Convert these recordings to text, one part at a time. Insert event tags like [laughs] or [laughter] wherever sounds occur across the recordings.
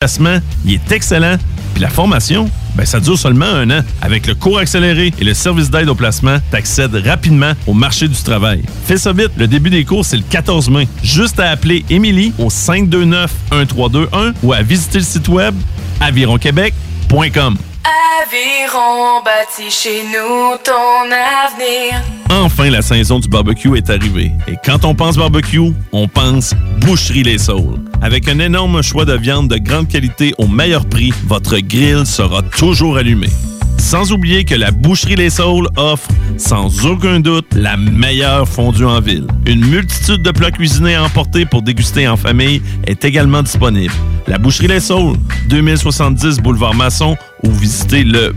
placement, il est excellent. Puis la formation, ben ça dure seulement un an. Avec le cours accéléré et le service d'aide au placement, tu accèdes rapidement au marché du travail. Fais ça vite, le début des cours, c'est le 14 mai. Juste à appeler Émilie au 529-1321 ou à visiter le site web avironquebec.com. Aviron bâti chez nous ton avenir. Enfin, la saison du barbecue est arrivée. Et quand on pense barbecue, on pense Boucherie Les Saules. Avec un énorme choix de viande de grande qualité au meilleur prix, votre grill sera toujours allumé. Sans oublier que la Boucherie Les Saules offre, sans aucun doute, la meilleure fondue en ville. Une multitude de plats cuisinés à emporter pour déguster en famille est également disponible. La Boucherie Les Saules, 2070 Boulevard Masson ou visitez le.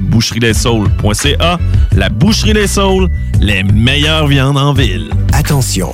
La Boucherie Les Saules, les meilleures viandes en ville. Attention,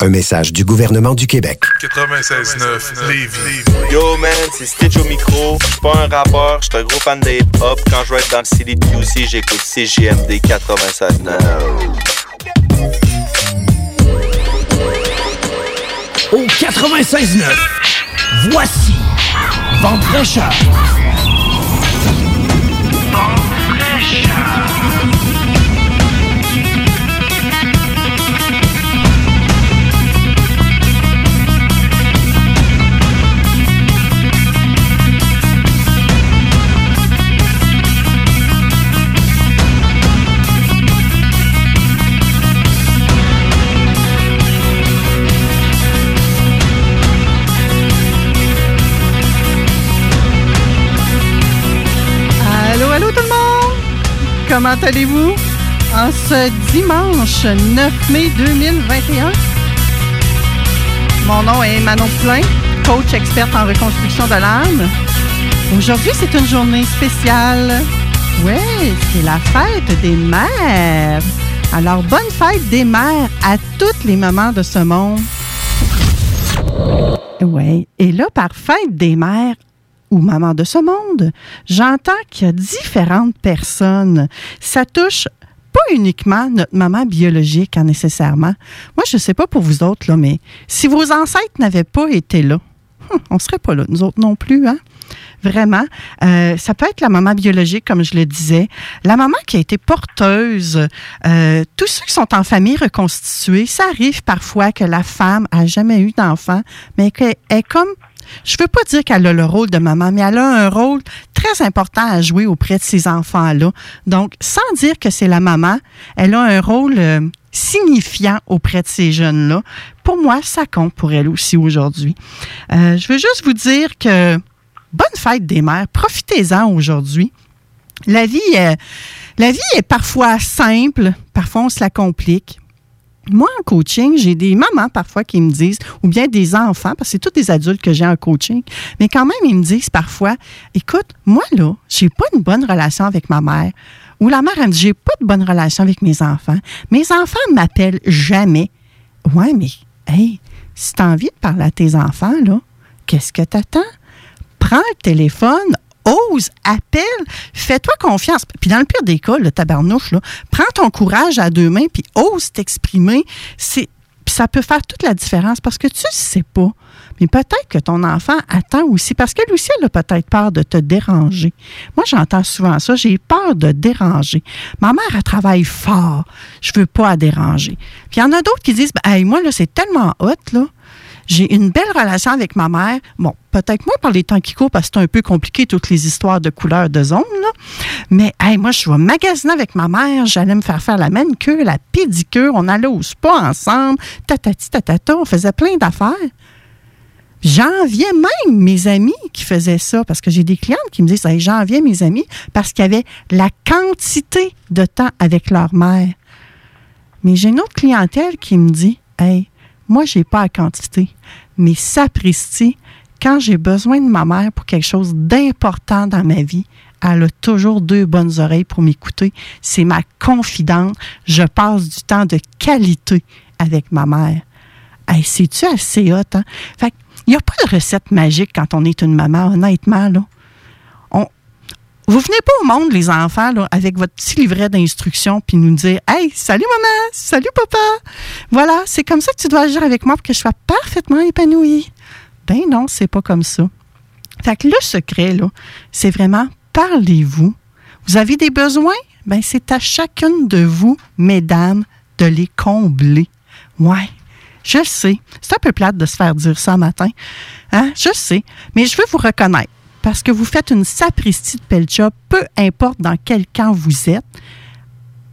Un message du gouvernement du Québec. 96.9 Lévis. Yo man, c'est Stitch au micro. Je suis pas un rappeur, je suis un gros fan de hip-hop. Quand je vais être dans le City QC, j'écoute CGMD 96.9. Au 96.9, voici Vente fraîcheur. Allô, Comment allez-vous? En ce dimanche 9 mai 2021, mon nom est Manon Poulain, coach experte en reconstruction de l'âme. Aujourd'hui, c'est une journée spéciale. Oui, c'est la fête des mères. Alors, bonne fête des mères à tous les mamans de ce monde. Oui, et là, par fête des mères, ou maman de ce monde, j'entends qu'il y a différentes personnes. Ça touche pas uniquement notre maman biologique hein, nécessairement. Moi, je sais pas pour vous autres, là, mais si vos ancêtres n'avaient pas été là, hum, on serait pas là, nous autres non plus, hein? Vraiment. Euh, ça peut être la maman biologique, comme je le disais. La maman qui a été porteuse. Euh, tous ceux qui sont en famille reconstituée, ça arrive parfois que la femme a jamais eu d'enfant, mais qu'elle est comme je veux pas dire qu'elle a le rôle de maman, mais elle a un rôle très important à jouer auprès de ces enfants-là. Donc, sans dire que c'est la maman, elle a un rôle euh, signifiant auprès de ces jeunes-là. Pour moi, ça compte pour elle aussi aujourd'hui. Euh, je veux juste vous dire que bonne fête des mères. Profitez-en aujourd'hui. La vie, la vie est parfois simple, parfois on se la complique. Moi, en coaching, j'ai des mamans parfois qui me disent, ou bien des enfants, parce que c'est tous des adultes que j'ai en coaching, mais quand même, ils me disent parfois, écoute, moi, là, j'ai pas une bonne relation avec ma mère. Ou la mère, elle me dit, j'ai pas de bonne relation avec mes enfants. Mes enfants ne m'appellent jamais. Ouais, mais, hey, si tu as envie de parler à tes enfants, là, qu'est-ce que t'attends? Prends le téléphone, ose, appelle, fais-toi confiance. Puis dans le pire des cas, le tabarnouche, prends ton courage à deux mains, puis ose t'exprimer. C'est, ça peut faire toute la différence parce que tu ne sais pas. Mais peut-être que ton enfant attend aussi, parce qu'elle aussi, elle a peut-être peur de te déranger. Moi, j'entends souvent ça, j'ai peur de déranger. Ma mère, elle travaille fort. Je veux pas la déranger. Puis il y en a d'autres qui disent, ben, hey, moi, là, c'est tellement hot, là. J'ai une belle relation avec ma mère. Bon, peut-être moins par les temps qui courent parce que c'est un peu compliqué toutes les histoires de couleurs de zones. Là. Mais hey, moi, je vais magasiner avec ma mère. J'allais me faire faire la manicure, la pédicure. On allait au spa ensemble. Tatati, tatata. On faisait plein d'affaires. J'enviais même mes amis qui faisaient ça parce que j'ai des clientes qui me disent hey, j'enviais mes amis parce qu'il y avait la quantité de temps avec leur mère. Mais j'ai une autre clientèle qui me dit Hey, moi, j'ai pas la quantité, mais sapristi, quand j'ai besoin de ma mère pour quelque chose d'important dans ma vie, elle a toujours deux bonnes oreilles pour m'écouter. C'est ma confidente. Je passe du temps de qualité avec ma mère. C'est-tu assez hot, hein? Fait il n'y a pas de recette magique quand on est une maman, honnêtement, là. On, vous venez pas au monde, les enfants, avec votre petit livret d'instructions, puis nous dire Hey, salut maman, salut papa. Voilà, c'est comme ça que tu dois agir avec moi pour que je sois parfaitement épanouie. Ben non, c'est pas comme ça. Fait que le secret, là, c'est vraiment parlez-vous. Vous avez des besoins? Ben, c'est à chacune de vous, mesdames, de les combler. Ouais. Je sais. C'est un peu plate de se faire dire ça matin. Hein? Je sais. Mais je veux vous reconnaître parce que vous faites une sapristi de job, peu importe dans quel camp vous êtes,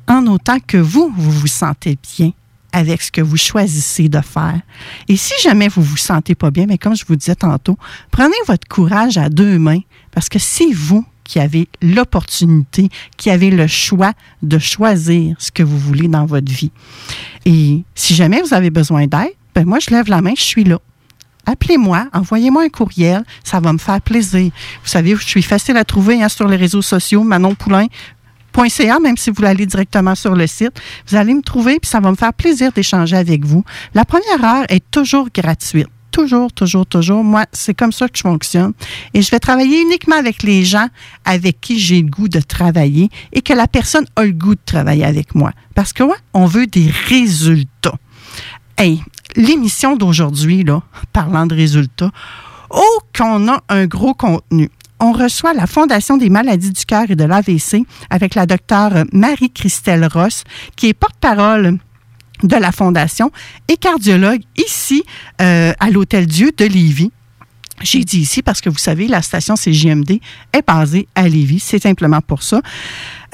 en autant que vous, vous vous sentez bien avec ce que vous choisissez de faire. Et si jamais vous vous sentez pas bien, mais comme je vous disais tantôt, prenez votre courage à deux mains parce que c'est vous qui avez l'opportunité, qui avez le choix de choisir ce que vous voulez dans votre vie. Et si jamais vous avez besoin d'aide, ben moi, je lève la main, je suis là. Appelez-moi, envoyez-moi un courriel, ça va me faire plaisir. Vous savez, je suis facile à trouver hein, sur les réseaux sociaux, manonpoulain.ca, même si vous allez directement sur le site. Vous allez me trouver, puis ça va me faire plaisir d'échanger avec vous. La première heure est toujours gratuite toujours, toujours, toujours. Moi, c'est comme ça que je fonctionne. Et je vais travailler uniquement avec les gens avec qui j'ai le goût de travailler et que la personne a le goût de travailler avec moi. Parce que, ouais, on veut des résultats. Hey, l'émission d'aujourd'hui, là, [laughs] parlant de résultats, oh, qu'on a un gros contenu on reçoit la Fondation des maladies du cœur et de l'AVC avec la docteure Marie-Christelle Ross, qui est porte-parole de la Fondation et cardiologue ici euh, à l'Hôtel Dieu de Lévis. J'ai dit ici parce que vous savez, la station CGMD est basée à Lévis. C'est simplement pour ça.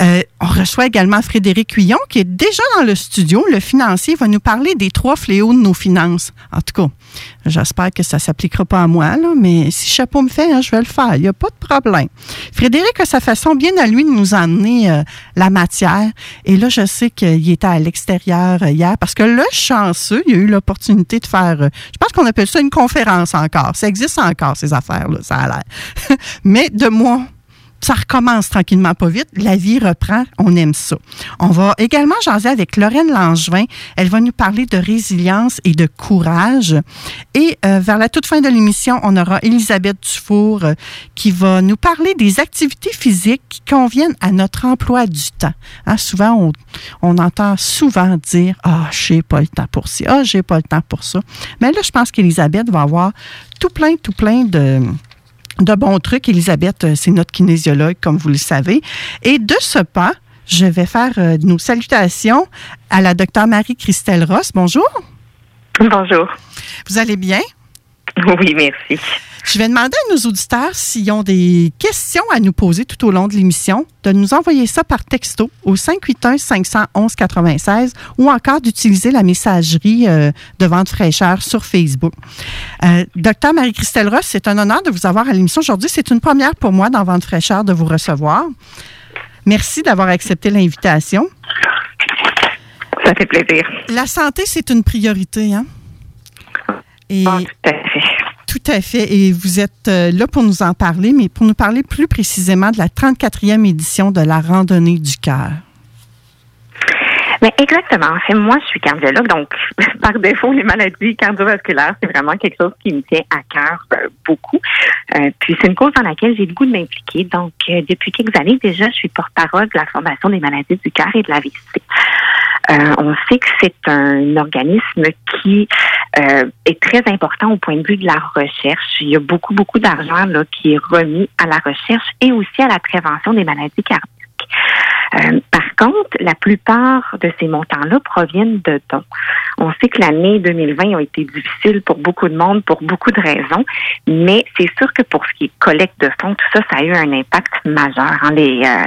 Euh, on reçoit également Frédéric Huillon, qui est déjà dans le studio. Le financier va nous parler des trois fléaux de nos finances. En tout cas, j'espère que ça ne s'appliquera pas à moi, là, mais si chapeau me fait, hein, je vais le faire. Il n'y a pas de problème. Frédéric a sa façon bien à lui de nous emmener euh, la matière. Et là, je sais qu'il était à l'extérieur euh, hier parce que le chanceux, il a eu l'opportunité de faire, je pense qu'on appelle ça une conférence encore. Ça existe encore, ces affaires-là, ça a l'air. [laughs] mais de moi, ça recommence tranquillement pas vite. La vie reprend. On aime ça. On va également jaser avec Lorraine Langevin. Elle va nous parler de résilience et de courage. Et euh, vers la toute fin de l'émission, on aura Elisabeth Dufour euh, qui va nous parler des activités physiques qui conviennent à notre emploi du temps. Hein, souvent, on, on, entend souvent dire Ah, j'ai pas le temps pour ci. Ah, j'ai pas le temps pour ça. Mais là, je pense qu'Elisabeth va avoir tout plein, tout plein de de bons trucs. Elisabeth, euh, c'est notre kinésiologue, comme vous le savez. Et de ce pas, je vais faire euh, nos salutations à la docteure Marie-Christelle Ross. Bonjour. Bonjour. Vous allez bien? Oui, merci. Je vais demander à nos auditeurs s'ils ont des questions à nous poser tout au long de l'émission, de nous envoyer ça par texto au 581-511-96 ou encore d'utiliser la messagerie euh, de vente fraîcheur sur Facebook. Euh, docteur Marie-Christelle Ross, c'est un honneur de vous avoir à l'émission aujourd'hui. C'est une première pour moi dans Vente fraîcheur de vous recevoir. Merci d'avoir accepté l'invitation. Ça fait plaisir. La santé, c'est une priorité, hein? Et ah, tout à fait. Tout à fait. Et vous êtes euh, là pour nous en parler, mais pour nous parler plus précisément de la 34e édition de la randonnée du cœur. Mais exactement. Moi, je suis cardiologue, donc [laughs] par défaut, les maladies cardiovasculaires, c'est vraiment quelque chose qui me tient à cœur euh, beaucoup. Euh, puis c'est une cause dans laquelle j'ai le goût de m'impliquer. Donc, depuis quelques années déjà, je suis porte-parole de la Fondation des maladies du cœur et de la VC. Euh, on sait que c'est un organisme qui euh, est très important au point de vue de la recherche. Il y a beaucoup, beaucoup d'argent qui est remis à la recherche et aussi à la prévention des maladies cardiaques. Euh, par contre, la plupart de ces montants-là proviennent de dons. On sait que l'année 2020 a été difficile pour beaucoup de monde pour beaucoup de raisons, mais c'est sûr que pour ce qui est collecte de fonds, tout ça, ça a eu un impact majeur. Hein. Les, euh,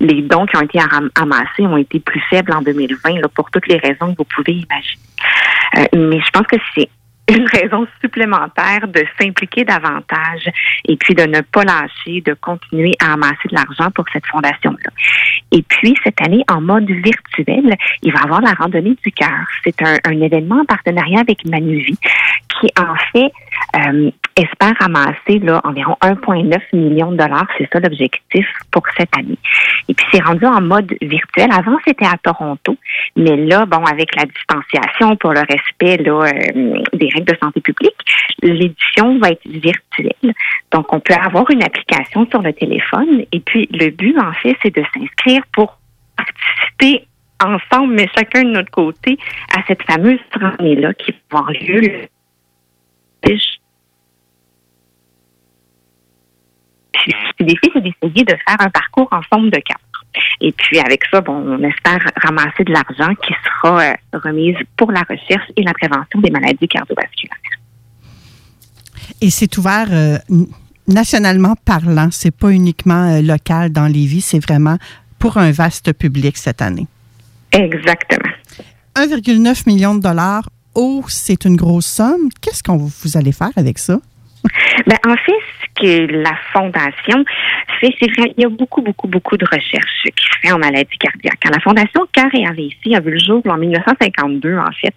les dons qui ont été amassés ont été plus faibles en 2020 là, pour toutes les raisons que vous pouvez imaginer. Euh, mais je pense que c'est une raison supplémentaire de s'impliquer davantage et puis de ne pas lâcher, de continuer à amasser de l'argent pour cette fondation-là. Et puis, cette année, en mode virtuel, il va y avoir la randonnée du cœur. C'est un, événement en partenariat avec Manuvie qui, en fait, euh, espère ramasser là, environ 1,9 million de dollars. C'est ça l'objectif pour cette année. Et puis, c'est rendu en mode virtuel. Avant, c'était à Toronto, mais là, bon, avec la distanciation pour le respect là, euh, des règles de santé publique, l'édition va être virtuelle. Donc, on peut avoir une application sur le téléphone. Et puis, le but, en fait, c'est de s'inscrire pour participer ensemble, mais chacun de notre côté, à cette fameuse journée-là qui va avoir lieu le défi, c'est d'essayer de faire un parcours en forme de quatre. Et puis avec ça, bon, on espère ramasser de l'argent qui sera euh, remise pour la recherche et la prévention des maladies cardiovasculaires. Et c'est ouvert euh, nationalement parlant, c'est pas uniquement euh, local dans Lévis, c'est vraiment pour un vaste public cette année. Exactement. 1,9 million de dollars. Oh, c'est une grosse somme. Qu'est-ce qu'on vous allez faire avec ça? Ben, en fait, ce que la Fondation fait, c'est vrai, il y a beaucoup, beaucoup, beaucoup de recherches qui se fait en maladie cardiaque. la Fondation Cœur et AVC a vu le jour en 1952, en fait.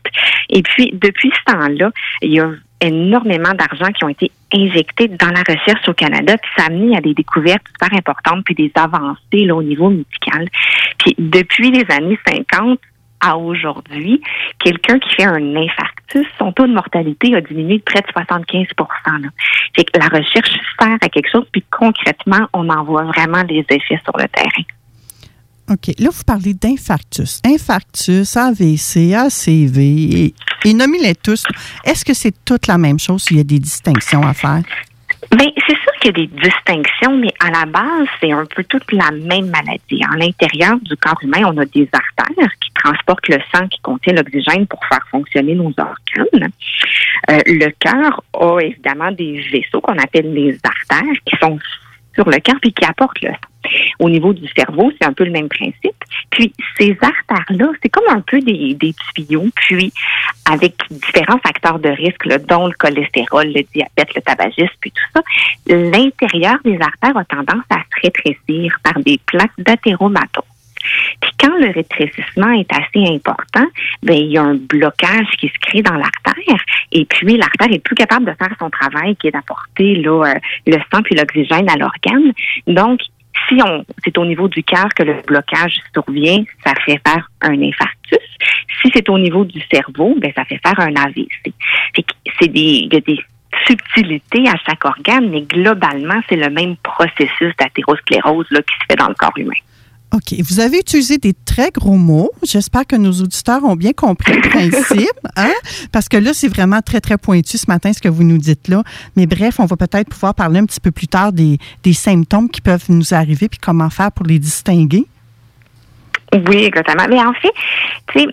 Et puis, depuis ce temps-là, il y a énormément d'argent qui ont été injectés dans la recherche au Canada, puis ça a amené à des découvertes super importantes, puis des avancées là, au niveau médical. Puis depuis les années 50, à aujourd'hui, quelqu'un qui fait un infarctus, son taux de mortalité a diminué de près de 75 là. Fait que la recherche sert à quelque chose, puis concrètement, on en voit vraiment les effets sur le terrain. OK. Là, vous parlez d'infarctus. Infarctus, AVC, ACV, et, et nommez-les tous. Est-ce que c'est toute la même chose? Il y a des distinctions à faire? Bien, c'est sûr qu'il y a des distinctions, mais à la base, c'est un peu toute la même maladie. À l'intérieur du corps humain, on a des artères qui transportent le sang qui contient l'oxygène pour faire fonctionner nos organes. Euh, le cœur a évidemment des vaisseaux qu'on appelle les artères qui sont sur le cœur puis qui apportent le sang. Au niveau du cerveau, c'est un peu le même principe. Puis ces artères-là, c'est comme un peu des, tuyaux, puis avec différents facteurs de risque, dont le cholestérol, le diabète, le tabagisme, puis tout ça, l'intérieur des artères a tendance à se rétrécir par des plaques d'athéromatose. Puis quand le rétrécissement est assez important, ben il y a un blocage qui se crée dans l'artère et puis l'artère est plus capable de faire son travail qui est d'apporter euh, le sang puis l'oxygène à l'organe. Donc si on c'est au niveau du cœur que le blocage survient, ça fait faire un infarctus. Si c'est au niveau du cerveau, ben ça fait faire un AVC. C'est des il y a des subtilités à chaque organe, mais globalement, c'est le même processus d'athérosclérose là, qui se fait dans le corps humain. OK. Vous avez utilisé des très gros mots. J'espère que nos auditeurs ont bien compris le principe, [laughs] hein? parce que là, c'est vraiment très, très pointu ce matin, ce que vous nous dites là. Mais bref, on va peut-être pouvoir parler un petit peu plus tard des, des symptômes qui peuvent nous arriver puis comment faire pour les distinguer. Oui, exactement. Mais en fait, tu sais,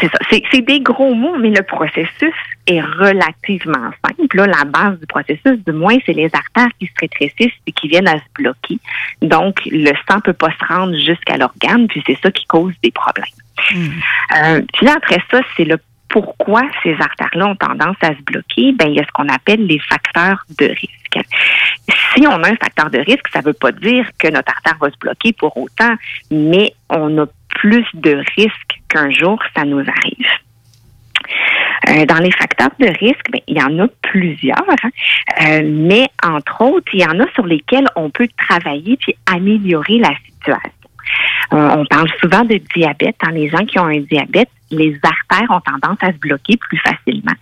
c'est ça. C'est des gros mots, mais le processus est relativement simple. Là, la base du processus, du moins, c'est les artères qui se rétrécissent et qui viennent à se bloquer. Donc, le sang peut pas se rendre jusqu'à l'organe, puis c'est ça qui cause des problèmes. Hmm. Euh, puis après ça, c'est le pourquoi ces artères-là ont tendance à se bloquer, ben il y a ce qu'on appelle les facteurs de risque. Si on a un facteur de risque, ça ne veut pas dire que notre artère va se bloquer pour autant, mais on a plus de risques qu'un jour ça nous arrive. Euh, dans les facteurs de risque, ben, il y en a plusieurs, hein. euh, mais entre autres, il y en a sur lesquels on peut travailler puis améliorer la situation. Euh, on parle souvent de diabète. Dans les gens qui ont un diabète, les artères ont tendance à se bloquer plus facilement.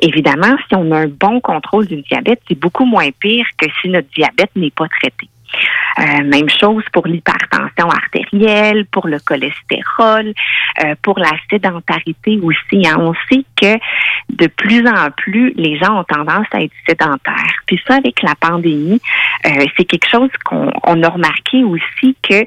Évidemment, si on a un bon contrôle du diabète, c'est beaucoup moins pire que si notre diabète n'est pas traité. Euh, même chose pour l'hypertension artérielle, pour le cholestérol, euh, pour la sédentarité aussi. Hein. On sait que de plus en plus, les gens ont tendance à être sédentaires. Puis ça, avec la pandémie, euh, c'est quelque chose qu'on a remarqué aussi que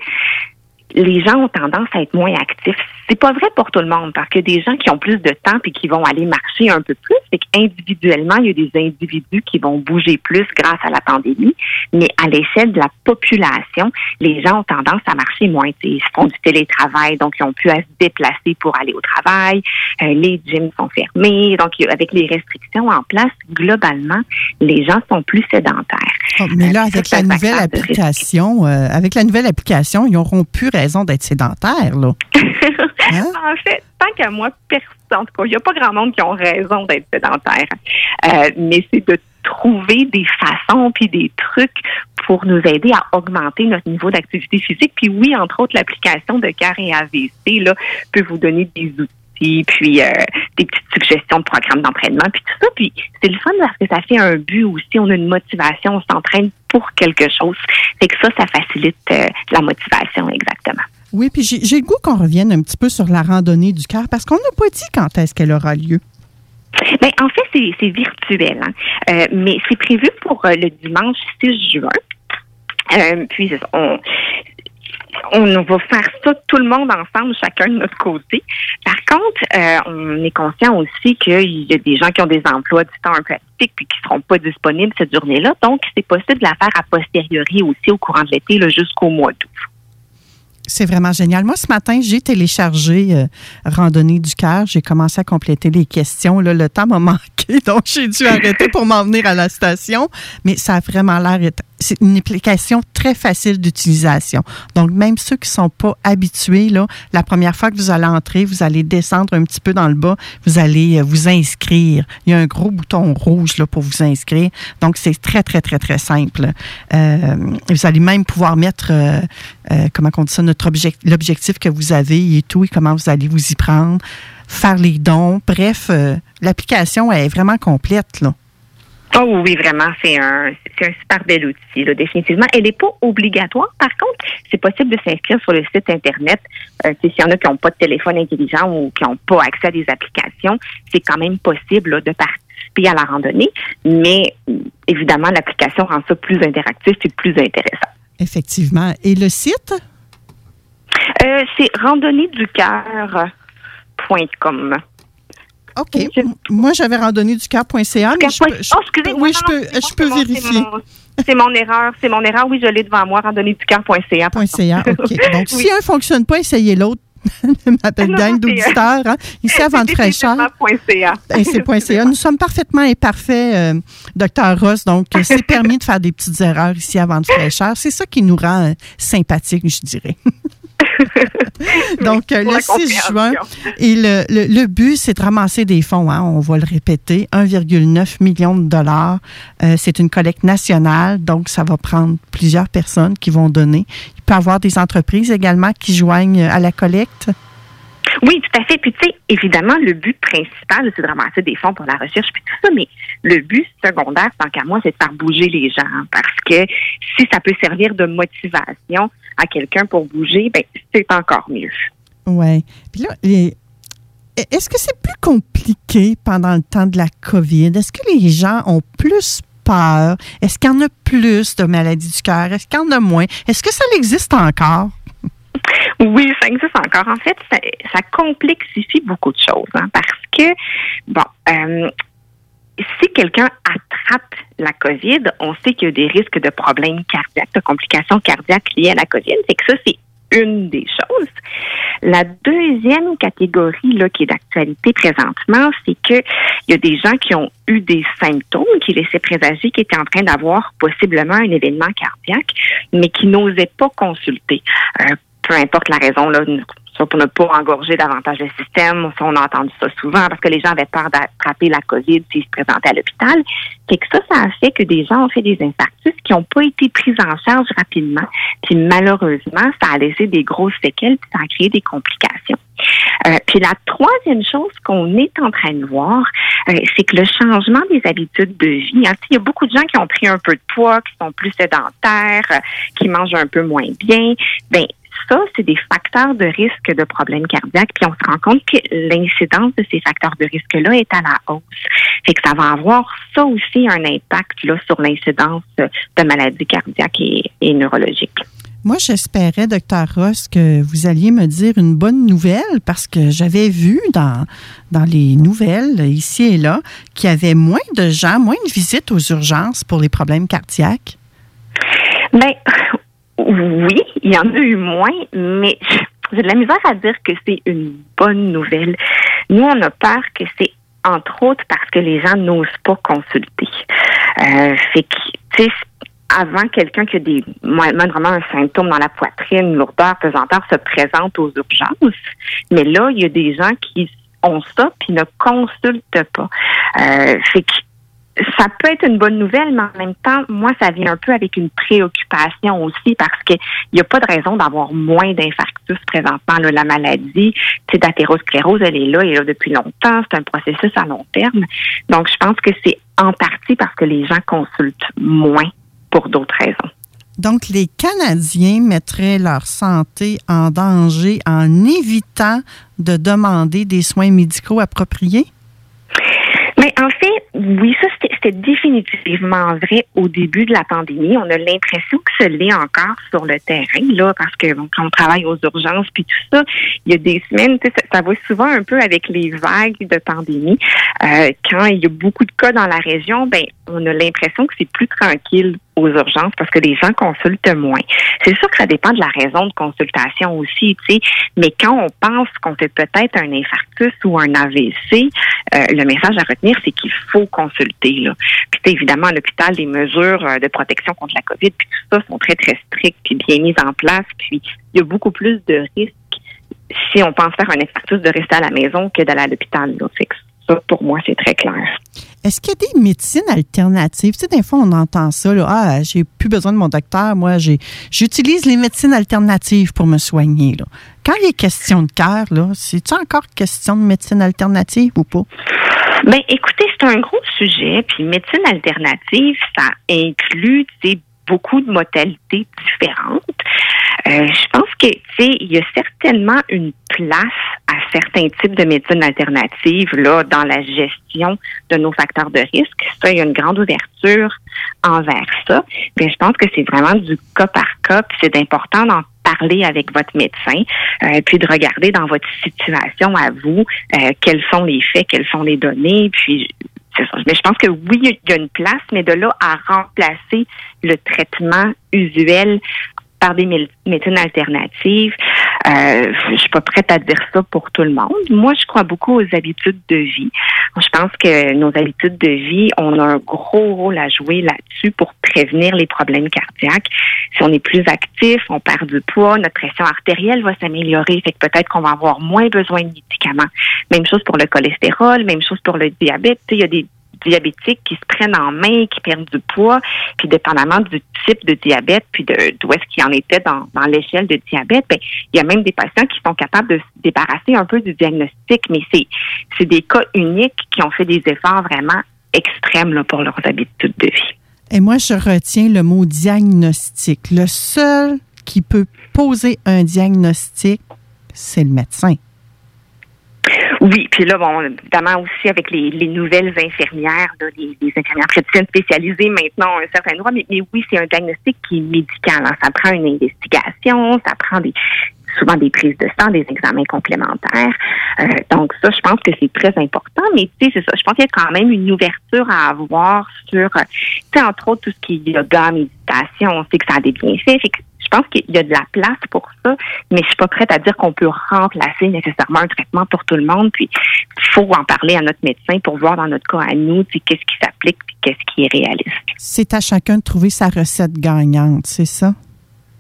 les gens ont tendance à être moins actifs. C'est pas vrai pour tout le monde parce que des gens qui ont plus de temps et qui vont aller marcher un peu plus, c'est qu'individuellement, il y a des individus qui vont bouger plus grâce à la pandémie, mais à l'échelle de la population, les gens ont tendance à marcher moins. Ils font du télétravail, donc ils ont pu à se déplacer pour aller au travail. Euh, les gyms sont fermés, donc avec les restrictions en place, globalement, les gens sont plus sédentaires. Oh, mais là, avec la nouvelle application, euh, avec la nouvelle application, ils auront pu raison d'être sédentaire, là. [laughs] Hein? en fait, tant qu'à moi, personne, en tout cas, il n'y a pas grand monde qui ont raison d'être sédentaire. Euh, mais c'est de trouver des façons puis des trucs pour nous aider à augmenter notre niveau d'activité physique. Puis oui, entre autres, l'application de CAR et AVC là, peut vous donner des outils puis euh, des petites suggestions de programmes d'entraînement, puis tout ça. Puis c'est le fun parce que ça fait un but aussi. On a une motivation, on s'entraîne pour quelque chose. Fait que ça, ça facilite euh, la motivation, exactement. Oui, puis j'ai le goût qu'on revienne un petit peu sur la randonnée du cœur parce qu'on n'a pas dit quand est-ce qu'elle aura lieu. Ben, en fait, c'est virtuel, hein. euh, mais c'est prévu pour euh, le dimanche 6 juin. Euh, puis on, on va faire ça tout le monde ensemble, chacun de notre côté. Par contre, on est conscient aussi qu'il y a des gens qui ont des emplois du temps un peu qui ne seront pas disponibles cette journée-là. Donc, c'est possible de la faire a posteriori aussi au courant de l'été jusqu'au mois d'août. C'est vraiment génial. Moi, ce matin, j'ai téléchargé euh, Randonnée du cœur. J'ai commencé à compléter les questions. Là, le temps m'a [laughs] manqué, donc j'ai dû arrêter pour m'en venir à la station. Mais ça a vraiment l'air c'est une application très facile d'utilisation. Donc, même ceux qui sont pas habitués, là, la première fois que vous allez entrer, vous allez descendre un petit peu dans le bas, vous allez euh, vous inscrire. Il y a un gros bouton rouge là, pour vous inscrire. Donc, c'est très, très, très, très simple. Euh, vous allez même pouvoir mettre, euh, comment on dit ça, notre objectif, l'objectif que vous avez et tout, et comment vous allez vous y prendre, faire les dons. Bref, l'application est vraiment complète. Là. Oh oui, vraiment, c'est un, c'est un super bel outil, là, définitivement. Elle n'est pas obligatoire. Par contre, c'est possible de s'inscrire sur le site Internet. Euh, S'il y en a qui n'ont pas de téléphone intelligent ou qui n'ont pas accès à des applications, c'est quand même possible de participer à la randonnée. Mais évidemment, l'application rend ça plus interactif et plus intéressant. Effectivement. Et le site? Euh, c'est randonnéeducœur.com. OK. Moi, j'avais randonnée du cœur.ca. oh, excusez Oui, je peux, je peux vérifier. C'est mon erreur, c'est mon erreur. Oui, je l'ai devant moi, randonnée du cœur.ca. .ca, OK. Donc, [laughs] si un ne fonctionne pas, essayez l'autre. [laughs] m'appelle gang d'auditeurs. Hein. Ici, avant de fraîcheur. C'est .ca. Nous sommes parfaitement imparfaits, euh, docteur Ross. Donc, c'est [laughs] permis de faire des petites erreurs ici avant de fraîcheur. C'est ça qui nous rend euh, sympathiques, je dirais. [laughs] Donc, euh, le 6 juin, et le, le, but, c'est de ramasser des fonds, hein, on va le répéter, 1,9 million de dollars. Euh, c'est une collecte nationale, donc ça va prendre plusieurs personnes qui vont donner. Il peut y avoir des entreprises également qui joignent à la collecte. Oui, tout à fait. Puis, tu sais, évidemment, le but principal, c'est de ramasser des fonds pour la recherche, puis tout ça, mais le but secondaire, tant qu'à moi, c'est de faire bouger les gens. Parce que si ça peut servir de motivation à quelqu'un pour bouger, ben, c'est encore mieux. Oui. Puis là, est-ce que c'est plus compliqué pendant le temps de la COVID? Est-ce que les gens ont plus peur? Est-ce qu'il y en a plus de maladies du cœur? Est-ce qu'il y en a moins? Est-ce que ça existe encore? [laughs] Oui, ça existe encore. En fait, ça, complexifie beaucoup de choses hein, parce que, bon, euh, si quelqu'un attrape la COVID, on sait qu'il y a des risques de problèmes cardiaques, de complications cardiaques liées à la COVID. C'est que ça, c'est une des choses. La deuxième catégorie là, qui est d'actualité présentement, c'est qu'il y a des gens qui ont eu des symptômes qui laissaient présager qu'ils étaient en train d'avoir possiblement un événement cardiaque, mais qui n'osaient pas consulter. Euh, peu importe la raison, là, pour ne pas engorger davantage le système. On a entendu ça souvent parce que les gens avaient peur d'attraper la COVID s'ils se présentaient à l'hôpital. C'est que ça, ça a fait que des gens ont fait des infarctus qui n'ont pas été pris en charge rapidement. Puis malheureusement, ça a laissé des grosses séquelles puis ça a créé des complications. Euh, puis la troisième chose qu'on est en train de voir, euh, c'est que le changement des habitudes de vie. Hein, il y a beaucoup de gens qui ont pris un peu de poids, qui sont plus sédentaires, euh, qui mangent un peu moins bien. Ben ça, c'est des facteurs de risque de problèmes cardiaques. Puis on se rend compte que l'incidence de ces facteurs de risque-là est à la hausse. Fait que ça va avoir ça aussi un impact là, sur l'incidence de maladies cardiaques et, neurologiques. Moi, j'espérais, docteur Ross, que vous alliez me dire une bonne nouvelle parce que j'avais vu dans, dans les nouvelles, ici et là, qu'il y avait moins de gens, moins de visites aux urgences pour les problèmes cardiaques. Bien, oui, il y en a eu moins, mais j'ai de la misère à dire que c'est une bonne nouvelle. Nous, on a peur que c'est entre autres parce que les gens n'osent pas consulter. Euh, fait que, tu sais, avant quelqu'un qui a des vraiment un symptôme dans la poitrine, lourdeur, pesanteur, se présente aux urgences. Mais là, il y a des gens qui ont ça puis ne consultent pas. Euh, fait que ça peut être une bonne nouvelle, mais en même temps, moi, ça vient un peu avec une préoccupation aussi parce qu'il n'y a pas de raison d'avoir moins d'infarctus présentement. La maladie d'athérosclérose, elle est là, elle est là depuis longtemps. C'est un processus à long terme. Donc, je pense que c'est en partie parce que les gens consultent moins pour d'autres raisons. Donc, les Canadiens mettraient leur santé en danger en évitant de demander des soins médicaux appropriés? Mais en fait, oui, ça c'était définitivement vrai au début de la pandémie. On a l'impression que ce l'est encore sur le terrain, là, parce que quand on travaille aux urgences puis tout ça, il y a des semaines, ça, ça va souvent un peu avec les vagues de pandémie. Euh, quand il y a beaucoup de cas dans la région, ben on a l'impression que c'est plus tranquille aux urgences parce que les gens consultent moins. C'est sûr que ça dépend de la raison de consultation aussi, tu sais, mais quand on pense qu'on fait peut-être un infarctus ou un AVC, euh, le message à retenir, c'est qu'il faut consulter. Puis évidemment, à l'hôpital, les mesures euh, de protection contre la COVID, puis tout ça sont très, très strictes puis bien mises en place. Puis il y a beaucoup plus de risques si on pense faire un infarctus de rester à la maison que d'aller à l'hôpital. Là. Fait que ça, pour moi, c'est très clair. Est-ce qu'il y a des médecines alternatives? Tu sais, des fois, on entend ça, là, ah, j'ai plus besoin de mon docteur, moi, j'utilise les médecines alternatives pour me soigner. Là. Quand il est question de cœur, là, c'est-tu encore question de médecine alternative ou pas? Ben, écoutez, c'est un gros sujet, puis médecine alternative, ça inclut, tu sais, beaucoup de modalités différentes. Euh, je pense que, tu sais, il y a certainement une place à certains types de médecine alternatives là dans la gestion de nos facteurs de risque. Ça, il y a une grande ouverture envers ça. Mais je pense que c'est vraiment du cas par cas. C'est important d'en parler avec votre médecin, euh, puis de regarder dans votre situation à vous euh, quels sont les faits, quelles sont les données, puis mais je pense que oui, il y a une place, mais de là à remplacer le traitement usuel par des médecines alternatives. Euh, je suis pas prête à dire ça pour tout le monde. Moi, je crois beaucoup aux habitudes de vie. Je pense que nos habitudes de vie, on a un gros rôle à jouer là-dessus pour prévenir les problèmes cardiaques. Si on est plus actif, on perd du poids, notre pression artérielle va s'améliorer, fait que peut-être qu'on va avoir moins besoin de médicaments. Même chose pour le cholestérol, même chose pour le diabète. Il y a des diabétiques qui se prennent en main, qui perdent du poids, puis dépendamment du type de diabète, puis de d'où est-ce qu'il en était dans, l'échelle de diabète, ben, il y a même des patients qui sont capables de se débarrasser un peu du diagnostic, mais c'est des cas uniques qui ont fait des efforts vraiment extrêmes pour leurs habitudes de vie. Et moi, je retiens le mot diagnostic. Le seul qui peut poser un diagnostic, c'est le médecin. Oui, puis là, bon, évidemment aussi avec les, nouvelles infirmières, les, infirmières praticiennes spécialisées maintenant un certain droit, mais, oui, c'est un diagnostic qui est médical. Hein. Ça prend une investigation, ça prend des souvent des prises de sang, des examens complémentaires. Euh, donc ça, je pense que c'est très important. Mais tu sais, c'est ça. Je pense qu'il y a quand même une ouverture à avoir sur, tu sais, entre autres tout ce qui est yoga, méditation. On sait que ça a des bienfaits. Je pense qu'il y a de la place pour ça, mais je suis pas prête à dire qu'on peut remplacer nécessairement un traitement pour tout le monde. Puis il faut en parler à notre médecin pour voir dans notre cas à nous, qu'est-ce qui s'applique et qu'est-ce qui est réaliste. C'est à chacun de trouver sa recette gagnante, c'est ça?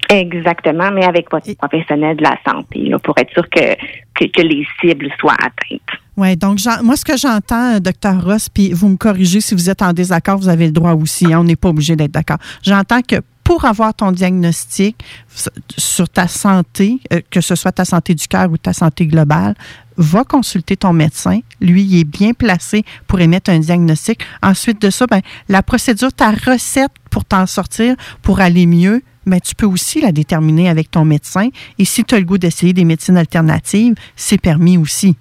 Exactement, mais avec votre professionnel de la santé, là, pour être sûr que, que, les cibles soient atteintes. Oui, donc moi, ce que j'entends, euh, docteur Ross, puis vous me corrigez si vous êtes en désaccord, vous avez le droit aussi, hein, on n'est pas obligé d'être d'accord. J'entends que pour avoir ton diagnostic sur ta santé, euh, que ce soit ta santé du cœur ou ta santé globale, va consulter ton médecin. Lui, il est bien placé pour émettre un diagnostic. Ensuite de ça, ben, la procédure, ta recette pour t'en sortir, pour aller mieux, ben, tu peux aussi la déterminer avec ton médecin. Et si tu as le goût d'essayer des médecines alternatives, c'est permis aussi.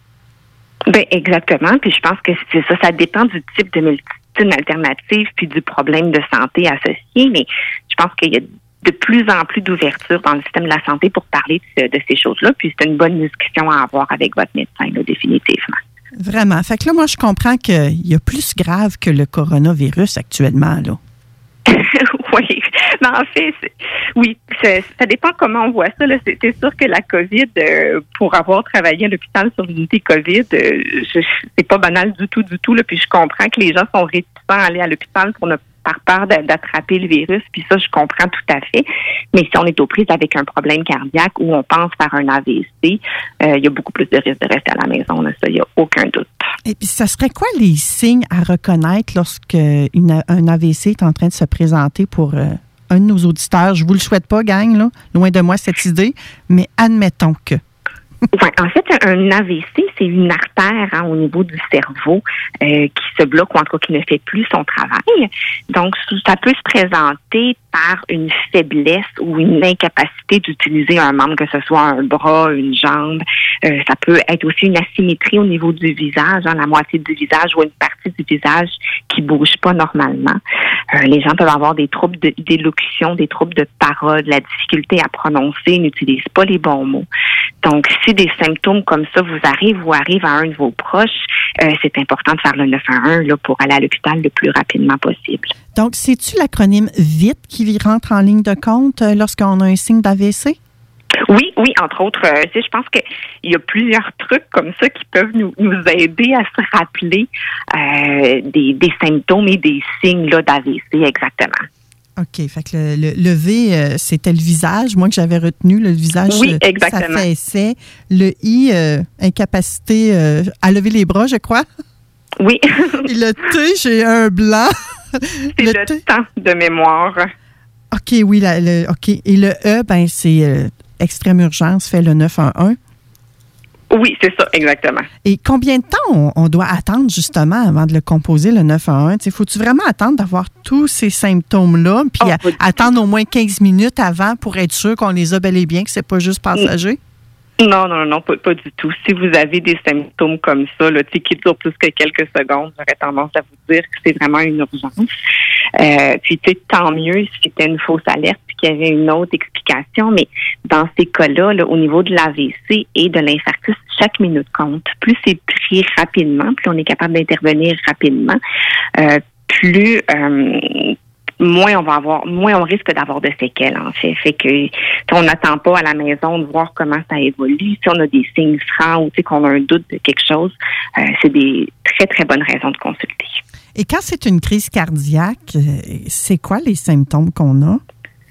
Ben exactement. Puis je pense que c'est ça. Ça dépend du type de médecine alternative puis du problème de santé associé. Mais pense qu'il y a de plus en plus d'ouverture dans le système de la santé pour parler de, ces choses-là. Puis c'est une bonne discussion à avoir avec votre médecin, définitivement. Vraiment. Fait que là, moi, je comprends qu'il y a plus grave que le coronavirus actuellement, là. [laughs] oui. Mais en fait, oui, ça dépend comment on voit ça. C'est sûr que la COVID, euh, pour avoir travaillé à l'hôpital sur l'unité COVID, euh, c'est pas banal du tout, du tout. Là, puis je comprends que les gens sont réticents à aller à l'hôpital pour ne par peur d'attraper le virus, puis ça, je comprends tout à fait. Mais si on est aux prises avec un problème cardiaque ou on pense par un AVC, euh, il y a beaucoup plus de risques de rester à la maison. ça, il n'y a aucun doute. Et puis, ça serait quoi les signes à reconnaître lorsque un AVC est en train de se présenter pour euh, un de nos auditeurs? Je vous le souhaite pas, gang, là. loin de moi cette idée, mais admettons que. En fait, un AVC, c'est une artère hein, au niveau du cerveau euh, qui se bloque ou en tout cas qui ne fait plus son travail. Donc, ça peut se présenter par une faiblesse ou une incapacité d'utiliser un membre, que ce soit un bras, une jambe. Euh, ça peut être aussi une asymétrie au niveau du visage, hein, la moitié du visage ou une partie du visage qui bouge pas normalement. Euh, les gens peuvent avoir des troubles d'élocution, des troubles de parole, la difficulté à prononcer, n'utilisent pas les bons mots. Donc, si des symptômes comme ça vous arrivent ou arrivent à un de vos proches, euh, c'est important de faire le 911 là, pour aller à l'hôpital le plus rapidement possible. Donc, c'est-tu l'acronyme VITE qui rentre en ligne de compte euh, lorsqu'on a un signe d'AVC? Oui, oui, entre autres, euh, je pense qu'il y a plusieurs trucs comme ça qui peuvent nous, nous aider à se rappeler euh, des, des symptômes et des signes d'AVC exactement. OK. Fait que le, le- le V, euh, c'était le visage, moi que j'avais retenu, le visage Oui, euh, exactement. s'affaissait. Le I, euh, incapacité euh, à lever les bras, je crois. Oui, [laughs] Et le T, j'ai un blanc. c'est le, temps de mémoire. OK, oui, la- le, OK. Et le E, ben c'est extrême urgence, fait le 911. Oui, c'est ça, exactement. Et combien de temps on, on doit attendre justement avant de le composer, le 911? Tu sais, Faut-tu vraiment attendre d'avoir tous ces symptômes-là, puis Oh, à- tout. attendre au moins 15 minutes avant pour être sûr qu'on les a bel et bien, que c'est pas juste passager? Non, non, non, pas, pas du tout. Si vous avez des symptômes comme ça, là, qui durent plus que quelques secondes, j'aurais tendance à vous dire que c'est vraiment une urgence. Euh, puis, tant mieux si c'était une fausse alerte qu'il y avait une autre explication. Mais dans ces cas-là, là, au niveau de l'AVC et de l'infarctus, chaque minute compte. Plus c'est pris rapidement, plus on est capable d'intervenir rapidement, euh, plus euh, moins on va avoir, moins on risque d'avoir de séquelles, en fait. Fait que on n'attend pas à la maison de voir comment ça évolue. Si on a des signes francs ou qu'on a un doute de quelque chose, euh, c'est des très, très bonnes raisons de consulter. Et quand c'est une crise cardiaque, c'est quoi les symptômes qu'on a?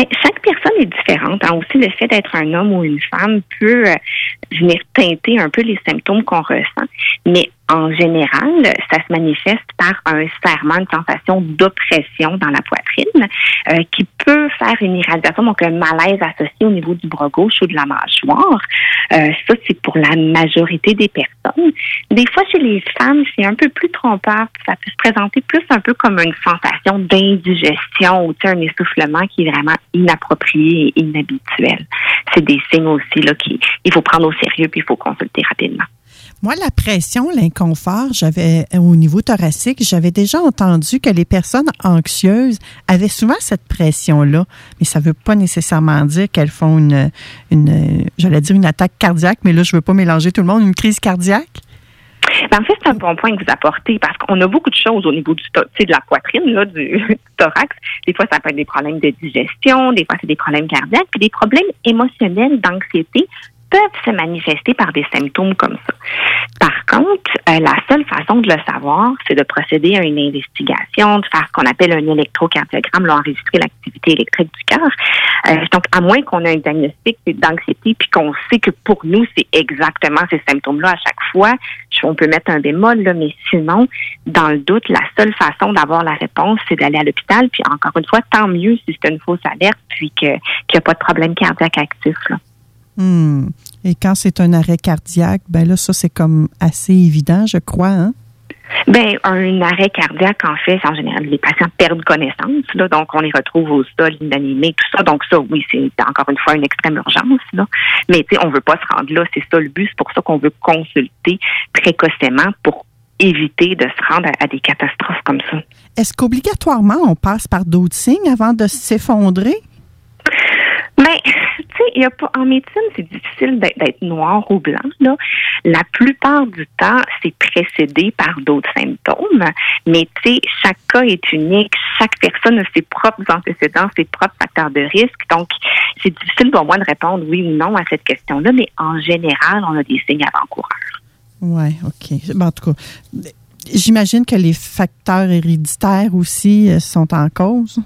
Mais chaque personne est différente. hein. Aussi, le fait d'être un homme ou une femme peut euh, venir teinter un peu les symptômes qu'on ressent. Mais en général, ça se manifeste par un serrement, une sensation d'oppression dans la poitrine euh, qui peut faire une irradiation, donc un malaise associé au niveau du bras gauche ou de la mâchoire. Euh, ça, c'est pour la majorité des personnes. Des fois, chez les femmes, c'est un peu plus trompeur. Ça peut se présenter plus un peu comme une sensation d'indigestion ou un essoufflement qui est vraiment inapproprié et inhabituel. C'est des signes aussi là qu'il il faut prendre au sérieux puis il faut consulter rapidement. Moi, la pression, l'inconfort, j'avais au niveau thoracique, j'avais déjà entendu que les personnes anxieuses avaient souvent cette pression-là, mais ça ne veut pas nécessairement dire qu'elles font une, une j'allais dire une attaque cardiaque, mais là, je ne veux pas mélanger tout le monde, une crise cardiaque. Ben, en fait, c'est un bon point que vous apportez parce qu'on a beaucoup de choses au niveau du de la poitrine, là, du [laughs] thorax. Des fois, ça peut être des problèmes de digestion, des fois, c'est des problèmes cardiaques, puis des problèmes émotionnels, d'anxiété peuvent se manifester par des symptômes comme ça. Par contre, euh, la seule façon de le savoir, c'est de procéder à une investigation, de faire ce qu'on appelle un électrocardiogramme, là, enregistrer l'activité électrique du cœur. Euh, donc, à moins qu'on ait un diagnostic d'anxiété, puis qu'on sait que pour nous, c'est exactement ces symptômes-là à chaque fois, on peut mettre un bémol, là, mais sinon, dans le doute, la seule façon d'avoir la réponse, c'est d'aller à l'hôpital. Puis encore une fois, tant mieux si c'est une fausse alerte, puis qu'il n'y a pas de problème cardiaque actif. Là. Hmm. Et quand c'est un arrêt cardiaque, ben là, ça, c'est comme assez évident, je crois. Hein? Ben, un arrêt cardiaque, en fait, en général, les patients perdent connaissance, là, donc on les retrouve au sol, inanimés, tout ça. Donc ça, oui, c'est encore une fois une extrême urgence, là. Mais tu sais, on veut pas se rendre là, c'est ça le but, c'est pour ça qu'on veut consulter précocement pour éviter de se rendre à, à des catastrophes comme ça. Est-ce qu'obligatoirement, on passe par d'autres signes avant de s'effondrer? Mais, [laughs] tu sais, il y a pas, en médecine, c'est difficile d'être noir ou blanc, là. La plupart du temps, c'est précédé par d'autres symptômes. Mais, tu sais, chaque cas est unique. Chaque personne a ses propres antécédents, ses propres facteurs de risque. Donc, c'est difficile pour moi de répondre oui ou non à cette question-là. Mais en général, on a des signes avant-coureurs. Oui, OK. Ben, en tout cas, j'imagine que les facteurs héréditaires aussi euh, sont en cause.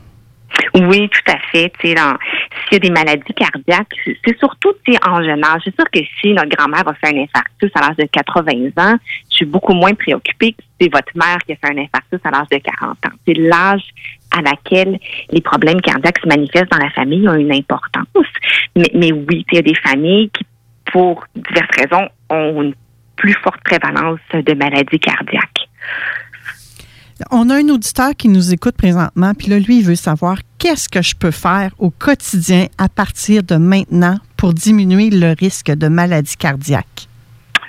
Oui, tout à fait. S'il y a des maladies cardiaques, c'est surtout en jeune âge. C'est sûr que si notre grand-mère a fait un infarctus à l'âge de 80 ans, je suis beaucoup moins préoccupée que si c'est votre mère qui a fait un infarctus à l'âge de 40 ans. C'est l'âge à laquelle les problèmes cardiaques se manifestent dans la famille ont une importance. Mais, mais oui, il y a des familles qui, pour diverses raisons, ont une plus forte prévalence de maladies cardiaques. On a un auditeur qui nous écoute présentement, puis là, lui, il veut savoir qu'est-ce que je peux faire au quotidien à partir de maintenant pour diminuer le risque de maladie cardiaque?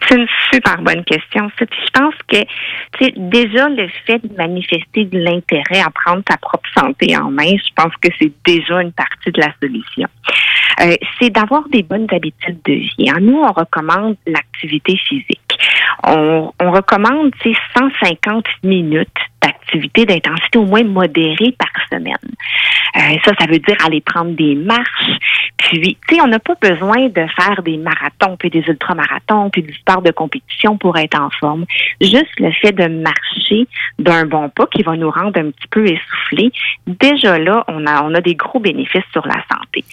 C'est une super bonne question. je pense que déjà le fait de manifester de l'intérêt à prendre ta propre santé en main, je pense que c'est déjà une partie de la solution. Euh, c'est d'avoir des bonnes habitudes de vie. Hein. Nous, on recommande l'activité physique. On, on recommande 150 minutes d'activité d'intensité au moins modérée par semaine. Euh, ça, ça veut dire aller prendre des marches. Puis, tu sais, on n'a pas besoin de faire des marathons, puis des ultramarathons, puis du sport de compétition pour être en forme. Juste le fait de marcher d'un bon pas qui va nous rendre un petit peu essoufflés, déjà là, on a, on a des gros bénéfices sur la santé.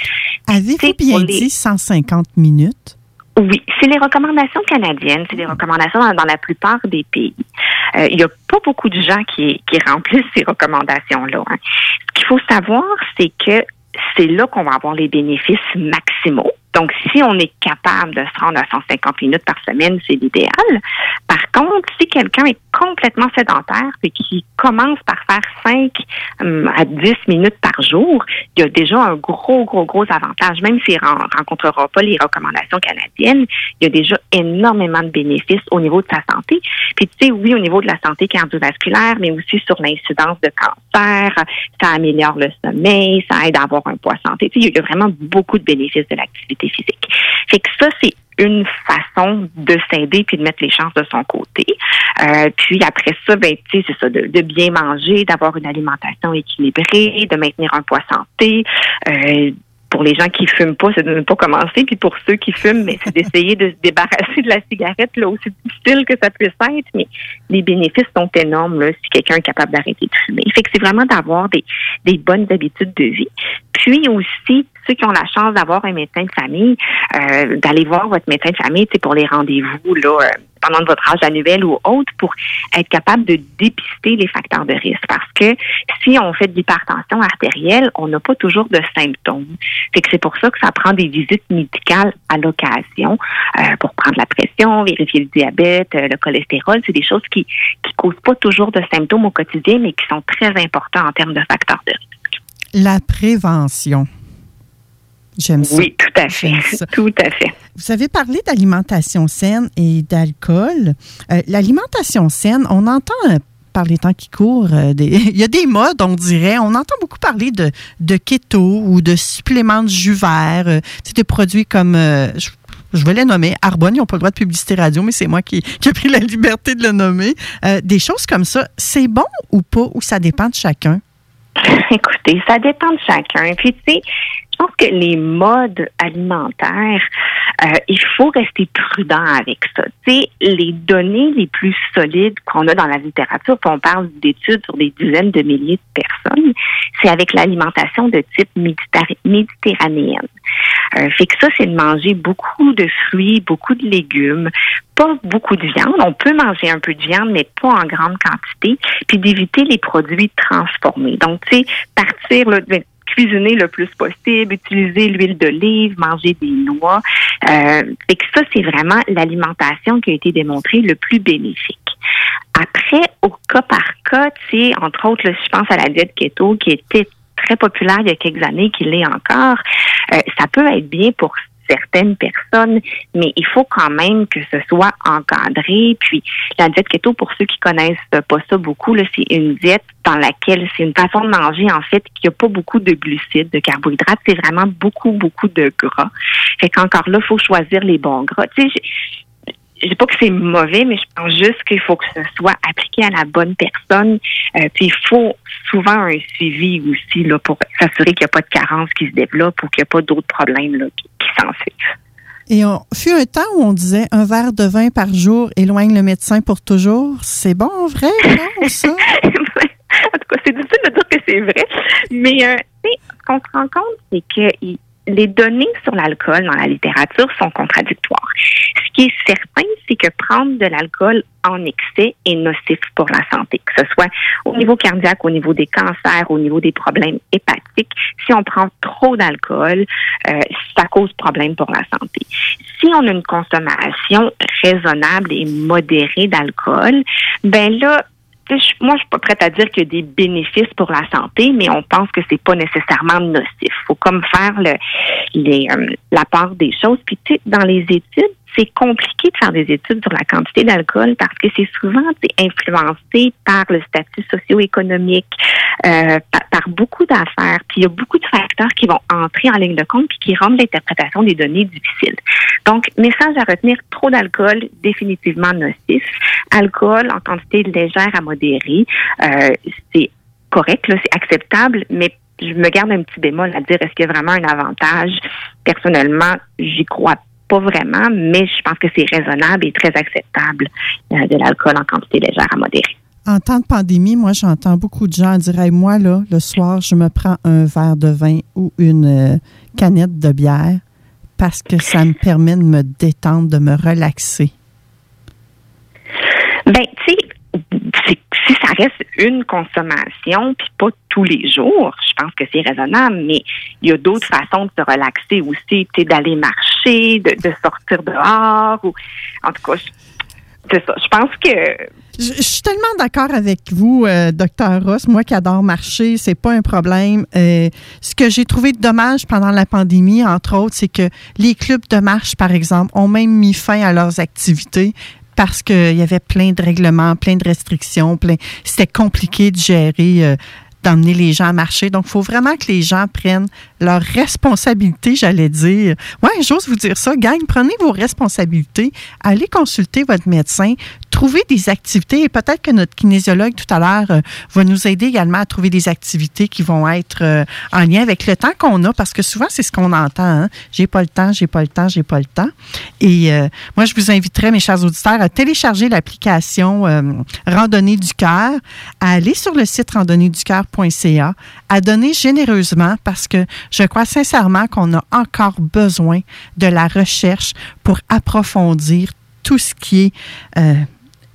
Avez-vous bien dit 150 minutes? Oui, c'est les recommandations canadiennes, c'est les recommandations dans, la plupart des pays. Euh, il n'y a pas beaucoup de gens qui, qui remplissent ces recommandations-là. Hein. Ce qu'il faut savoir, c'est que c'est là qu'on va avoir les bénéfices maximaux. Donc, si on est capable de se rendre à 150 minutes par semaine, c'est l'idéal. Par contre, si quelqu'un est complètement sédentaire et qui commence par faire 5 hum, à 10 minutes par jour, il y a déjà un gros, gros, gros avantage. Même s'il ne rencontrera pas les recommandations canadiennes, il y a déjà énormément de bénéfices au niveau de sa santé. Puis, tu sais, oui, au niveau de la santé cardiovasculaire, mais aussi sur l'incidence de cancer, ça améliore le sommeil, ça aide à avoir un poids santé. Tu sais, il y a vraiment beaucoup de bénéfices de l'activité physique. Fait que ça, c'est une façon de s'aider puis de mettre les chances de son côté. Euh, puis après ça, ben, c'est ça, de, bien manger, d'avoir une alimentation équilibrée, de maintenir un poids santé. Euh, pour les gens qui fument pas, c'est de ne pas commencer. Puis pour ceux qui fument, c'est d'essayer de se débarrasser de la cigarette, là, aussi difficile que ça puisse être. Mais les bénéfices sont énormes là, si quelqu'un est capable d'arrêter de fumer. Fait que c'est vraiment d'avoir des bonnes habitudes de vie. Puis aussi, ceux qui ont la chance d'avoir un médecin de famille, euh, d'aller voir votre médecin de famille, c'est pour les rendez-vous là euh, pendant votre âge annuel ou autre, pour être capable de dépister les facteurs de risque. Parce que si on fait de l'hypertension artérielle, on n'a pas toujours de symptômes. Fait que c'est pour ça que ça prend des visites médicales à l'occasion euh, pour prendre la pression, vérifier le diabète, le cholestérol. C'est des choses qui qui causent pas toujours de symptômes au quotidien, mais qui sont très importants en termes de facteurs de risque. La prévention. J'aime ça. Oui, tout à fait. [laughs] Tout à fait. Vous avez parlé d'alimentation saine et d'alcool. Euh, l'alimentation saine, on entend euh, par les temps qui courent, euh, [laughs] il y a des modes, on dirait. On entend beaucoup parler de, de keto ou de suppléments de jus vert, c'est des produits comme, je, vais les nommer, Arbonne, ils n'ont pas le droit de publicité radio, mais c'est moi qui, [laughs] qui ai pris la liberté de le nommer. des choses comme ça, c'est bon ou pas, ou ça dépend de chacun? Écoutez, ça dépend de chacun. Puis, tu sais, je pense que les modes alimentaires, euh, il faut rester prudent avec ça. Sais, les données les plus solides qu'on a dans la littérature, puis on parle d'études sur des dizaines de milliers de personnes, c'est avec l'alimentation de type méditerranéenne. Euh, fait que ça, c'est de manger beaucoup de fruits, beaucoup de légumes, pas beaucoup de viande. On peut manger un peu de viande, mais pas en grande quantité, puis d'éviter les produits transformés. Donc, tu sais, partir là, cuisiner le plus possible, utiliser l'huile d'olive, manger des noix. Euh, que ça, c'est vraiment l'alimentation qui a été démontrée le plus bénéfique. Après, au cas par cas, tu sais, entre autres, je pense à la diète keto qui était très populaire il y a quelques années, qui l'est encore. Euh, ça peut être bien pour certaines personnes, mais il faut quand même que ce soit encadré. Puis la diète keto, pour ceux qui connaissent pas ça beaucoup, c'est une diète dans laquelle c'est une façon de manger en fait qui a pas beaucoup de glucides, de carbohydrates, c'est vraiment beaucoup beaucoup de gras. Fait qu'encore là, faut choisir les bons gras. Tu je dis pas que c'est mauvais, mais je pense juste qu'il faut que ce soit appliqué à la bonne personne. Euh, puis il faut souvent un suivi aussi là, pour s'assurer qu'il n'y a pas de carence qui se développe ou qu'il n'y a pas d'autres problèmes là, qui, s'en suivent. Et on fut un temps où on disait un verre de vin par jour éloigne le médecin pour toujours. C'est bon, vrai, non, ça? [laughs] en tout cas, c'est difficile de dire que c'est vrai. Mais euh, ce qu'on se rend compte, c'est que les données sur l'alcool dans la littérature sont contradictoires. Ce qui est certain, c'est que prendre de l'alcool en excès est nocif pour la santé, que ce soit au niveau cardiaque, au niveau des cancers, au niveau des problèmes hépatiques. Si on prend trop d'alcool, euh, ça cause problème pour la santé. Si on a une consommation raisonnable et modérée d'alcool, ben là, moi, je suis pas prête à dire qu'il y a des bénéfices pour la santé, mais on pense que c'est pas nécessairement nocif. Faut comme faire le, les, euh, la part des choses. Puis, tu sais, dans les études, c'est compliqué de faire des études sur la quantité d'alcool parce que c'est souvent influencé par le statut socio-économique, euh, par, beaucoup d'affaires. Puis il y a beaucoup de facteurs qui vont entrer en ligne de compte puis qui rendent l'interprétation des données difficile. Donc, message à retenir, trop d'alcool, définitivement nocif. Alcool en quantité légère à modérée, euh, c'est correct, c'est acceptable, mais je me garde un petit bémol à dire est-ce qu'il y a vraiment un avantage? Personnellement, j'y crois pas vraiment, mais je pense que c'est raisonnable et très acceptable euh, de l'alcool en quantité légère à modérée. En temps de pandémie, moi, j'entends beaucoup de gens dire Moi, là, le soir, je me prends un verre de vin ou une euh, canette de bière parce que ça me permet de me détendre, de me relaxer. Ben, tu sais, si ça reste une consommation, puis pas tous les jours, je pense que c'est raisonnable, mais il y a d'autres façons de se relaxer aussi, d'aller marcher, de, sortir dehors, ou en tout cas, c'est ça. Je pense que je, suis tellement d'accord avec vous, euh, docteur Ross. Moi qui adore marcher, c'est pas un problème. Euh, ce que j'ai trouvé dommage pendant la pandémie, entre autres, c'est que les clubs de marche, par exemple, ont même mis fin à leurs activités parce qu'il y avait plein de règlements, plein de restrictions, plein. C'était compliqué de gérer. Euh, d'emmener les gens à marcher. Donc, il faut vraiment que les gens prennent leurs responsabilités, j'allais dire. Oui, j'ose vous dire ça. Gang, prenez vos responsabilités. Allez consulter votre médecin trouver des activités et peut-être que notre kinésiologue tout à l'heure euh, va nous aider également à trouver des activités qui vont être euh, en lien avec le temps qu'on a parce que souvent c'est ce qu'on entend. Hein. J'ai pas le temps, j'ai pas le temps, j'ai pas le temps. Et euh, moi je vous inviterais mes chers auditeurs à télécharger l'application Randonnée du cœur, à aller sur le site randonnéeducœur.ca, à donner généreusement parce que je crois sincèrement qu'on a encore besoin de la recherche pour approfondir tout ce qui est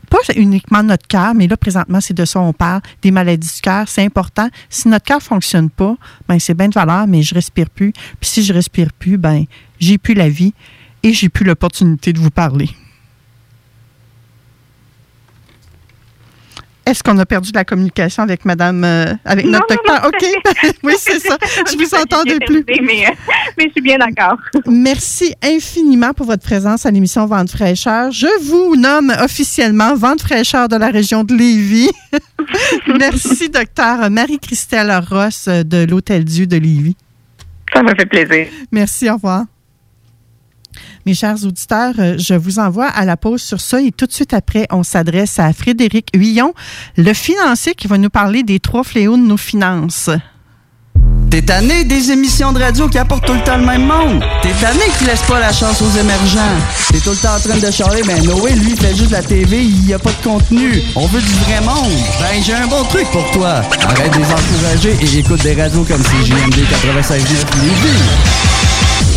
pas uniquement notre cœur, mais là, présentement, c'est de ça qu'on parle, des maladies du cœur. C'est important. Si notre cœur fonctionne pas, ben c'est bien de valeur, mais je respire plus. Puis si je respire plus, ben j'ai plus la vie et j'ai plus l'opportunité de vous parler. Est-ce qu'on a perdu la communication avec Madame, euh, avec notre docteur? OK. [laughs] oui, c'est ça. Je vous [laughs] entendais plus. Mais, euh, mais, je suis bien d'accord. [laughs] Merci infiniment pour votre présence à l'émission Vente fraîcheur. Je vous nomme officiellement Vente fraîcheur de la région de Lévis. Merci, docteur Marie-Christelle Ross de l'Hôtel Dieu de Lévis. Ça m'a fait plaisir. Merci, au revoir. Mes chers auditeurs, euh, je vous envoie à la pause sur ça et tout de suite après, on s'adresse à Frédéric Huillon, le financier qui va nous parler des trois fléaux de nos finances. T'es tanné des émissions de radio qui apportent tout le temps le même monde? T'es tanné qui laisse pas la chance aux émergents? T'es tout le temps en train de charler, ben Noé, lui, fait juste la TV, il y a pas de contenu. On veut du vrai monde. Ben, j'ai un bon truc pour toi. Arrête de les encourager et écoute des radios comme CJMD 96.9 Lévis.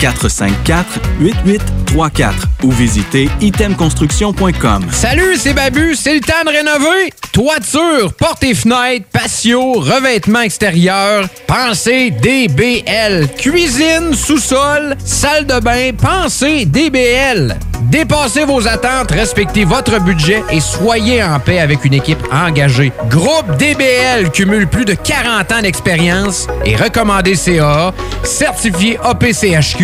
418-454-8834 ou visitez itemconstruction.com. Salut, c'est Babu, c'est le temps de rénover. Toiture, portes et fenêtres, patio, revêtement extérieur, pensez DBL. Cuisine, sous-sol, salle de bain, pensez DBL. Dépassez vos attentes, respectez votre budget et soyez en paix avec une équipe engagée. Groupe DBL cumule plus de 40 ans d'expérience et recommandé CAA, certifié APCHQ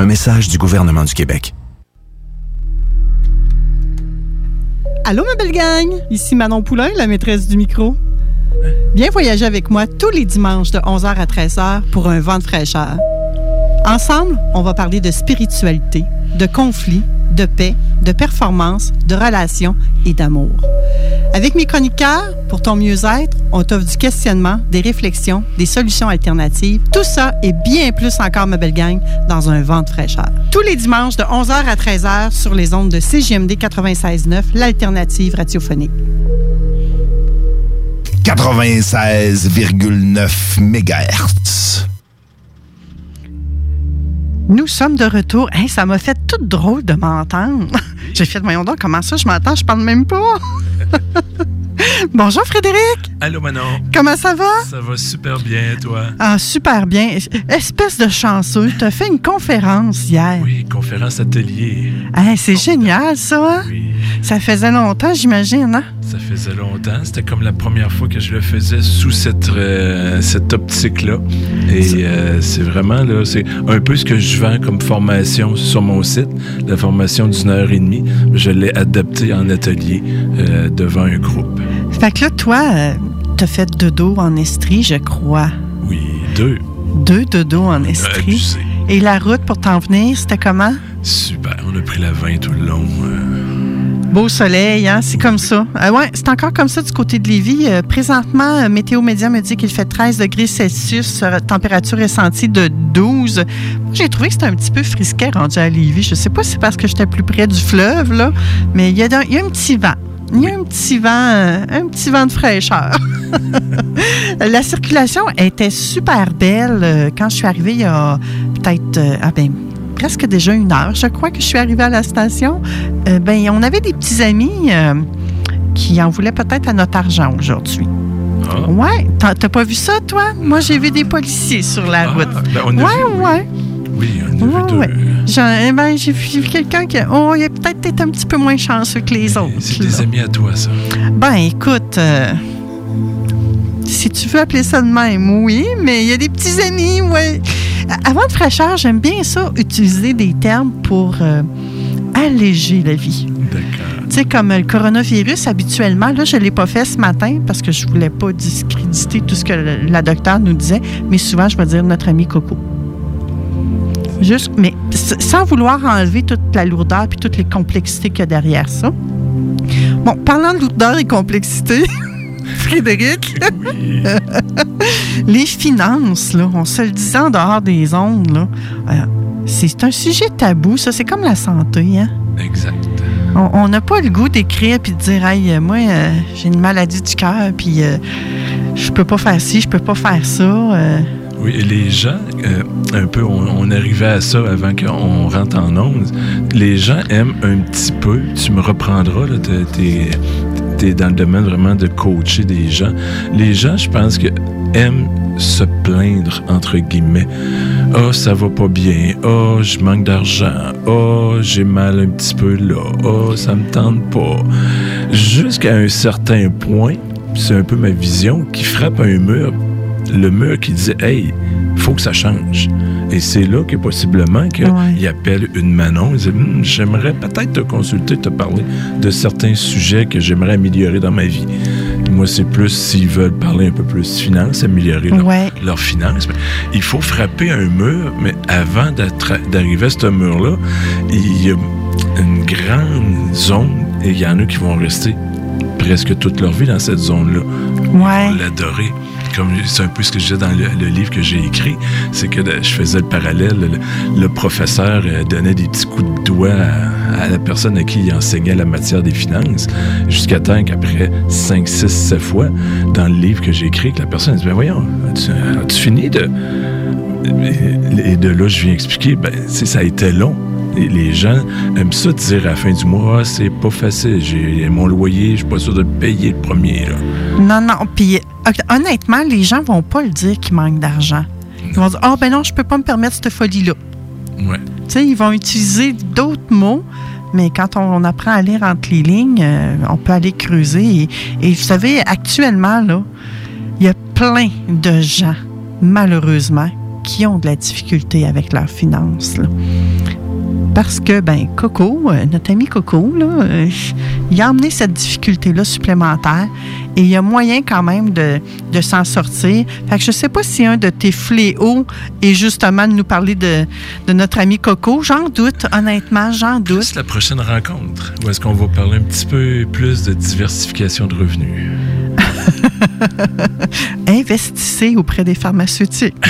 Un message du gouvernement du Québec. Allô, ma belle gang! Ici Manon Poulain, la maîtresse du micro. Viens voyager avec moi tous les dimanches de 11h à 13h pour un vent de fraîcheur. Ensemble, on va parler de spiritualité, de conflits, de paix, de performance, de relations et d'amour. Avec mes chroniqueurs, pour ton mieux-être, on t'offre du questionnement, des réflexions, des solutions alternatives. Tout ça et bien plus encore, ma belle gang, dans un vent de fraîcheur. Tous les dimanches de 11h à 13h sur les ondes de CGMD 96.9, l'alternative radiophonique. 96,9 MHz. Nous sommes de retour. Hey, ça m'a fait tout drôle de m'entendre. [laughs] J'ai fait, voyons donc, comment ça, je m'entends, je parle même pas. [laughs] [laughs] Bonjour Frédéric. Allô Manon. Comment ça va? Ça va super bien, toi? Ah, super bien. Espèce de chanceux. Tu as fait une conférence hier. Oui, conférence atelier. Hey, c'est génial, ça. hein? Ça faisait longtemps, j'imagine, hein? Ça faisait longtemps. C'était comme la première fois que je le faisais sous cette, euh, cette optique-là. Et euh, c'est vraiment, là, c'est un peu ce que je vends comme formation sur mon site. La formation d'une heure et demie. Je l'ai adaptée en atelier euh, devant un groupe. Fait que là, toi, euh, t'as fait dodo en estrie, je crois. Oui, deux. Deux dodo en estrie. Et la route pour t'en venir, c'était comment? Super. On a pris la 20 tout le long. euh, Beau soleil, hein? C'est comme ça. Euh, ouais, c'est encore comme ça du côté de Lévis. Euh, présentement, Météo Média me dit qu'il fait 13 degrés Celsius, température ressentie de 12. Moi, J'ai trouvé que c'était un petit peu frisquet rendu à Lévis. Je sais pas si c'est parce que j'étais plus près du fleuve, là, mais il y, y a un petit vent. Il y a un petit vent, un petit vent de fraîcheur. [laughs] La circulation était super belle euh, quand je suis arrivée il y a peut-être euh, ah ben, presque déjà une heure, je crois que je suis arrivée à la station. Euh, ben, on avait des petits amis euh, qui en voulaient peut-être à notre argent aujourd'hui. Ouais, t'as pas vu ça, toi? Moi, j'ai vu des policiers sur la route. ben, on a ouais, vu, ouais. Oui, on a Ouais, vu deux. Eh ben, j'ai vu quelqu'un qui oh, il a peut-être été un petit peu moins chanceux que les autres. C'est des amis à toi, ça. Ben, écoute, euh, si tu veux appeler ça de même, oui, mais il y a des petits amis, ouais. Avant de fraîcheur, j'aime bien ça, utiliser des termes pour euh, alléger la vie. D'accord. Tu sais, comme le coronavirus, habituellement, là, je ne l'ai pas fait ce matin parce que je ne voulais pas discréditer tout ce que le- la docteure nous disait, mais souvent, je vais dire notre ami Coco. Juste, mais sans vouloir enlever toute la lourdeur puis toutes les complexités qu'il y a derrière ça. Bon, parlant de lourdeur et complexité, [laughs] Frédéric, [laughs] les finances, là, on se le disait en dehors des ondes, là, euh, c'est un sujet tabou, ça. C'est comme la santé, hein? Exact. On- On n'a pas le goût d'écrire puis de dire, hey, euh, moi, euh, j'ai une maladie du cœur, puis euh, je peux pas faire ci, je peux pas faire ça. Oui, les gens, euh, un peu, on, arrivait à ça avant qu'on rentre en ondes. Les gens aiment un petit peu, tu me reprendras, t'es, t'es dans le domaine vraiment de coacher des gens. Les gens, je pense que aiment se plaindre, entre guillemets. Ah, oh, ça va pas bien. Ah, oh, je manque d'argent. Ah, oh, j'ai mal un petit peu là. Ah, oh, ça me tente pas. Jusqu'à un certain point, c'est un peu ma vision, qui frappe un mur le mur qui disait Hey, faut que ça change. Et c'est là que possiblement qu'il Ouais. appelle une Manon. Il dit Hum, J'aimerais peut-être te consulter, te parler de certains sujets que j'aimerais améliorer dans ma vie. Moi, c'est plus s'ils veulent parler un peu plus finance, améliorer leur- Ouais. leurs finances. Mais il faut frapper un mur, mais avant d'arriver à ce mur-là, il y a une grande zone et il y en a qui vont rester presque toute leur vie dans cette zone-là. Ouais. L'adorer. Comme c'est un peu ce que je disais dans le, livre que j'ai écrit, c'est que je faisais le parallèle. Le, professeur euh, donnait des petits coups de doigt à, la personne à qui il enseignait la matière des finances, jusqu'à temps qu'après 5, 6, 7 fois, dans le livre que j'ai écrit, que la personne dit Ben voyons, as-tu as-tu fini de. Et de là, je viens expliquer, ben, ça a été long. Les gens aiment ça dire à la fin du mois, Ah, c'est pas facile, j'ai mon loyer, je suis pas sûr de le payer le premier. Là. Non, non. Puis euh, honnêtement, les gens vont pas le dire qu'ils manquent d'argent. Ils vont dire, ah ben non, je peux pas me permettre cette folie-là. Ouais. Tu sais, ils vont utiliser d'autres mots, mais quand on, apprend à lire entre les lignes, euh, on peut aller creuser. Et, et vous savez, actuellement, là, il y a plein de gens, malheureusement, qui ont de la difficulté avec leurs finances. là. Parce que, ben, Coco, euh, notre ami Coco, là, euh, il a emmené cette difficulté-là supplémentaire et il y a moyen quand même de, de s'en sortir. Fait que je sais pas si un de tes fléaux est justement de nous parler de, de notre ami Coco. J'en doute, honnêtement, j'en doute. C'est la prochaine rencontre où est-ce qu'on va parler un petit peu plus de diversification de revenus? [laughs] Investissez auprès des pharmaceutiques. [laughs]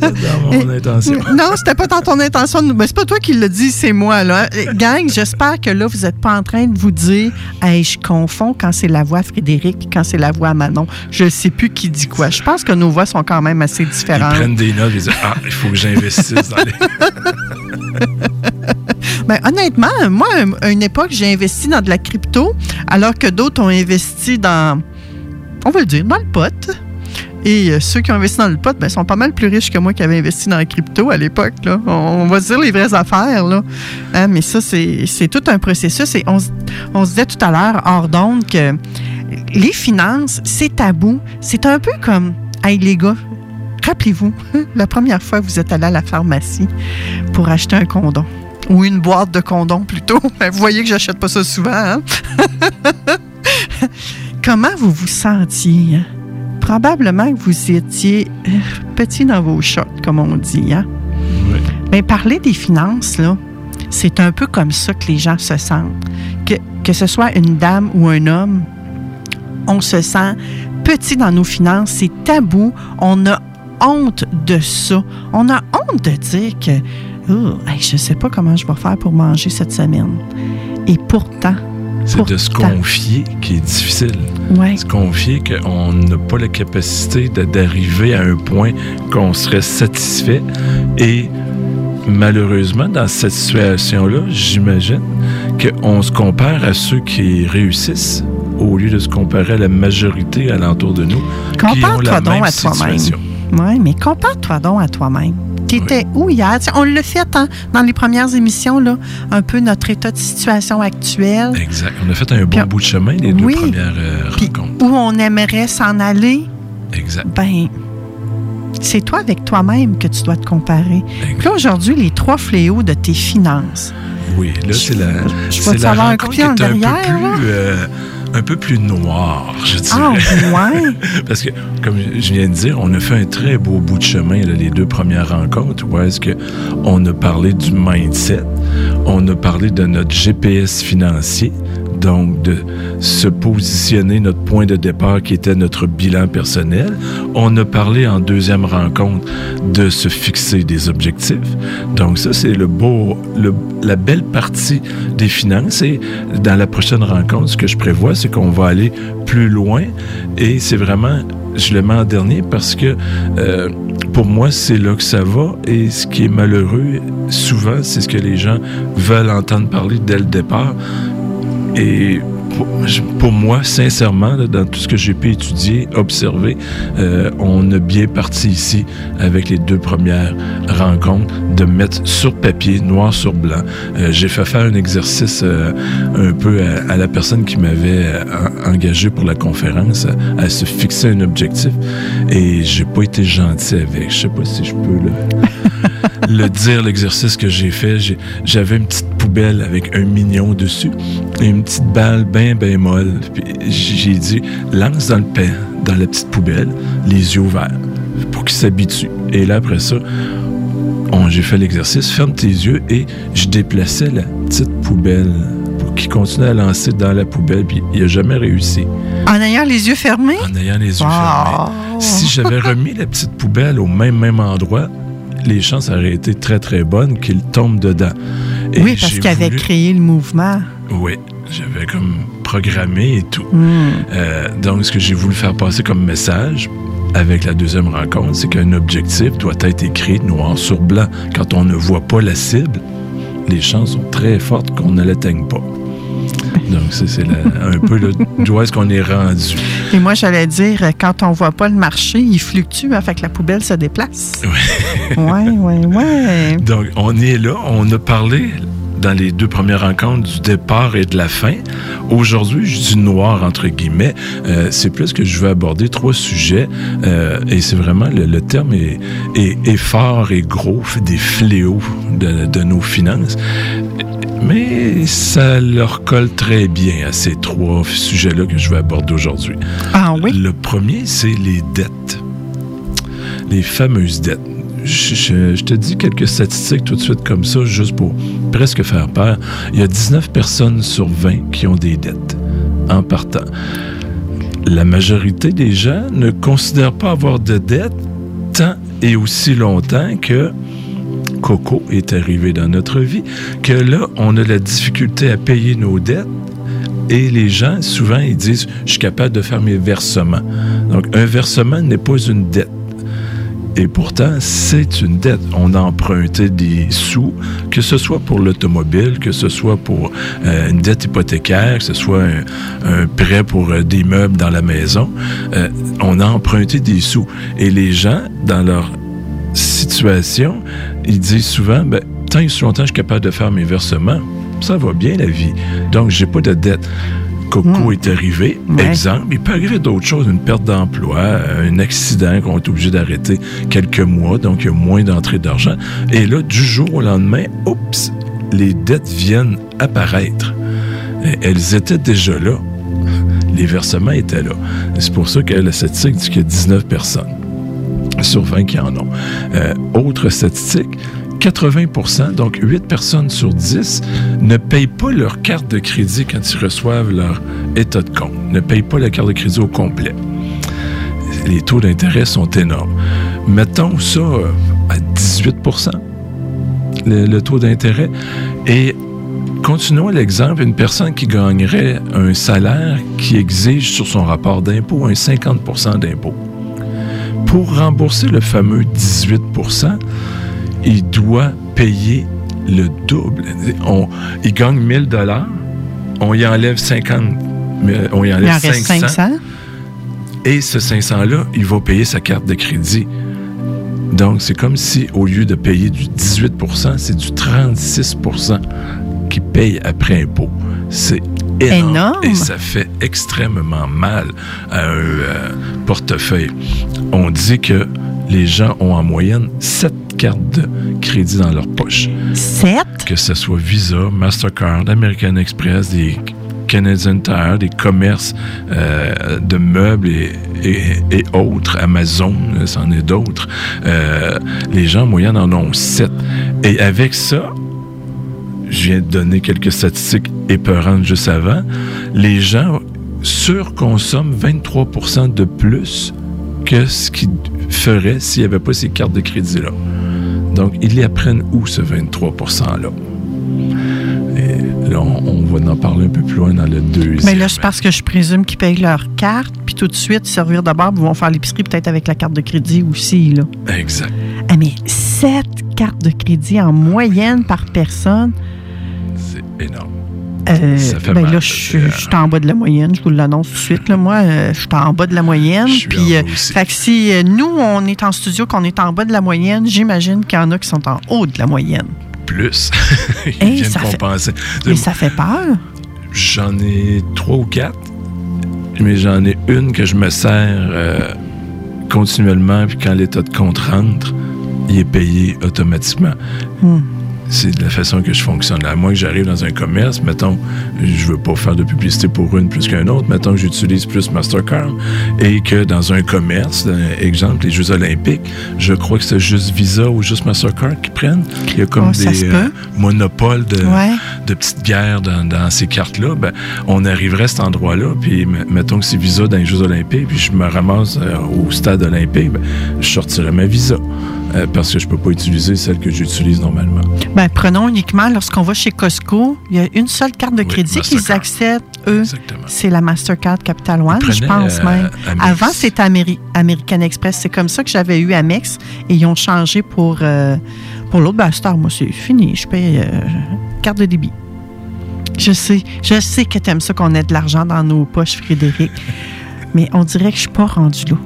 Dans mon intention. Non, c'était pas dans ton intention. nous- Ben, c'est pas toi qui l'as dit, c'est moi. Là. Gang, j'espère que là, vous n'êtes pas en train de vous dire hey, je confonds quand c'est la voix à Frédéric quand c'est la voix à Manon. Je sais plus qui dit quoi. Je pense que nos voix sont quand même assez Ils différentes. prennent des notes et disent Ah, il faut que j'investisse dans les. [laughs] Ben, honnêtement, moi, à une époque, j'ai investi dans de la crypto, alors que d'autres ont investi dans, on va le dire, dans le pot. Et euh, ceux qui ont investi dans le pot, ben, sont pas mal plus riches que moi qui avais investi dans la crypto à l'époque. On, va dire les vraies affaires. Là. Hein, mais ça, c'est tout un processus. Et on, se- on se disait tout à l'heure, hors d'onde, que les finances, c'est tabou. C'est un peu comme, hey les gars, rappelez-vous, [laughs] la première fois que vous êtes allé à la pharmacie pour acheter un condom. Ou une boîte de condoms plutôt. [laughs] Ben, Vous voyez que j'achète pas ça souvent. hein? [laughs] Comment vous vous sentiez? Probablement que vous étiez euh, petit dans vos shorts, comme on dit. Hein? Mais parler des finances, là, c'est un peu comme ça que les gens se sentent. Que, que ce soit une dame ou un homme, on se sent petit dans nos finances, c'est tabou, on a honte de ça. On a honte de dire que Oh, hey, je ne sais pas comment je vais faire pour manger cette semaine. Et pourtant, C'est de se confier qui est difficile. Ouais. Se confier qu'on n'a pas la capacité d'arriver à un point qu'on serait satisfait. Et malheureusement, dans cette situation-là, j'imagine qu'on se compare à ceux qui réussissent au lieu de se comparer à la majorité alentour de nous compare-toi donc à toi-même. Oui, mais compare-toi donc à toi-même. Tu étais où hier? On l'a fait hein, dans les premières émissions, là, un peu notre état de situation actuel. Exact. On a fait un bon bout de chemin, les deux premières euh, rencontres. où on aimerait s'en aller. Exact. Ben, c'est toi avec toi-même que tu dois te comparer. Puis là, aujourd'hui, les trois fléaux de tes finances. Oui, là, c'est la. je c'est peux te la savoir un coup de qui est un peu derrière, plus, euh, un peu plus noire, je dirais. Ah, ouais? [laughs] Parce que, comme je viens de dire, on a fait un très beau bout de chemin, là, les deux premières rencontres, où est-ce que on a parlé du mindset, on a parlé de notre GPS financier, donc de se positionner notre point de départ qui était notre bilan personnel. On a parlé en deuxième rencontre de se fixer des objectifs. Donc ça, c'est le beau, la belle partie des finances. Et dans la prochaine rencontre, ce que je prévois, c'est qu'on va aller plus loin. Et c'est vraiment, je le mets en dernier parce que euh, pour moi, c'est là que ça va. Et ce qui est malheureux, souvent, c'est ce que les gens veulent entendre parler dès le départ. Et pour, moi, sincèrement, là, dans tout ce que j'ai pu étudier, observer, euh, on a bien parti ici avec les deux premières rencontres de mettre sur papier, noir sur blanc. Euh, j'ai fait faire un exercice euh, un peu à, la personne qui m'avait euh, en- engagé pour la conférence à, à se fixer un objectif et j'ai pas été gentil avec. Je sais pas si je peux le, le dire, l'exercice que j'ai fait. J'avais une petite poubelle avec un mignon dessus et une petite balle bien, bien molle. J'ai dit, lance dans le pain, dans la petite poubelle, les yeux ouverts, pour qu'il s'habitue. Et là, après ça, j'ai fait l'exercice, ferme tes yeux et je déplaçais la petite poubelle pour qu'il continue à lancer dans la poubelle. Puis il n'a jamais réussi En ayant les yeux fermés? en ayant les yeux fermés. Si j'avais remis la petite poubelle au même, même endroit, les chances auraient été très, très bonnes qu'il tombe dedans. Et oui, parce qu'il avait créé le mouvement. Oui, j'avais comme programmé et tout. Hmm. Euh, donc, ce que j'ai voulu faire passer comme message avec la deuxième rencontre, c'est qu'un objectif doit être écrit noir sur blanc. Quand on ne voit pas la cible, les chances sont très fortes qu'on ne l'atteigne pas. Donc, c'est un peu le, d'où est-ce qu'on est rendu. Et moi, j'allais dire, euh, quand on voit pas le marché, il fluctue, hein, fait que la poubelle se déplace. Oui, oui, oui. Donc, on est là. On a parlé dans les deux premières rencontres du départ et de la fin. Aujourd'hui, je dis noir entre guillemets. Euh, c'est plus que je veux aborder trois sujets euh, et c'est vraiment le, le terme est, est- est fort et gros, des fléaux de, de nos finances. Mais ça leur colle très bien à ces trois sujets-là que je vais aborder aujourd'hui. Ah oui? Le premier, c'est les dettes. Les fameuses dettes. Je, je- je te dis quelques statistiques tout de suite comme ça, juste pour presque faire peur. Il y a 19 personnes sur 20 qui ont des dettes en partant. La majorité des gens ne considèrent pas avoir de dettes tant et aussi longtemps que Coco est arrivé dans notre vie, que là, on a la difficulté à payer nos dettes et les gens, souvent, ils disent, je suis capable de faire mes versements. Donc, un versement n'est pas une dette. Et pourtant, c'est une dette. On a emprunté des sous, que ce soit pour l'automobile, que ce soit pour euh, une dette hypothécaire, que ce soit un, prêt pour euh, des meubles dans la maison. Euh, on a emprunté des sous. Et les gens, dans leur situation, ils disent souvent, ben, tant et si longtemps que je suis capable de faire mes versements, ça va bien la vie. Donc, j'ai pas de dette. Coco est arrivé, exemple, il peut arriver d'autres choses, une perte d'emploi, un accident qu'on est obligé d'arrêter quelques mois, donc il y a moins d'entrée d'argent. Et là, du jour au lendemain, oups, les dettes viennent apparaître. Elles étaient déjà là. Les versements étaient là. C'est pour ça que la statistique dit qu'il y a 19 personnes sur 20 qui en ont. Euh, autre statistique, 80% donc 8 personnes sur 10, ne payent pas leur carte de crédit quand ils reçoivent leur état de compte, ne payent pas la carte de crédit au complet. Les taux d'intérêt sont énormes. Mettons ça euh, à 18 le, le taux d'intérêt. Et continuons l'exemple, une personne qui gagnerait un salaire qui exige sur son rapport d'impôt un 50% d'impôt. Pour rembourser le fameux 18 il doit payer le double. On, il gagne 1000 dollars, on y enlève 50, mais on y Il enlève en reste 500, 500. et ce 500-là, il va payer sa carte de crédit. Donc, c'est comme si, au lieu de payer du 18% c'est du 36% qui paye après impôt. C'est énorme, Énorme. Et ça fait extrêmement mal à un euh, portefeuille. On dit que les gens ont en moyenne 7 cartes de crédit dans leur poche. 7? Que ce soit Visa, Mastercard, American Express, des Canadian Tire, des commerces euh, de meubles et, et- et autres, Amazon, c'en est d'autres. Euh, les gens en moyenne en ont 7. Et avec ça, je viens de donner quelques statistiques épeurantes juste avant, les gens surconsomment 23% de plus que ce qu'ils feraient s'il n'y avait pas ces cartes de crédit-là. Donc, ils les apprennent où, ce 23 %-là? On, on va en parler un peu plus loin dans le deuxième. Mais là, c'est parce que je présume qu'ils payent leur carte, puis tout de suite, servir d'abord, ils vont faire l'épicerie peut-être avec la carte de crédit aussi. Là. Exact. Ah, mais 7 cartes de crédit en moyenne par personne. Énorme. Euh, Ça fait ben mal, là, je suis je suis en bas de la moyenne, je vous l'annonce tout de suite. Là. Moi, euh, je suis en bas de la moyenne. Puis, euh, fait que si euh, nous, on est en studio, qu'on est en bas de la moyenne, j'imagine qu'il y en a qui sont en haut de la moyenne. Plus. [laughs] Ils Hey, viennent fait- compenser. Mais ça fait peur. J'en ai trois ou quatre, mais j'en ai une que je me sers euh, continuellement, puis quand l'état de compte rentre, il est payé automatiquement. Hmm. C'est de la façon que je fonctionne. À moins que j'arrive dans un commerce, mettons, je veux pas faire de publicité pour une plus qu'un autre, mettons que j'utilise plus Mastercard et que dans un commerce, euh, exemple, les Jeux Olympiques, je crois que c'est juste Visa ou juste Mastercard qui prennent. Il y a comme Oh, des euh, monopoles de, Ouais. de petites guerres dans, dans ces cartes-là. Ben, on arriverait à cet endroit-là, puis mettons que c'est Visa dans les Jeux Olympiques, puis je me ramasse euh, au stade olympique, ben, je sortirais ma Visa. Euh, parce que je peux pas utiliser celle que j'utilise normalement. Ben, prenons uniquement lorsqu'on va chez Costco, il y a une seule carte de crédit qu'ils acceptent, eux. C'est la Mastercard Capital One, je pense euh, même. Amex. Avant, c'était Ameri- American Express. C'est comme ça que j'avais eu Amex et ils ont changé pour, euh, pour l'autre. Ben, Star, moi, c'est fini. Je paye carte de débit. Je sais, je sais que tu aimes ça qu'on ait de l'argent dans nos poches, Frédéric. [laughs] Mais on dirait que je suis pas rendu là.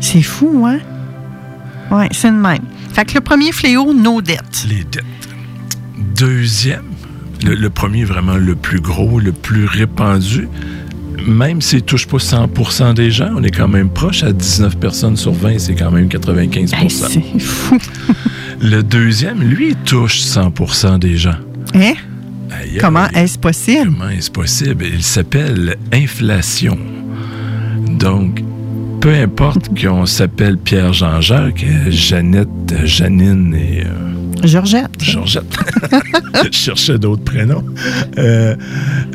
C'est fou, hein? Oui, c'est le même. Fait que le premier fléau, nos dettes. Les dettes. Deuxième, le, le premier vraiment le plus gros, le plus répandu, même s'il ne touche pas 100% des gens, on est quand même proche à 19 personnes sur 20, c'est quand même 95 c'est fou. [laughs] Le deuxième, lui, il touche 100% des gens. Hein? Comment est-ce possible? Comment est-ce possible? Il s'appelle inflation. Donc, peu importe qu'on s'appelle Pierre Jean-Jacques, euh, Jeannette, Janine et... euh, Georgette. Georgette. [laughs] Je cherchais d'autres prénoms. Euh,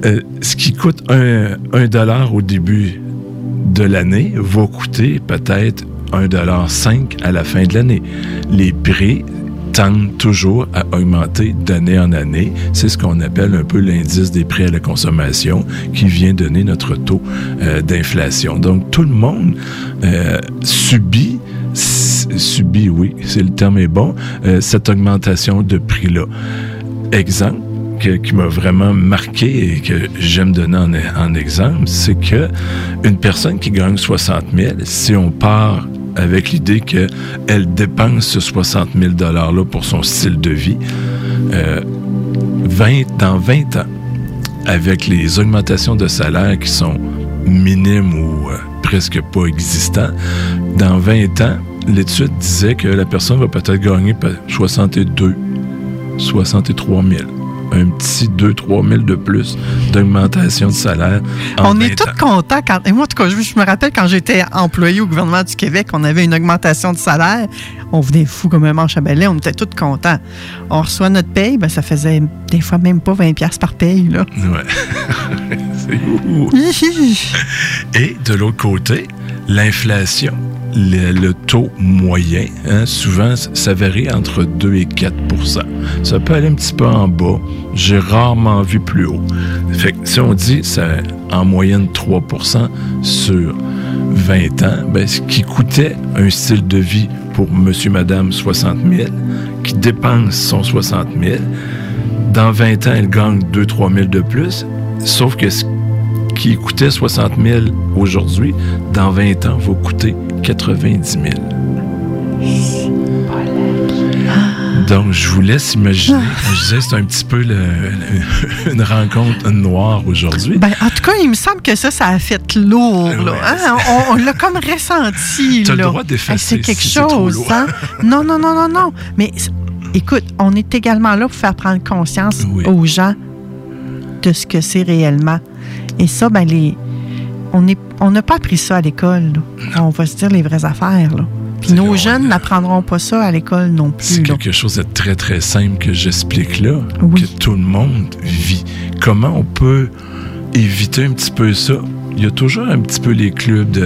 euh, ce qui coûte un, un dollar au début de l'année va coûter peut-être un dollar cinq à la fin de l'année. Les prix tendent toujours à augmenter d'année en année. C'est ce qu'on appelle un peu l'indice des prix à la consommation qui vient donner notre taux euh, d'inflation. Donc tout le monde euh, subit subit, oui, c'est le terme est bon, euh, cette augmentation de prix-là. Exemple qui m'a vraiment marqué et que j'aime donner en, en exemple, c'est que une personne qui gagne 60 000, si on part avec l'idée qu'elle dépense ce 60 000 $-là pour son style de vie, euh, 20, dans 20 ans, avec les augmentations de salaire qui sont minimes ou euh, presque pas existants, dans 20 ans, l'étude disait que la personne va peut-être gagner pe- 62, 63 000. Un petit 2-3 000 de plus d'augmentation de salaire. en On 20 est tous contents quand. Et moi, en tout cas, je, je me rappelle quand j'étais employé au gouvernement du Québec, on avait une augmentation de salaire. On venait fou comme un manche à balai, on était tous contents. On reçoit notre paye, ben, ça faisait des fois même pas 20$ piastres par paye. Là. Ouais. [laughs] C'est. Et de l'autre côté, l'inflation, le, taux moyen, hein, souvent, ça varie entre 2 et 4% Ça peut aller un petit peu en bas. J'ai rarement vu plus haut. Fait que si on dit ça, en moyenne 3% sur 20 ans, ben, ce qui coûtait un style de vie pour monsieur, madame 60 000, qui dépense son 60 000, dans 20 ans, elle gagne 2-3 000 de plus, sauf que ce qui coûtait 60 000 aujourd'hui, dans 20 ans, va coûter 90 000. Donc, je vous laisse imaginer. Je disais, c'est un petit peu le- le- une rencontre noire aujourd'hui. Ben, en tout cas, il me semble que ça, ça a fait lourd. là, hein? On, on l'a comme ressenti. [laughs] T'as le là. droit d'effacer C'est quelque si chose. hein? Non, non, non, non, non. Mais écoute, on est également là pour faire prendre conscience aux gens de ce que c'est réellement. Et ça, ben, les, on est- on n'a pas appris ça à l'école. On va se dire les vraies affaires. Là. Puis nos jeunes n'apprendront pas ça à l'école non C'est plus. là. quelque chose de très, très simple que j'explique là, que tout le monde vit. Comment on peut éviter un petit peu ça? Il y a toujours un petit peu les clubs de,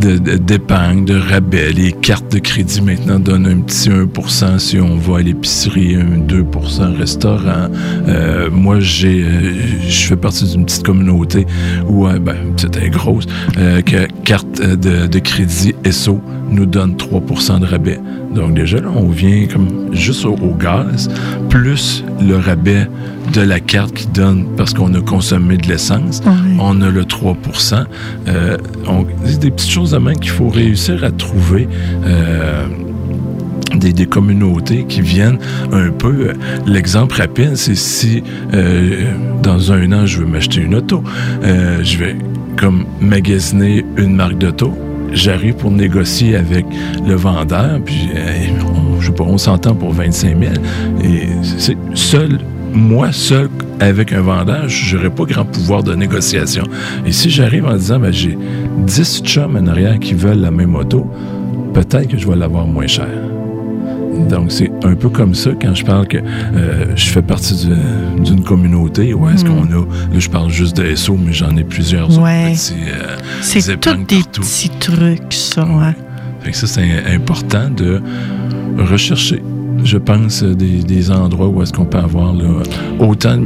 de- de- d'épargne, de, rabais. Les cartes de crédit maintenant donnent un petit 1% si on va à l'épicerie, un 2% restaurant. Euh, moi, j'ai, euh, je fais partie d'une petite communauté où, euh, ben, c'était grosse, que carte de, de crédit SO nous donne 3 de rabais. Donc déjà, là, on vient comme juste au, au gaz, plus le rabais de la carte qui donne parce qu'on a consommé de l'essence. On a le 3 euh, on- des petites choses de même qu'il faut réussir à trouver. euh, des, des communautés qui viennent un peu. L'exemple rapide, c'est si euh, dans un an, je veux m'acheter une auto, euh, je vais comme magasiner une marque d'auto. J'arrive pour négocier avec le vendeur, puis euh, on, je on s'entend pour 25 000. Et seul, moi seul avec un vendeur, j'aurais pas grand pouvoir de négociation. Et si j'arrive en disant, ben, j'ai 10 chums en arrière qui veulent la même auto, peut-être que je vais l'avoir moins cher. Donc, c'est un peu comme ça quand je parle que euh, je fais partie du- d'une communauté où est-ce Mm. qu'on a, là, je parle juste de SO, mais j'en ai plusieurs Ouais. euh, C'est tous des partout. petits trucs, ça. Fait que ça, c'est important de rechercher, je pense, des, endroits où est-ce qu'on peut avoir autant.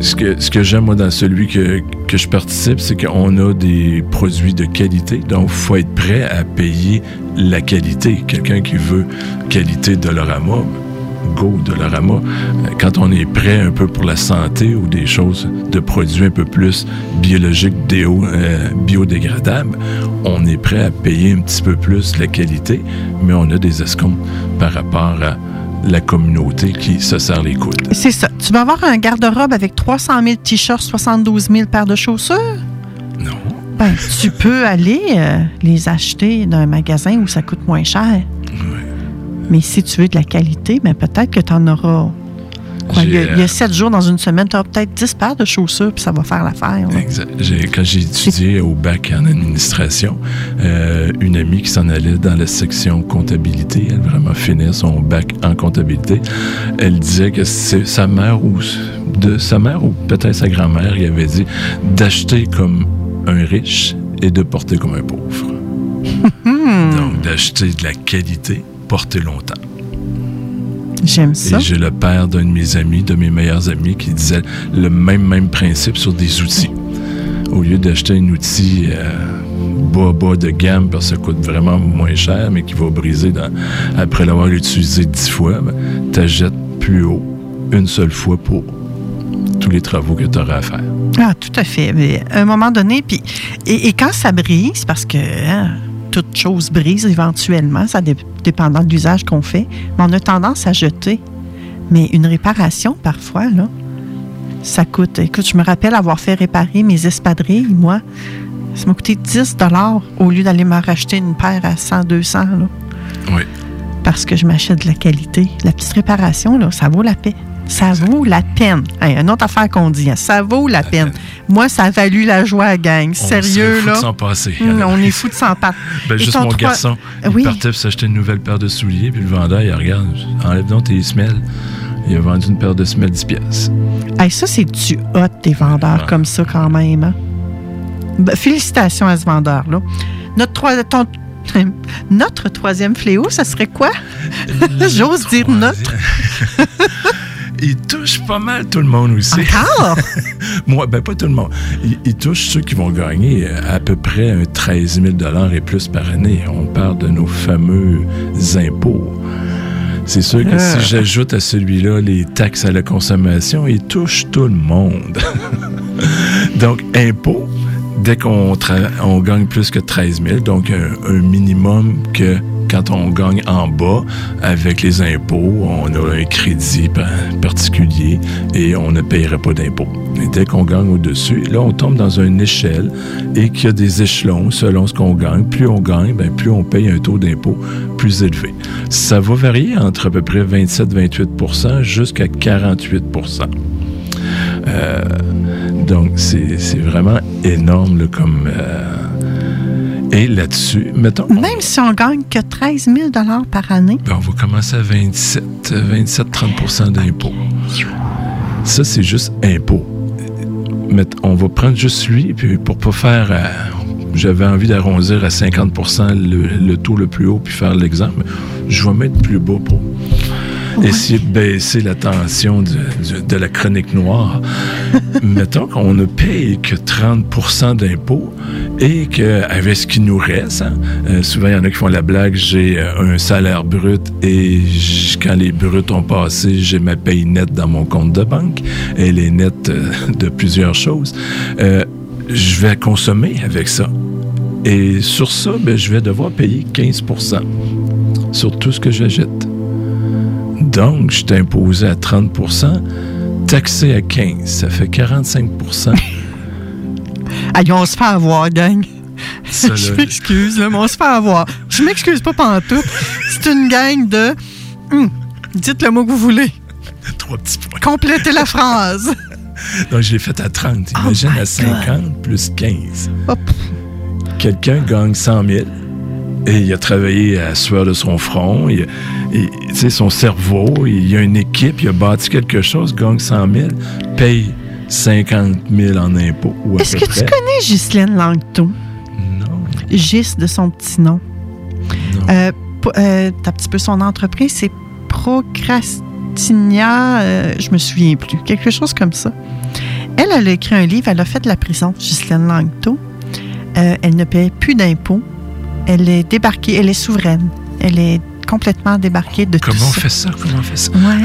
Ce que, ce que j'aime, moi, dans celui que, que je participe, c'est qu'on a des produits de qualité. Donc, il faut être prêt à payer la qualité. Quelqu'un qui veut qualité Dolorama, go Dolorama. Quand on est prêt un peu pour la santé ou des choses de produits un peu plus biologiques, euh, biodégradables, on est prêt à payer un petit peu plus la qualité, mais on a des escomptes par rapport à la communauté qui se serre les coudes. C'est ça. Tu vas avoir un garde-robe avec 300 000 t-shirts, 72 000 paires de chaussures? Non. Ben, tu peux aller euh, les acheter dans un magasin où ça coûte moins cher. Mais si tu veux de la qualité, ben peut-être que tu en auras. Quoi, il, y a, J'ai, il y a euh, sept jours dans une semaine, tu auras peut-être 10 paires de chaussures, puis ça va faire l'affaire. Exact. Quand j'ai étudié au bac en administration, euh, une amie qui s'en allait dans la section comptabilité, elle vraiment finit son bac en comptabilité, elle disait que c'est sa mère ou de sa mère ou peut-être sa grand-mère, il avait dit d'acheter comme un riche et de porter comme un pauvre. [laughs] Donc d'acheter de la qualité, porter longtemps. J'aime ça. Et j'ai le père d'un de mes amis, de mes meilleurs amis, qui disait le même, même principe sur des outils. Au lieu d'acheter un outil euh, bas, bas de gamme, parce que ça coûte vraiment moins cher, mais qui va briser dans- après l'avoir utilisé dix fois, ben, t'achètes plus haut une seule fois pour tous les travaux que tu auras à faire. Ah, tout à fait. Mais à un moment donné, puis et, et quand ça brise, parce que hein, toute chose brise éventuellement, ça dé- dépendant de l'usage qu'on fait, mais on a tendance à jeter. Mais une réparation, parfois, là, ça coûte. Écoute, je me rappelle avoir fait réparer mes espadrilles, moi. Ça m'a coûté 10 au lieu d'aller me racheter une paire à 100, 200, là, Oui. parce que je m'achète de la qualité. La petite réparation, là, ça vaut la paix. Ça vaut la peine. Hey, une autre affaire qu'on dit, hein, ça vaut la peine. Moi, ça a valu la joie à gang. Sérieux, serait fou là. de s'en passer. Hum, on est fou de s'en passer. [laughs] Ben, juste mon garçon, il Oui. partait pour s'acheter une nouvelle paire de souliers, puis le vendeur, il regarde, enlève donc tes semelles. Il a vendu une paire de semelles 10 pièces. Hey, ça, c'est du hot des vendeurs comme ça, quand même. hein? Ben, félicitations à ce vendeur-là. Notre, ton- [laughs] notre troisième fléau, ça serait quoi? [laughs] J'ose dire notre. Il touche pas mal tout le monde aussi. Encore? [laughs] Moi, ben pas tout le monde. Il, il touche ceux qui vont gagner euh, à peu près un 13 000 et plus par année. On parle de nos fameux impôts. C'est sûr que Ah. si j'ajoute à celui-là les taxes à la consommation, il touche tout le monde. [laughs] donc, impôts, dès qu'on on gagne plus que 13 000, donc un, un minimum que quand on gagne en bas, avec les impôts, on a un crédit pa- particulier et on ne paierait pas d'impôts. Dès qu'on gagne au-dessus, là, on tombe dans une échelle et qu'il y a des échelons selon ce qu'on gagne. Plus on gagne, ben, plus on paye un taux d'impôt plus élevé. Ça va varier entre à peu près 27-28% jusqu'à 48% euh, donc, c'est vraiment énorme comme. euh, et là-dessus, mettons, Même si on gagne que 13 000 par année. ben, on va commencer à 27, 27-30% d'impôts. Ça, c'est juste impôt. Mais on va prendre juste lui, puis pour pas faire. euh, J'avais envie d'arrondir à 50 le, le taux le plus haut, puis faire l'exemple. Je vais mettre plus bas pour essayer de baisser la tension de la chronique noire. [laughs] Mettons qu'on ne paye que 30% d'impôts et qu'avec ce qui nous reste, hein, euh, souvent il y en a qui font la blague, j'ai euh, un salaire brut et quand les bruts ont passé, j'ai ma paye nette dans mon compte de banque. Elle est nette euh, [laughs] de plusieurs choses. Je vais consommer avec ça. Et sur ça, ben, je vais devoir payer 15% sur tout ce que j'achète. Donc, je suis imposé à 30% taxé à 15% Ça fait 45 [laughs] Aïe, on se fait avoir, gang. Ça, [laughs] là. je m'excuse, là, mais on se fait avoir. Je m'excuse pas pantoute. C'est une gang de... Hum, dites le mot que vous voulez. [laughs] Trois petits points. Complétez la phrase. Donc, je l'ai fait à 30. Imagine à 50 plus 15. Hop. Quelqu'un gagne 100 000 et il a travaillé à la sueur de son front. Il, il- tu sais, son cerveau, il a une équipe, il a bâti quelque chose, gagne 100 000, paye 50 000 en impôts. Est-ce que tu connais Ghislaine Langto? Non. Gis de son petit nom. Euh, p- euh, T'as un petit peu son entreprise, c'est Procrastinia, euh, je me souviens plus, quelque chose comme ça. Elle, elle a écrit un livre, elle a fait de la prison, Ghislaine Langto. Euh, elle ne paie plus d'impôts. Elle est débarquée, elle est souveraine. Elle est complètement débarquée de Comment tout on ça. fait ça? Comment on fait ça? Ouais.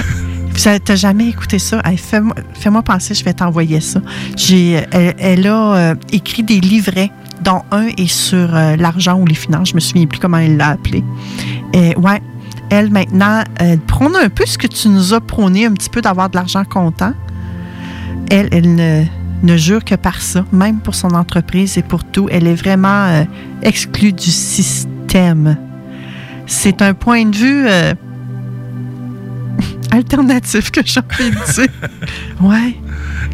Avez- T'as jamais écouté ça? Hey, Fais-moi fais-moi penser, je vais t'envoyer ça. J'ai, elle, elle a euh, écrit des livrets, dont un est sur euh, l'argent ou les finances. Je me souviens plus comment elle l'a appelé. Et ouais, elle maintenant, elle prône un peu ce que tu nous as prôné, un petit peu d'avoir de l'argent comptant. Elle, elle ne, ne jure que par ça, même pour son entreprise et pour tout. Elle est vraiment euh, exclue du système. C'est un point de vue euh, [laughs] alternatif que j'ai envie de dire. Ouais.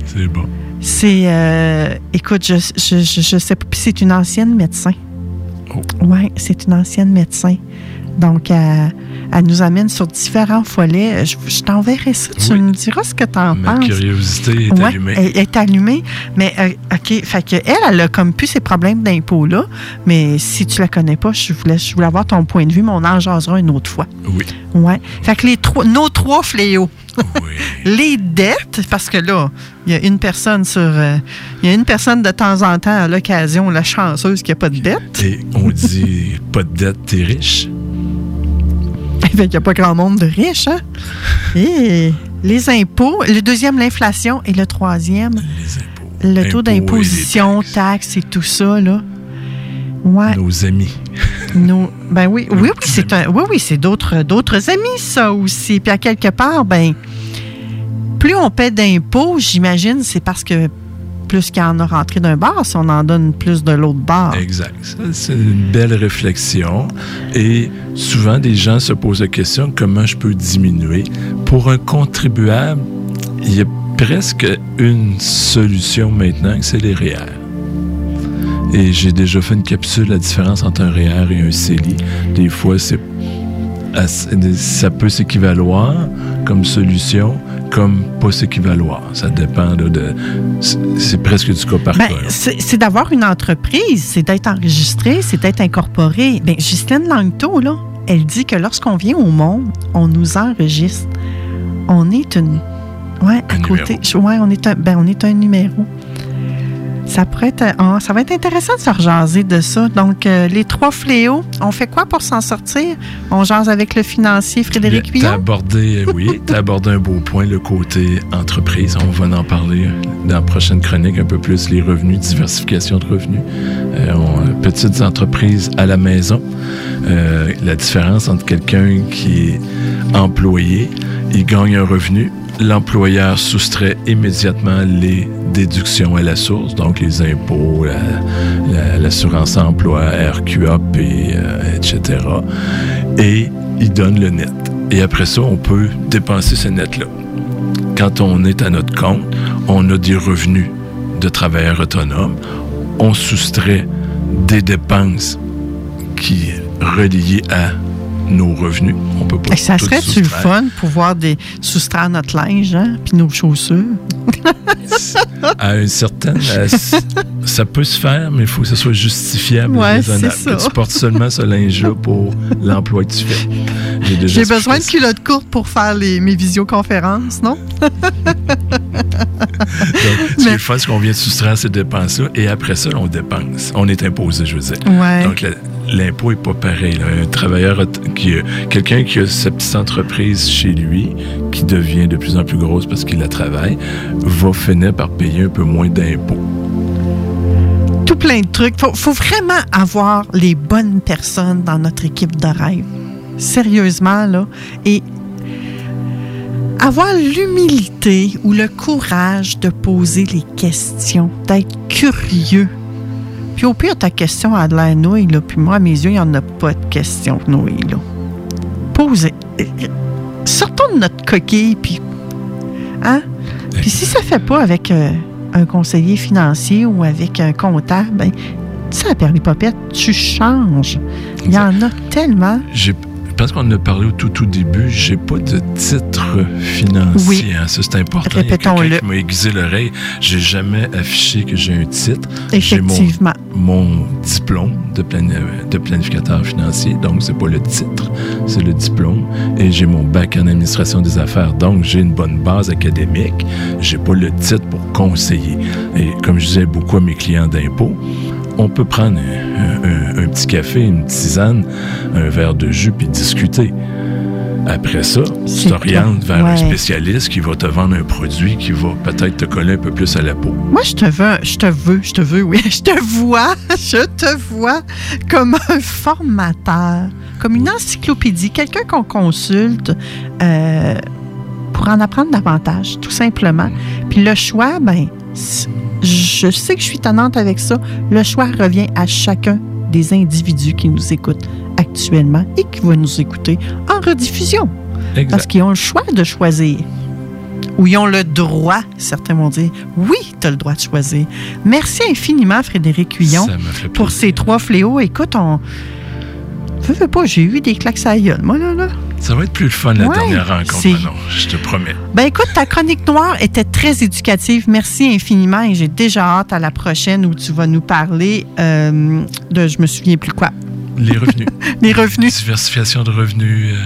C'est bon. C'est. euh, écoute, je, je, je, je sais pas. Puis c'est une ancienne médecin. Oui, c'est une ancienne médecin. Donc, elle, elle nous amène sur différents follets. Je, je t'enverrai ça. Tu me diras ce que tu en Ma penses. curiosité est Ouais, allumée. Elle est allumée. Mais, euh, OK, fait que elle, elle a comme plus ces problèmes d'impôts-là. Mais si tu la connais pas, je voulais, je voulais avoir ton point de vue, mais on en jasera une autre fois. Oui. Ouais. Fait que les trois, nos trois fléaux. [laughs] les dettes, parce que là, il y a une personne sur. euh, Il y a une personne de temps en temps à l'occasion, la chanceuse qui n'a pas de dette. Et on dit pas de dette, t'es riche. Fait qu'il n'y a pas grand monde de riches, hein? Et les impôts, le deuxième, l'inflation, et le troisième, le taux d'imposition, taxes et tout ça, là. Ouais. Nos amis. [laughs] Nos- ben oui, oui, oui, c'est un, oui, oui, c'est d'autres, d'autres amis, ça aussi. Puis à quelque part, ben, plus on paie d'impôts, j'imagine, c'est parce que plus qu'il y en a rentré d'un bar, si on en donne plus de l'autre bar. Exact. C'est une belle réflexion. Et souvent, des gens se posent la question comment je peux diminuer? Pour un contribuable, il y a presque une solution maintenant, c'est les REER. Et j'ai déjà fait une capsule, la différence entre un REER et un CELI. Des fois, ça peut s'équivaloir comme solution, comme pas s'équivaloir. Ça dépend là, de... c'est- presque du cas par Ben, cas. c'est d'avoir une entreprise, c'est d'être enregistré, c'est d'être incorporé. Ben, Justine Langto, là, elle dit que lorsqu'on vient au monde, on nous enregistre. On est une. Ouais, à côté. Ouais, on est un, ben, on est un numéro. Ça, pourrait être, ah, ça va être intéressant de se rejaser de ça. Donc, euh, les trois fléaux, on fait quoi pour s'en sortir? On jase avec le financier Frédéric Huillon? abordé, euh, oui, [laughs] tu as abordé un beau point, le côté entreprise. On va en parler dans la prochaine chronique un peu plus, les revenus, diversification de revenus. Euh, on- petites entreprises à la maison. Euh, la différence entre quelqu'un qui est employé, il gagne un revenu, l'employeur soustrait immédiatement les déductions à la source, donc les impôts, la- la- l'assurance emploi, RQAP, euh, etc. Et il donne le net. Et après ça, on peut dépenser ce net-là. Quand on est à notre compte, on a des revenus de travailleurs autonomes, on soustrait des dépenses qui reliées à nos revenus. On peut pas Ça serait-tu le fun pouvoir des, soustraire notre linge, hein, puis nos chaussures? À une certaine, euh, [laughs] ça peut se faire, mais il faut que ce soit justifiable Ouais, et raisonnable. c'est ça. Que tu portes seulement ce linge-là [laughs] pour l'emploi que tu fais. J'ai besoin de culottes courtes pour faire les, mes visioconférences, non? [laughs] Donc, ce qui est le fun, c'est qu'on vient de soustraire ces dépenses-là et après ça, on dépense. On est imposé, je veux dire. Ouais. Donc, la- l'impôt n'est pas pareil. Un travailleur, qui quelqu'un qui a sa petite entreprise chez lui, qui devient de plus en plus grosse parce qu'il la travaille, va finir par payer un peu moins d'impôts. Tout plein de trucs. Faut, faut vraiment avoir les bonnes personnes dans notre équipe de rêve. Sérieusement, là. Et avoir l'humilité ou le courage de poser les questions, d'être curieux. Puis au pire, ta question a de l'air nouille, là. Puis moi, à mes yeux, il n'y en a pas de question nouille, là. Posez. Sortons de notre coquille, puis. Hein? Puis si ça fait pas avec euh, un conseiller financier ou avec un comptable, ben, ça a perdu popette, tu changes. Il y en a tellement. Pense qu'on en a parlé au tout, tout début. J'ai pas de titre financier. Oui. hein. Ça, c'est important. A quelqu'un Répétons-le. qui m'a aiguisé l'oreille. J'ai jamais affiché que j'ai un titre. J'ai mon- Effectivement. Mon, diplôme de, de planificateur financier. Donc, c'est pas le titre, c'est le diplôme. Et j'ai mon bac en administration des affaires. Donc, j'ai une bonne base académique. J'ai pas le titre pour conseiller. Et comme je disais beaucoup à mes clients d'impôts, on peut prendre un, un- un petit café, une tisane, un verre de jus, puis discuter. Après ça, tu t'orientes vers un spécialiste qui va te vendre un produit qui va peut-être te coller un peu plus à la peau. Moi, je te veux, je te veux, je te veux, oui, [laughs] je te vois, je te vois comme un formateur, comme une encyclopédie, quelqu'un qu'on consulte euh, pour en apprendre davantage, tout simplement. Puis le choix, ben, je sais que je suis tannante avec ça. Le choix revient à chacun des individus qui nous écoutent actuellement et qui vont nous écouter en rediffusion. Exact. Parce qu'ils ont le choix de choisir. Ou ils ont le droit, certains vont dire, oui, tu as le droit de choisir. Merci infiniment, Frédéric fait pour ces trois fléaux. Écoute, on. Veux, veux pas, j'ai eu des claques à la gueule, moi, là, là. Ça va être plus le fun la Ouais, dernière rencontre, Manon, je te promets. Ben écoute, ta chronique noire était très éducative. Merci infiniment et j'ai déjà hâte à la prochaine où tu vas nous parler euh, de, je me souviens plus quoi, Les revenus. [laughs] les revenus. Diversification de revenus. euh,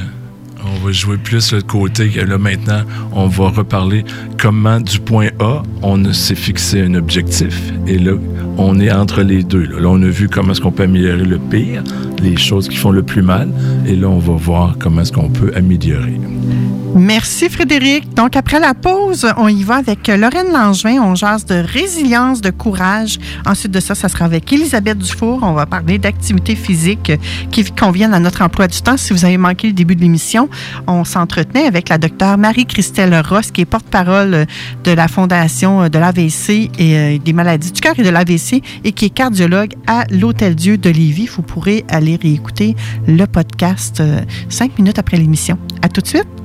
on va jouer plus le côté là maintenant, on va reparler comment du point A, on s'est fixé un objectif et là, on est entre les deux. Là, on a vu comment est-ce qu'on peut améliorer le pire, les choses qui font le plus mal et là, on va voir comment est-ce qu'on peut améliorer. Merci Frédéric. Donc après la pause, on y va avec Lorraine Langevin. On jase de résilience, de courage. Ensuite de ça, ça sera avec Elisabeth Dufour. On va parler d'activités physiques qui conviennent à notre emploi du temps. Si vous avez manqué le début de l'émission, on s'entretenait avec la docteure Marie-Christelle Ross, qui est porte-parole de la Fondation de l'AVC et euh, des maladies du cœur et de l'AVC et qui est cardiologue à l'Hôtel Dieu de Lévis. Vous pourrez aller réécouter le podcast euh, cinq minutes après l'émission. À tout de suite.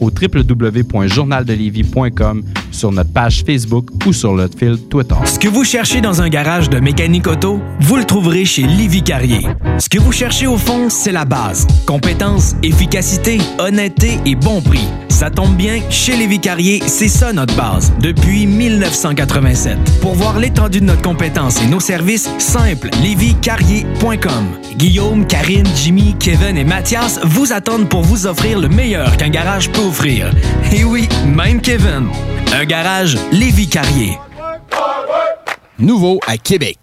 au www.journaldelévis.com, sur notre page Facebook ou sur notre fil Twitter. Ce que vous cherchez dans un garage de mécanique auto, vous le trouverez chez Livy Carrier. Ce que vous cherchez au fond, c'est la base. Compétence, efficacité, honnêteté et bon prix. Ça tombe bien, chez les Carrier, c'est ça notre base, depuis 1987. Pour voir l'étendue de notre compétence et nos services, simple, lévicarrier.com. Guillaume, Karine, Jimmy, Kevin et Mathias vous attendent pour vous offrir le meilleur qu'un garage peut Et oui, même Kevin. Un garage Lévi Carrier. Nouveau à Québec.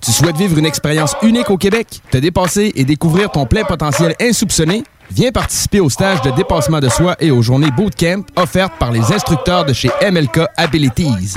Tu souhaites vivre une expérience unique au Québec, te dépasser et découvrir ton plein potentiel insoupçonné? Viens participer au stage de dépassement de soi et aux journées bootcamp offertes par les instructeurs de chez MLK Abilities.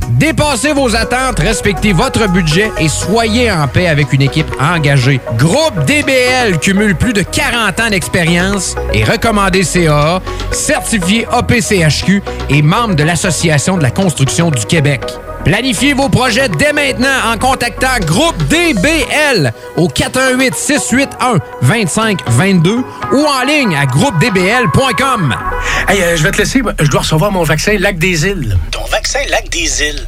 Dépassez vos attentes, respectez votre budget et soyez en paix avec une équipe engagée. Groupe DBL cumule plus de 40 ans d'expérience et recommandé CAA, certifié APCHQ et membre de l'Association de la construction du Québec. Planifiez vos projets dès maintenant en contactant Groupe DBL au 418 681 2522 ou en ligne à groupedbl.com. Hey, euh, je vais te laisser. Je dois recevoir mon vaccin Lac des Îles. Ton vaccin Lac des Îles?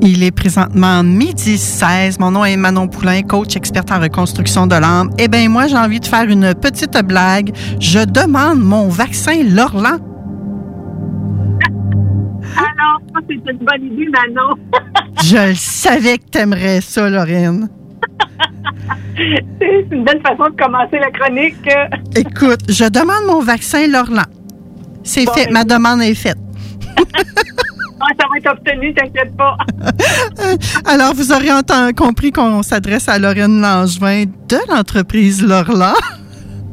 Il est présentement midi 16. Mon nom est Manon Poulain, coach experte en reconstruction de l'âme. Eh bien, moi, j'ai envie de faire une petite blague. Je demande mon vaccin Lorlan. Alors, ça, c'est une bonne idée, Manon. [laughs] Je le savais que t'aimerais ça, Lorraine. c'est une belle façon de commencer la chronique. Écoute, je demande mon vaccin Lorlan. C'est Bon, fait, ben, ma demande est faite. [laughs] Ah, ça va être obtenu, t'inquiète pas. [laughs] Alors, vous aurez compris qu'on s'adresse à Lorraine Langevin de l'entreprise Lorlan. [laughs]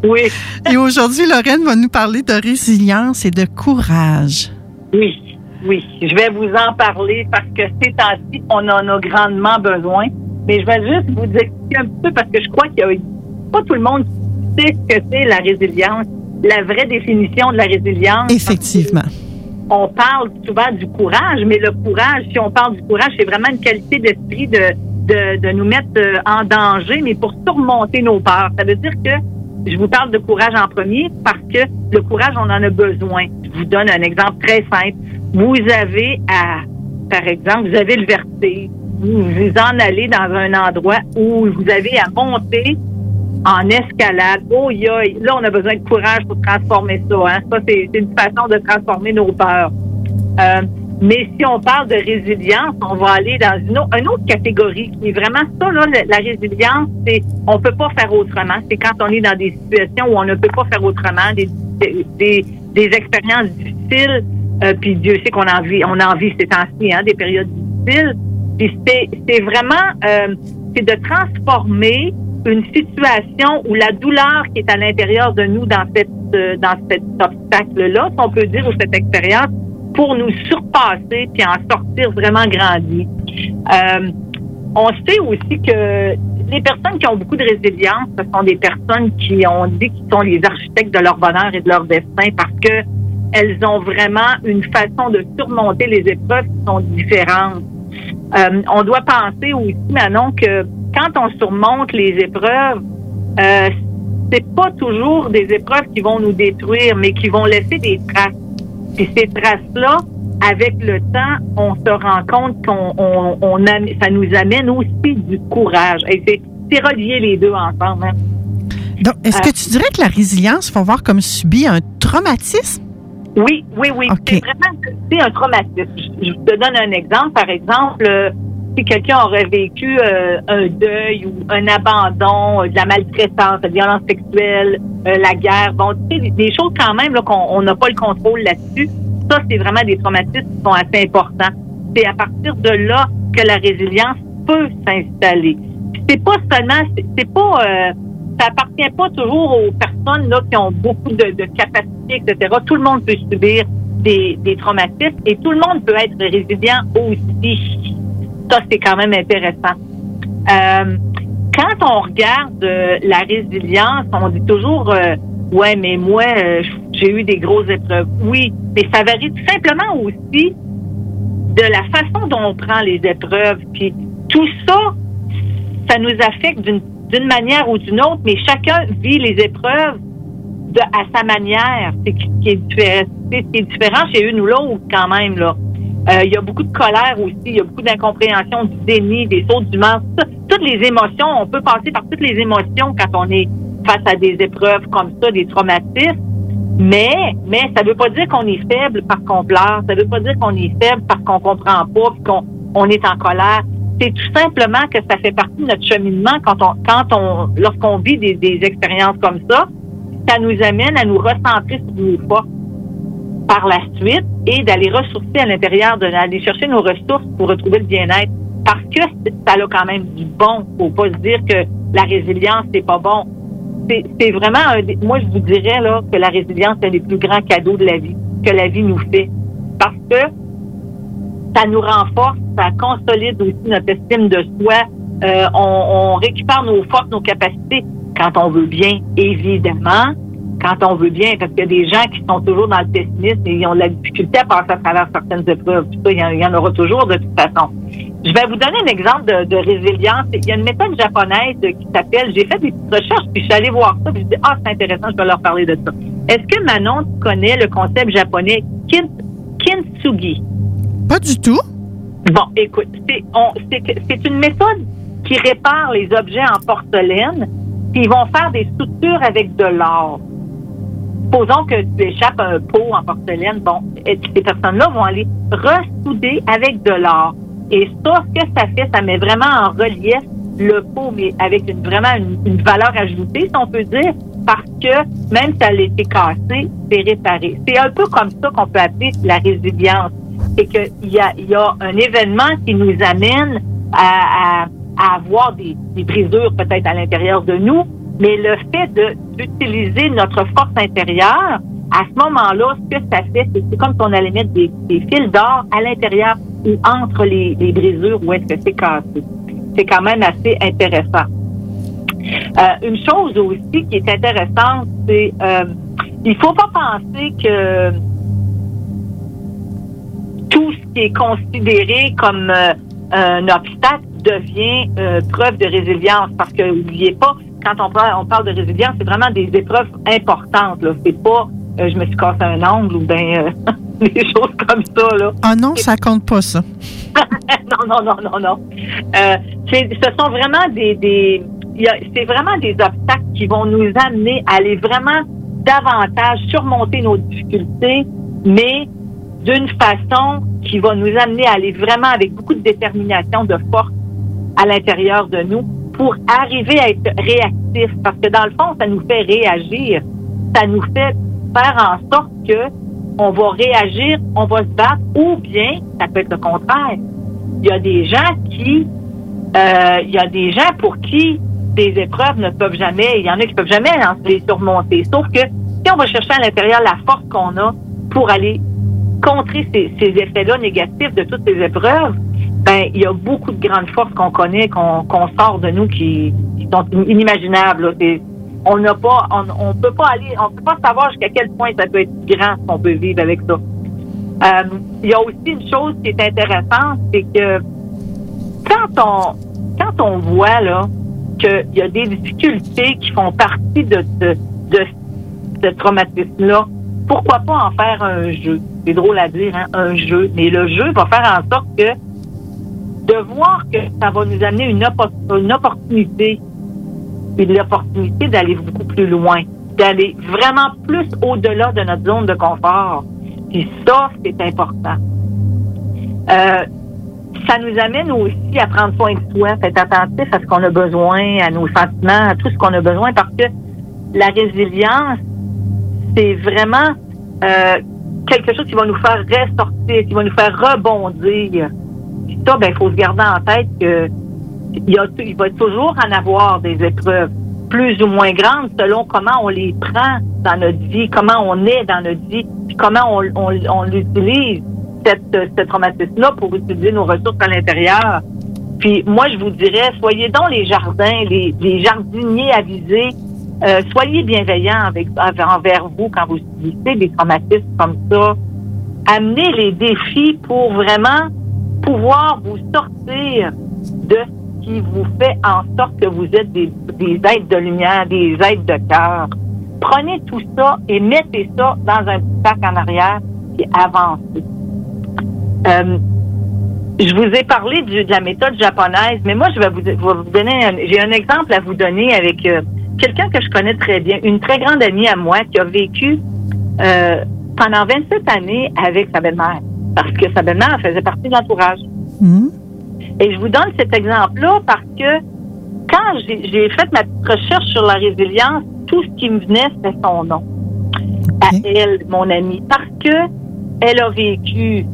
Oui. [laughs] Et aujourd'hui, Lorraine va nous parler de résilience et de courage. Oui, oui. Je vais vous en parler parce que ces temps-ci, on en a grandement besoin. Mais je vais juste vous expliquer un petit peu parce que je crois qu'il y a pas tout le monde qui sait ce que c'est la résilience, la vraie définition de la résilience. Effectivement. On parle souvent du courage, mais le courage, si on parle du courage, c'est vraiment une qualité d'esprit de, de, nous mettre euh, en danger, mais pour surmonter nos peurs. Ça veut dire que je vous parle de courage en premier parce que le courage, on en a besoin. Je vous donne un exemple très simple. Vous avez à, par exemple, vous avez le vertige. Vous vous en allez dans un endroit où vous avez à monter en escalade. Oh, yoï. Là, on a besoin de courage pour transformer ça. Hein? Ça, c'est une façon de transformer nos peurs. Euh, mais si on parle de résilience, on va aller dans une, au- une autre catégorie qui est vraiment ça, là, la résilience, c'est on peut pas faire autrement. C'est quand on est dans des situations où on ne peut pas faire autrement, des, des, expériences difficiles, euh, puis Dieu sait qu'on en vit, on en vit ces temps-ci, hein, des périodes difficiles. Puis c'est, c'est vraiment euh, c'est de transformer une situation où la douleur qui est à l'intérieur de nous dans cette euh, dans cet obstacle-là, si on peut dire, ou cette expérience, pour nous surpasser puis en sortir vraiment grandi. Euh, on sait aussi que les personnes qui ont beaucoup de résilience, ce sont des personnes qui ont dit qu'ils sont les architectes de leur bonheur et de leur destin parce que elles ont vraiment une façon de surmonter les épreuves qui sont différentes. Euh, on doit penser aussi, Manon, que quand on surmonte les épreuves, euh, c'est pas toujours des épreuves qui vont nous détruire, mais qui vont laisser des traces. Puis ces traces-là, avec le temps, on se rend compte qu'on on, on am- ça nous amène aussi du courage. Et c'est, c'est relié les deux ensemble. hein. Donc, est-ce Euh, que tu dirais que la résilience, faut voir comme subir un traumatisme? Oui, oui, oui. C'est vraiment c'est un traumatisme. Je, je te donne un exemple. Par exemple, euh, si quelqu'un aurait vécu euh, un deuil ou un abandon, euh, de la maltraitance, la violence sexuelle, euh, la guerre, bon, tu sais, des, choses quand même là, qu'on on n'a pas le contrôle là-dessus. Ça, c'est vraiment des traumatismes qui sont assez importants. C'est à partir de là que la résilience peut s'installer. C'est pas seulement, c'est pas, euh, ça appartient pas toujours aux personnes là qui ont beaucoup de, de capacités, etc. Tout le monde peut subir des, des traumatismes et tout le monde peut être résilient aussi. Ça, c'est quand même intéressant. Euh, quand on regarde euh, la résilience, on dit toujours euh, ouais, mais moi, j'ai eu des grosses épreuves. Oui, mais ça varie tout simplement aussi de la façon dont on prend les épreuves. Puis tout ça, ça nous affecte d'une d'une manière ou d'une autre, mais chacun vit les épreuves de, à sa manière. C'est ce qui est est différent chez une ou l'autre quand même là. Euh, Il y a beaucoup de colère aussi, il y a beaucoup d'incompréhension, du déni, des sauts d'humeur. Tout- Toutes les émotions, on peut passer par toutes les émotions quand on est face à des épreuves comme ça, des traumatismes. Mais, mais ça veut pas dire qu'on est faible parce qu'on pleure. Ça veut pas dire qu'on est faible parce qu'on comprend pas, puis qu'on on est en colère. C'est tout simplement que ça fait partie de notre cheminement quand on, quand on, lorsqu'on vit des, des expériences comme ça, ça nous amène à nous recentrer sur nos forces par la suite et d'aller ressourcer à l'intérieur, d'aller chercher nos ressources pour retrouver le bien-être. Parce que ça a quand même du bon. Faut pas se dire que la résilience, c'est pas bon. C'est vraiment, un moi je vous dirais là que la résilience c'est un des plus grands cadeaux de la vie que la vie nous fait. Parce que ça nous renforce, ça consolide aussi notre estime de soi. Euh, on, on récupère nos forces, nos capacités quand on veut bien, évidemment. Quand on veut bien, parce qu'il y a des gens qui sont toujours dans le pessimisme et ils ont de la difficulté à passer à travers certaines épreuves. Puis ça, il y en- il y en aura toujours de toute façon. Je vais vous donner un exemple de, de résilience. Il y a une méthode japonaise qui s'appelle, j'ai fait des petites recherches, puis je suis allée voir ça, puis je dis, ah, c'est intéressant, je vais leur parler de ça. Est-ce que Manon, tu connais le concept japonais kin, kintsugi? Pas du tout. Bon, écoute, c'est on- c'est que- c'est une méthode qui répare les objets en porcelaine, puis ils vont faire des soutures avec de l'or. Supposons que tu échappes un pot en porcelaine, bon, ces personnes-là vont aller ressouder avec de l'or. Et ça, ce que ça fait, ça met vraiment en relief le pot, mais avec vraiment une, valeur ajoutée, si on peut dire, parce que même si elle a été cassée, c'est réparé. C'est un peu comme ça qu'on peut appeler la résilience. C'est qu'il y a, y a un événement qui nous amène à, à- à avoir des, des brisures peut-être à l'intérieur de nous, mais le fait d'utiliser notre force intérieure, à ce moment-là, ce que ça fait, c'est comme si on allait mettre des, fils d'or à l'intérieur ou entre les, les brisures où est-ce que c'est cassé. C'est quand même assez intéressant. Euh, une chose aussi qui est intéressante, c'est euh, il faut pas penser que tout ce qui est considéré comme euh, un obstacle devient euh, preuve de résilience. Parce que n'oubliez pas, quand on parle, on parle de résilience, c'est vraiment des épreuves importantes. Là. C'est pas euh, je me suis cassé un ongle ou bien euh, [laughs] des choses comme ça. Là. Ah non, ça compte pas, ça. [laughs] non, non, non, non, non. Euh, ce sont vraiment des, c'est vraiment des obstacles qui vont nous amener à aller vraiment davantage surmonter nos difficultés, mais d'une façon qui va nous amener à aller vraiment avec beaucoup de détermination, de force à l'intérieur de nous pour arriver à être réactif. Parce que dans le fond, ça nous fait réagir. Ça nous fait faire en sorte que on va réagir, on va se battre, ou bien ça peut être le contraire. Il y a des gens qui, euh, il y a des gens pour qui des épreuves ne peuvent jamais, il y en a qui peuvent jamais les surmonter. Sauf que si on va chercher à l'intérieur la force qu'on a pour aller contrer ces, ces effets-là négatifs de toutes ces épreuves, ben il y a beaucoup de grandes forces qu'on connaît, qu'on sort de nous qui, sont inimaginables. on n'a pas, on, on peut pas aller, on peut pas savoir jusqu'à quel point ça peut être grand ce qu'on peut vivre avec ça. Euh, Il y a aussi une chose qui est intéressante, c'est que quand on, quand on voit là qu'il y a des difficultés qui font partie de de ce traumatisme-là, pourquoi pas en faire un jeu? C'est drôle à dire, hein, un jeu. Mais le jeu va faire en sorte que de voir que ça va nous amener une, oppo- une opportunité, une opportunité d'aller beaucoup plus loin, d'aller vraiment plus au-delà de notre zone de confort. Puis ça, c'est important. Euh, ça nous amène aussi à prendre soin de soi, être attentif à ce qu'on a besoin, à nos sentiments, à tout ce qu'on a besoin, parce que la résilience, c'est vraiment euh, quelque chose qui va nous faire ressortir, qui va nous faire rebondir. Ben, il faut se garder en tête que il, y a, il va toujours en avoir des épreuves plus ou moins grandes selon comment on les prend dans notre vie, comment on est dans notre vie, puis comment on, on, on l'utilise, ce traumatisme-là, pour utiliser nos ressources à l'intérieur. Puis moi, je vous dirais, soyez donc les jardins, les, les jardiniers avisés, euh, soyez bienveillants avec, envers vous quand vous subissez des traumatismes comme ça. Amenez les défis pour vraiment pouvoir vous sortir de ce qui vous fait en sorte que vous êtes des, êtres de lumière, des êtres de cœur. Prenez tout ça et mettez ça dans un petit sac en arrière et avancez. Euh, je vous ai parlé de la méthode japonaise, mais moi, je vais vous, donner, j'ai un exemple à vous donner avec euh, quelqu'un que je connais très bien, une très grande amie à moi qui a vécu euh, pendant 27 années avec sa belle-mère, parce que sa belle-mère faisait partie de l'entourage. Et je vous donne cet exemple-là parce que quand j'ai fait ma petite recherche sur la résilience, tout ce qui me venait, c'était son nom. À elle, mon amie. Parce que elle a vécu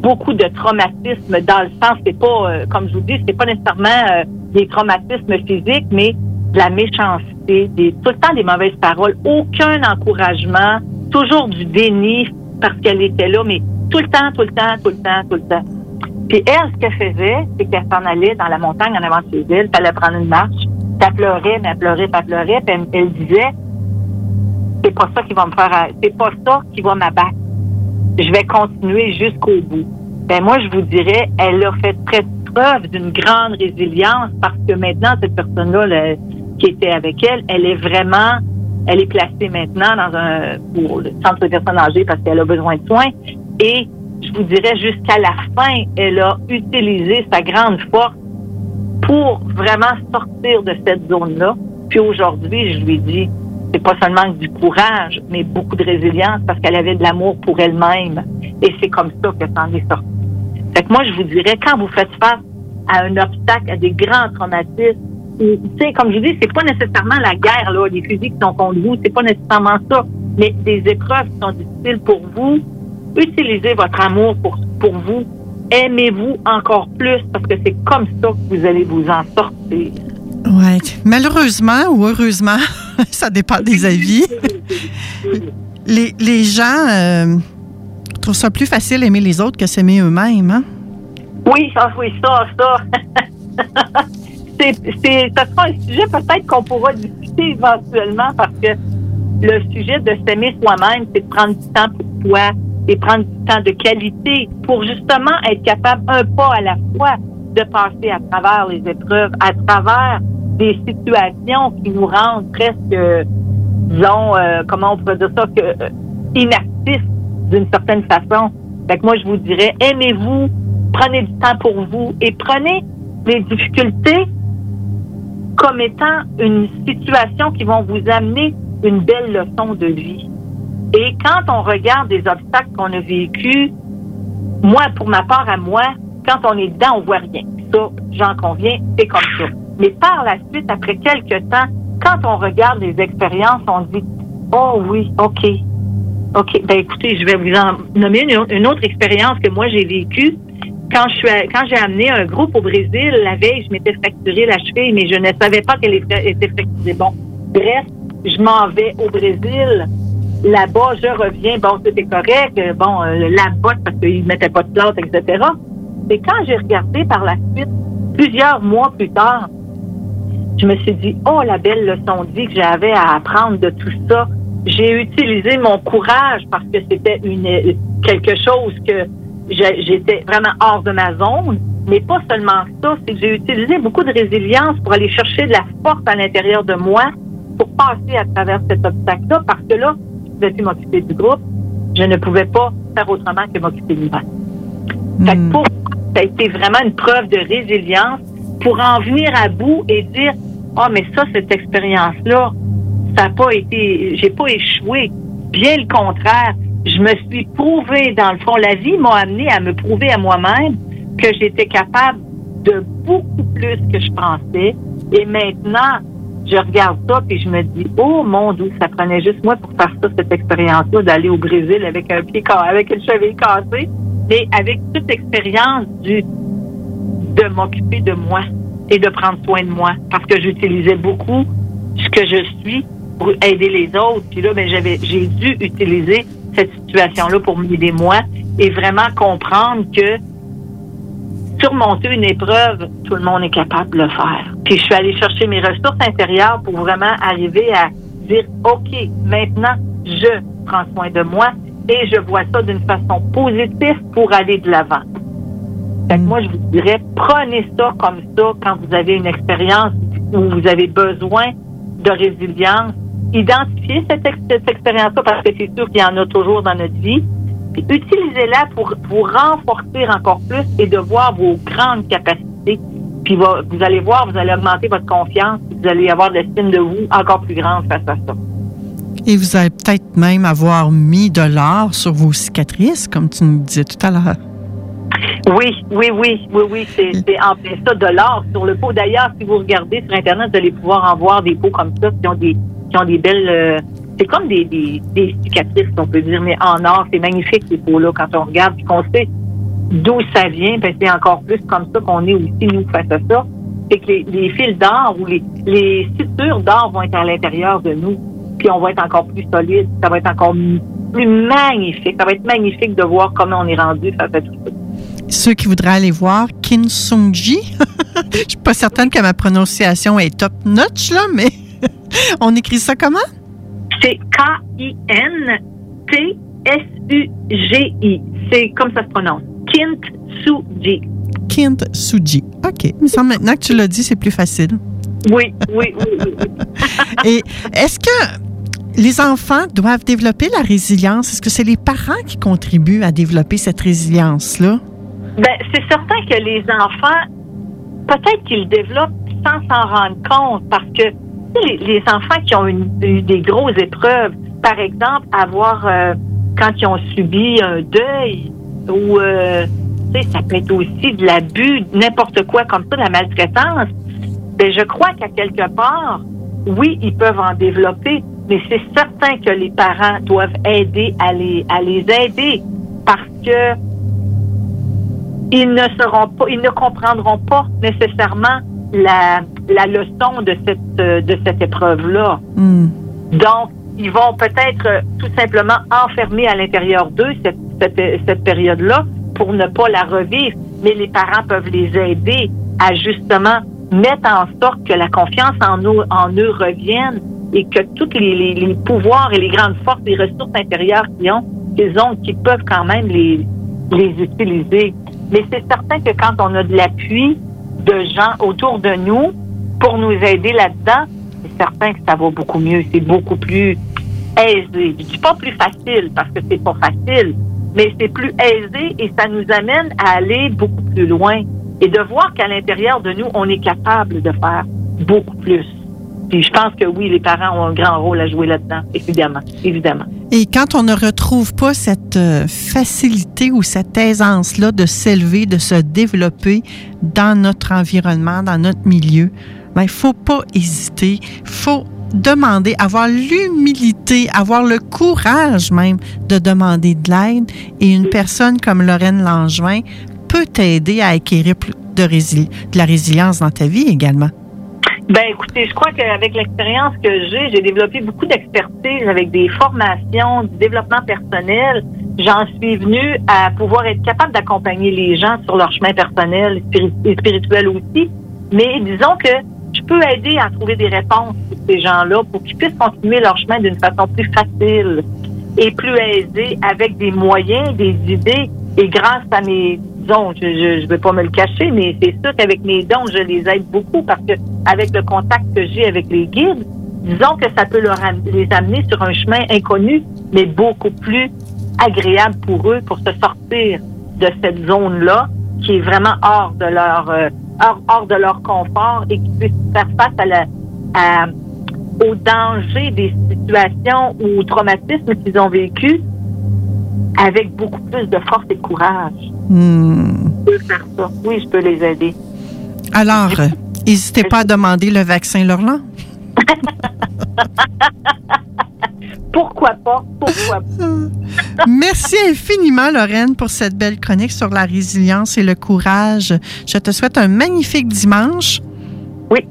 beaucoup de traumatismes dans le sens, c'est pas, euh, comme je vous dis, c'est pas nécessairement euh, des traumatismes physiques, mais de la méchanceté, des, tout le temps des mauvaises paroles, aucun encouragement, toujours du déni parce qu'elle était là, mais tout le temps, tout le temps, tout le temps, tout le temps. Puis elle, ce qu'elle faisait, c'est qu'elle s'en allait dans la montagne en avant de chez elle, puis elle prendre une marche, puis elle pleurait, mais elle pleurait, puis elle pleurait, puis elle, disait, c'est pas ça qui va me faire, c'est pas ça qui va m'abattre. Je vais continuer jusqu'au bout. Ben moi, je vous dirais, elle a fait très preuve d'une grande résilience parce que maintenant, cette personne-là là, qui était avec elle, elle est vraiment, elle est placée maintenant dans un centre de personnes âgées parce qu'elle a besoin de soins. Et je vous dirais, jusqu'à la fin, elle a utilisé sa grande force pour vraiment sortir de cette zone-là. Puis aujourd'hui, je lui dis, c'est pas seulement du courage, mais beaucoup de résilience parce qu'elle avait de l'amour pour elle-même. Et c'est comme ça que ça en est sorti. Fait que moi, je vous dirais, quand vous faites face à un obstacle, à des grands traumatismes, tu sais, comme je vous dis, c'est pas nécessairement la guerre, là, les fusils qui sont contre vous, c'est pas nécessairement ça, mais des épreuves qui sont difficiles pour vous, utilisez votre amour pour, pour vous, aimez-vous encore plus parce que c'est comme ça que vous allez vous en sortir. Ouais. Malheureusement ou heureusement, [laughs] ça dépend des avis. [laughs] Les, les gens euh, trouvent ça plus facile aimer les autres que s'aimer eux-mêmes. Hein? Oui, ça, oui, ça, ça. [laughs] c'est, c'est, ça sera un sujet peut-être qu'on pourra discuter éventuellement parce que le sujet de s'aimer soi-même, c'est de prendre du temps pour soi et prendre du temps de qualité pour justement être capable un pas à la fois de passer à travers les épreuves, à travers des situations qui nous rendent presque, disons, euh, comment on pourrait dire ça, que, euh, inactifs d'une certaine façon. Fait que moi, je vous dirais, aimez-vous, prenez du temps pour vous et prenez les difficultés comme étant une situation qui vont vous amener une belle leçon de vie. Et quand on regarde des obstacles qu'on a vécus, moi, pour ma part à moi, quand on est dedans, on voit rien. Ça, j'en conviens, c'est comme ça. Mais par la suite, après quelques temps, quand on regarde les expériences, on dit, oh oui, OK. OK, ben écoutez, je vais vous en nommer une, autre expérience que moi j'ai vécue. Quand je suis quand j'ai amené un groupe au Brésil, la veille, je m'étais fracturé la cheville, mais je ne savais pas qu'elle était fracturée. Bon, bref, je m'en vais au Brésil. Là-bas, je reviens, bon, c'était correct, euh, bon, euh, la botte parce qu'ils ne mettaient pas de plâtre, etc. Mais quand j'ai regardé par la suite, plusieurs mois plus tard, je me suis dit, oh, la belle leçon vie que j'avais à apprendre de tout ça. J'ai utilisé mon courage parce que c'était une quelque chose que j'étais vraiment hors de ma zone. Mais pas seulement ça, c'est que j'ai utilisé beaucoup de résilience pour aller chercher de la force à l'intérieur de moi pour passer à travers cet obstacle-là parce que là, pouvais plus m'occuper du groupe. Je ne pouvais pas faire autrement que m'occuper de moi. Fait que pour moi, ça a été vraiment une preuve de résilience pour en venir à bout et dire Ah, mais ça, cette expérience-là, ça n'a pas été. J'ai pas échoué. Bien le contraire. Je me suis prouvé, dans le fond, la vie m'a amené à me prouver à moi-même que j'étais capable de beaucoup plus que je pensais. Et maintenant, je regarde ça puis je me dis, oh mon Dieu, ça prenait juste moi pour faire ça, cette expérience-là, d'aller au Brésil avec un pied avec une cheville cassée, mais avec toute l'expérience du de m'occuper de moi et de prendre soin de moi parce que j'utilisais beaucoup ce que je suis pour aider les autres. Puis là, ben, j'avais, j'ai dû utiliser cette situation-là pour m'aider moi et vraiment comprendre que surmonter une épreuve, tout le monde est capable de le faire. Puis je suis allée chercher mes ressources intérieures pour vraiment arriver à dire, OK, maintenant, je prends soin de moi et je vois ça d'une façon positive pour aller de l'avant. Fait que moi, je vous dirais, prenez ça comme ça quand vous avez une expérience où vous avez besoin de résilience. Identifiez cette, ex- cette expérience-là parce que c'est sûr qu'il y en a toujours dans notre vie. Puis utilisez-la pour vous renforcer encore plus et de voir vos grandes capacités. Puis va- vous allez voir, vous allez augmenter votre confiance. Vous allez avoir de l'estime de vous encore plus grande face à ça. Et vous allez peut-être même avoir mis de l'or sur vos cicatrices, comme tu nous disais tout à l'heure. Oui, oui, oui, oui, oui, c'est c'est en plein ça, de l'or sur le pot. D'ailleurs, si vous regardez sur Internet, vous allez pouvoir en voir des pots comme ça qui ont des, qui ont des belles... euh, c'est comme des, cicatrices, on peut dire, mais en or. C'est magnifique, ces pots-là, quand on regarde, puis qu'on sait d'où ça vient, ben, c'est encore plus comme ça qu'on est aussi, nous, face à ça. C'est que les, fils d'or ou les, sutures d'or vont être à l'intérieur de nous, puis on va être encore plus solide, ça va être encore plus magnifique. Ça va être magnifique de voir comment on est rendu face à tout ça. Ceux qui voudraient aller voir Kin Sung-ji, [laughs] je suis pas certaine que ma prononciation est top notch, là, mais [laughs] on écrit ça comment? C'est K-I-N-T-S-U-G-I. C'est comme ça se prononce. Kint Suji. Kint Suji. OK. Il me semble maintenant que tu l'as dit, c'est plus facile. Oui, oui, oui. [laughs] Et est-ce que les enfants doivent développer la résilience? Est-ce que c'est les parents qui contribuent à développer cette résilience-là? Ben, c'est certain que les enfants, peut-être qu'ils développent sans s'en rendre compte parce que les, enfants qui ont eu des grosses épreuves, par exemple, avoir, euh, quand ils ont subi un deuil ou, euh, ça peut être aussi de l'abus, n'importe quoi comme ça, de la maltraitance, ben, je crois qu'à quelque part, oui, ils peuvent en développer, mais c'est certain que les parents doivent aider à les, à les aider parce que ils ne seront pas, ils ne comprendront pas nécessairement la, la leçon de cette, euh, de cette épreuve-là. Donc, ils vont peut-être euh, tout simplement enfermer à l'intérieur d'eux cette, cette, cette période-là pour ne pas la revivre. Mais les parents peuvent les aider à justement mettre en sorte que la confiance en eux, en eux revienne et que tous les, les, les pouvoirs et les grandes forces, les ressources intérieures qu'ils ont, qu'ils ont, qu'ils peuvent quand même les, les utiliser. Mais c'est certain que quand on a de l'appui de gens autour de nous pour nous aider là-dedans, c'est certain que ça va beaucoup mieux. C'est beaucoup plus aisé. Je dis pas plus facile parce que c'est pas facile, mais c'est plus aisé et ça nous amène à aller beaucoup plus loin et de voir qu'à l'intérieur de nous, on est capable de faire beaucoup plus. Puis je pense que oui, les parents ont un grand rôle à jouer là-dedans, évidemment, évidemment. Et quand on ne retrouve pas cette euh, facilité ou cette aisance-là de s'élever, de se développer dans notre environnement, dans notre milieu, ben, il faut pas hésiter. Faut demander, avoir l'humilité, avoir le courage même de demander de l'aide. Et une personne comme Lorraine Langevin peut t'aider à acquérir de, de la résilience dans ta vie également. Ben écoutez, je crois qu'avec l'expérience que j'ai, j'ai développé beaucoup d'expertise avec des formations, du développement personnel. J'en suis venue à pouvoir être capable d'accompagner les gens sur leur chemin personnel et spirituel aussi. Mais disons que peut aider à trouver des réponses pour ces gens-là pour qu'ils puissent continuer leur chemin d'une façon plus facile et plus aisée avec des moyens, des idées. Et grâce à mes dons, je ne vais pas me le cacher, mais c'est sûr qu'avec mes dons, je les aide beaucoup parce que avec le contact que j'ai avec les guides, disons que ça peut les amener sur un chemin inconnu, mais beaucoup plus agréable pour eux pour se sortir de cette zone-là qui est vraiment hors de leur euh, hors, hors de leur confort et qui puissent faire face à la à- au danger des situations ou au traumatisme qu'ils ont vécu avec beaucoup plus de force et de courage. Hmm. Je peux faire ça. Oui, je peux les aider. Alors, euh, [laughs] n'hésitez pas à demander le vaccin Lorlan. [laughs] Pourquoi pas? Pourquoi pas? [laughs] Merci infiniment, Lorraine, pour cette belle chronique sur la résilience et le courage. Je te souhaite un magnifique dimanche. Oui.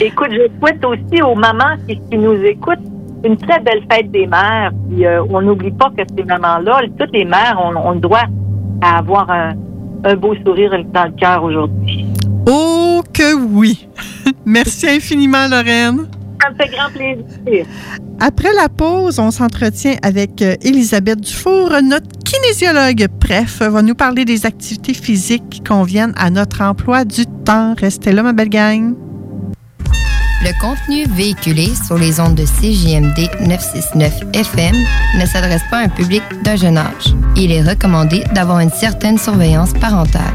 Écoute, je souhaite aussi aux mamans qui, qui nous écoutent une très belle fête des mères. Puis, euh, on n'oublie pas que ces mamans-là, toutes les mères, on, on doit avoir un, un beau sourire dans le cœur aujourd'hui. Oh que oui! [laughs] Merci infiniment, Lorraine. Ça me fait grand plaisir. Après la pause, on s'entretient avec euh, Elisabeth Dufour. Notre kinésiologue, bref, va nous parler des activités physiques qui conviennent à notre emploi du temps. Restez là, ma belle gang. Le contenu véhiculé sur les ondes de CJMD 969 FM ne s'adresse pas à un public d'un jeune âge. Il est recommandé d'avoir une certaine surveillance parentale.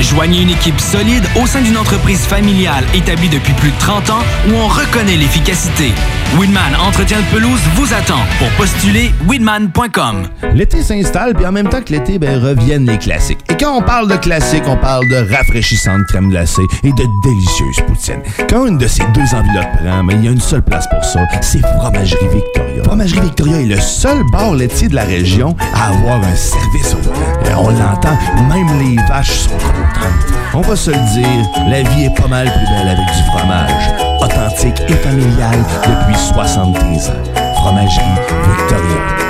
Joignez une équipe solide au sein d'une entreprise familiale établie depuis plus de 30 ans où on reconnaît l'efficacité. Weedman Entretien de pelouse vous attend. Pour postuler, weedman.com. L'été s'installe, puis en même temps que l'été, ben, reviennent les classiques. Quand on parle de classiques, on parle de rafraîchissante crème glacée et de délicieuse poutine. Quand une de ces deux enveloppes prend, mais il y a une seule place pour ça, c'est Fromagerie Victoria. Fromagerie Victoria est le seul bar laitier de la région à avoir un service au on l'entend, même les vaches sont contentes. On va se le dire, la vie est pas mal plus belle avec du fromage. Authentique et familial depuis 73 ans. Fromagerie Victoria.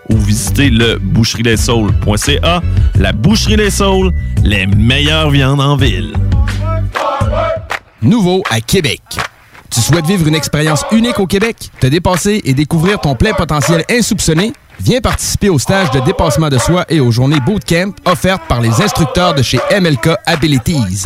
ou visitez le boucherieslessaules.ca. La Boucherie Les Saules, les meilleures viandes en ville. Nouveau à Québec. Tu souhaites vivre une expérience unique au Québec, te dépasser et découvrir ton plein potentiel insoupçonné? Viens participer au stage de dépassement de soi et aux journées bootcamp offertes par les instructeurs de chez MLK Abilities.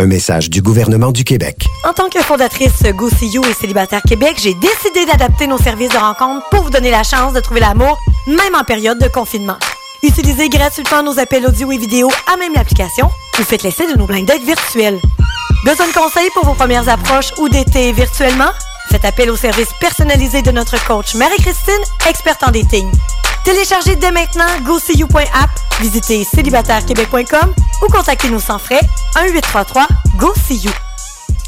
Un message du gouvernement du Québec. En tant que fondatrice Go See You et Célibataire Québec, j'ai décidé d'adapter nos services de rencontre pour vous donner la chance de trouver l'amour, même en période de confinement. Utilisez gratuitement nos appels audio et vidéo à même l'application ou faites l'essai de nos blind dates virtuels. Besoin de conseils pour vos premières approches ou d'été virtuellement? Faites appel au service personnalisé de notre coach Marie-Christine, experte en dating. Téléchargez dès maintenant GoSeeYou.app, visitez célibatairequebec.com ou contactez-nous sans frais 1-833-GO-SEE-YOU.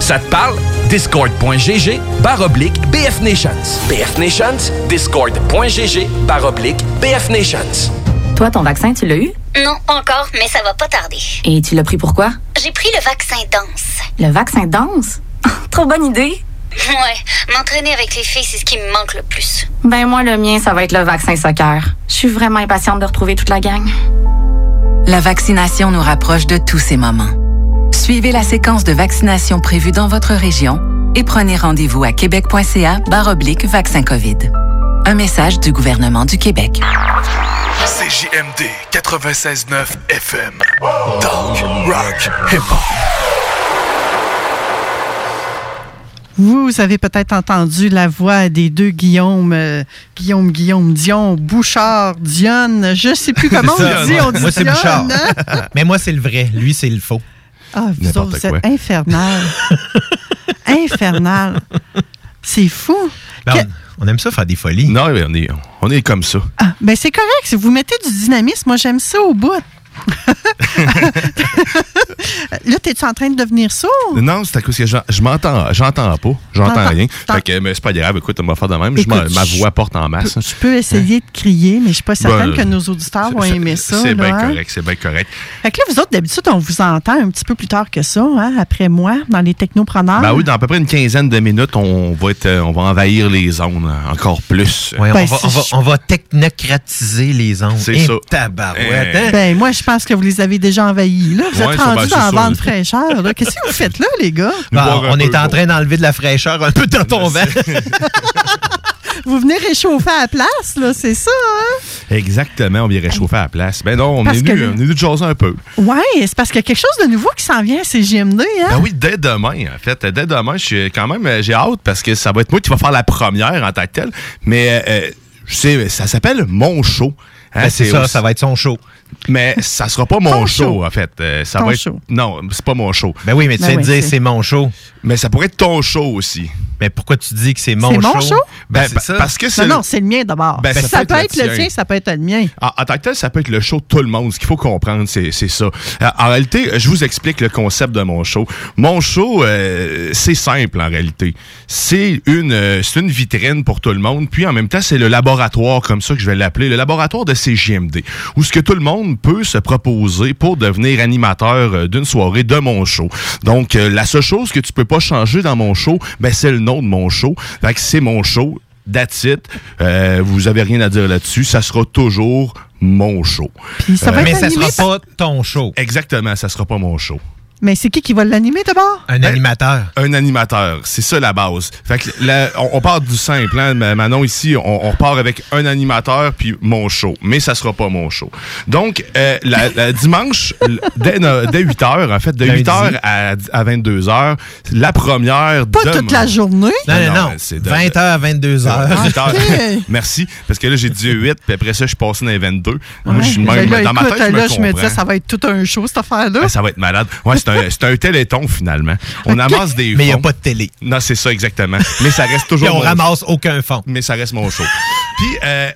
Ça te parle? Discord.gg barre oblique BF Nations. BF Nations, Discord.gg barre oblique BF Nations. Toi, ton vaccin, tu l'as eu? Non, encore, mais ça va pas tarder. Et tu l'as pris pourquoi? J'ai pris le vaccin danse. Le vaccin danse? [laughs] Trop bonne idée! Ouais, m'entraîner avec les filles, c'est ce qui me manque le plus. Ben moi, le mien, ça va être le vaccin soccer. Je suis vraiment impatiente de retrouver toute la gang. La vaccination nous rapproche de tous ces moments. Suivez la séquence de vaccination prévue dans votre région et prenez rendez-vous à québec.ca oblique vaccin COVID. Un message du gouvernement du Québec. CJMD 96.9 FM. Talk, rock, hip-hop. Vous avez peut-être entendu la voix des deux Guillaume, euh, Guillaume, Guillaume, Dion, Bouchard, Dionne. Je sais plus comment [laughs] on dit. On dit moi, c'est Dionne, Bouchard. hein? [laughs] Mais moi, c'est le vrai. Lui, c'est le faux. Ah, vous N'importe autres, vous quoi. êtes infernal. [laughs] infernal. C'est fou. Ben, Que- on, on aime ça faire des folies. Non, mais on est, on est comme ça. Ah, ben c'est correct. Si vous mettez du dynamisme, moi j'aime ça au bout. [laughs] Là, t'es-tu en train de devenir sourd? Non, c'est à cause que je m'entends, j'entends pas, j'entends rien. Fait que, mais c'est pas grave, écoute, on va faire de même. Je Écoute, ma voix porte en masse. Je peux essayer de crier, mais je suis pas certaine Ben, que nos auditeurs vont aimer ça. C'est bien hein? correct, c'est bien correct. Fait que là, vous autres, d'habitude, on vous entend un petit peu plus tard que ça, hein, après moi, dans les technopreneurs. Ben oui, dans à peu près une quinzaine de minutes, on va être, euh, on va envahir les zones encore plus. Ouais, Ben, on, va, si on, va, je- on va technocratiser les ondes. C'est ça. tabarouette, Eh. hein? Ben, moi, je pense que vous les avez déjà envahis. Là. Vous Ouais, êtes rendus ben, dans la bande fraîcheur. Qu'est-ce que vous faites là, les gars? Un on peu, est en train d'enlever de la fraîcheur un peu dans ton vent. [laughs] Vous venez réchauffer à la place, là, c'est ça, hein? Exactement, on vient réchauffer à la place. Ben non, on Parce est venu, le- on est venu de jaser un peu. Ouais, c'est parce qu'il y a quelque chose de nouveau qui s'en vient à CGMD, hein? Ben oui, dès demain, en fait. Dès demain, je suis quand même, euh, j'ai hâte parce que ça va être moi qui va faire la première en tant que telle. Mais euh, je sais, ça s'appelle Mon Show. Hein, Ben, c'est ça, aussi- ça va être son show. Mais ça sera pas mon show, show. en fait. Euh, ça Ton va être. show? Non, c'est pas mon show. Ben oui, mais tu viens de dire c'est mon show. Mais ça pourrait être ton show aussi. Mais pourquoi tu dis que c'est mon C'est show? mon show? Ben, pa- ça. parce que c'est. Non, non, c'est le mien d'abord. Ben, ça, ça peut peut être être le tien. ça peut être le mien. En, en tant que tel, ça peut être le show de tout le monde. Ce qu'il faut comprendre, c'est c'est ça. Euh, en réalité, je vous explique le concept de mon show. Mon show, euh, c'est simple en réalité. C'est une, euh, c'est une vitrine pour tout le monde. Puis en même temps, c'est le laboratoire, comme ça que je vais l'appeler, le laboratoire de CGMD, où ce que tout le monde peut se proposer pour devenir animateur euh, d'une soirée de mon show. Donc, euh, la seule chose que tu peux pas changer dans mon show, ben, c'est le nom de mon show. Fait que c'est mon show. That's it. Euh, vous avez rien à dire là-dessus. Ça sera toujours mon show. ça Euh, Mais ça sera pas ton show. Exactement, ça sera pas mon show. Mais c'est qui qui va l'animer d'abord? Un animateur. Un animateur, c'est ça la base. Fait que là, on, on part du simple. Hein? Ma- Manon, ici, on, on repart avec un animateur puis mon show. Mais ça sera pas mon show. Donc, euh, la, la dimanche, [laughs] dès, no- dès 8 h, en fait, de Lundi. 8 h à, à 22 h, la première. Pas toute la journée? Non, non, non. c'est de- 20h à 22h. 20 heures. Ok. [laughs] Merci. Parce que là, j'ai dit 8, puis après ça, je suis passé dans les 22. Moi, Ouais. je suis Ben même. là, dans ma écoute, tête, je me là, je me disais, ça va être tout un show, cette affaire-là. Ah, ça va être malade. Ouais, c'est un, c'est un téléthon finalement. On amasse des Mais il n'y a fonds. pas de télé. Non, c'est ça exactement. Mais ça reste toujours. [laughs] Puis on mon ramasse aucun fond. Mais ça reste mon show. Puis, euh,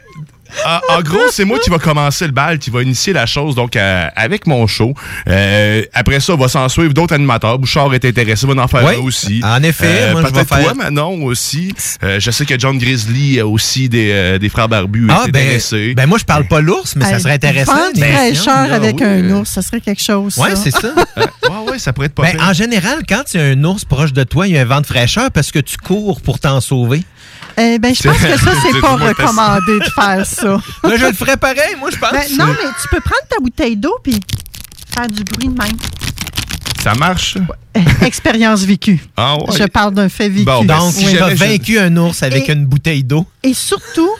en, en gros, c'est moi qui va commencer le bal, qui va initier la chose, donc euh, avec mon show. Euh, après ça, va s'en suivre d'autres animateurs. Bouchard est intéressé, va en faire Oui, un aussi. en effet, moi, je vais peut-être faire- toi, Manon aussi. Euh, je sais que John Grizzly a aussi des, euh, des frères barbus Ah, ben, intéressé. ben moi, je parle pas l'ours, mais ça serait intéressant. Une fraîcheur là, avec oui, un euh. ours, ça serait quelque chose. Ouais, c'est ça. [laughs] Euh, ouais, ouais, ça pourrait être pas Ben, en général, quand il y a un ours proche de toi, il y a un vent de fraîcheur parce que tu cours pour t'en sauver. Eh ben, je pense que ça, c'est pas recommandé de faire ça. [laughs] Là, je le ferais pareil, moi, je pense. Ben, non, mais tu peux prendre ta bouteille d'eau puis faire du bruit de même. Ça marche? Expérience vécue. Ah ouais. Je parle d'un fait vécu. Bon, ben, Donc, si vaincu un ours avec Et- une bouteille d'eau. Et surtout,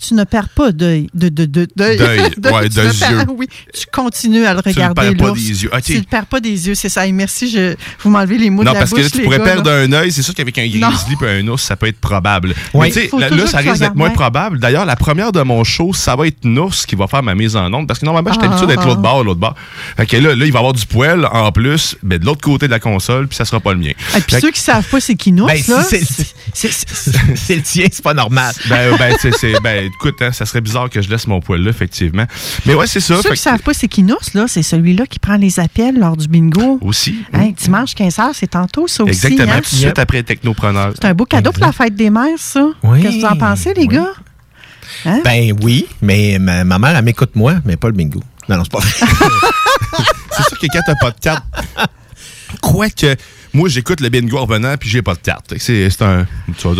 tu ne perds pas d'œil. De, de, de, d'œil. [laughs] D'œil, ouais, tu de ne perds- yeux. Oui, tu continues à le le regarder. perds pas des yeux. Tu ne perds pas des yeux, c'est ça. Et merci, je, vous m'enlevez les mots Non, de la parce que là, tu pourrais gars, perdre là. un œil. C'est sûr qu'avec un Non. grizzly et un ours, ça peut être probable. Oui. Mais tu là, là, ça que tu risque d'être moins probable. D'ailleurs, la première de mon show, ça va être une ours qui va faire ma mise en onde. Parce que normalement, j'étais Ah. habitué d'être l'autre bord, l'autre bord. Fait que là, là, il va y avoir du poêle en plus, mais de l'autre côté de la console, puis ça sera pas le mien. Et puis Fait que- ceux qui savent pas c'est qui nous, Ben, [laughs] c'est le tien, c'est pas normal. Ben, ben, c'est- ben, écoute, hein, ça serait bizarre que je laisse mon poêle là, effectivement. Mais ouais, c'est ça. ceux qui que- savent pas c'est qui nous, là, c'est celui-là qui prend les appels lors du bingo. Aussi. Hein, dimanche 15h, c'est tantôt, ça aussi. Exactement. hein? Tout de suite après Technopreneur. C'est un beau cadeau pour la fête des mères, ça. Oui. Qu'est-ce que vous en pensez, les gars? Hein? Ben oui, mais ma, ma mère, elle m'écoute moi, mais pas le bingo. Non, non, c'est pas vrai. [laughs] C'est sûr que quand t'as pas de carte. Quoique, moi, j'écoute le bingo en revenant, puis j'ai pas de carte. C'est, c'est un.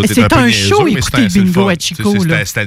C'est un show, mais écouter le bingo fun. à Chico.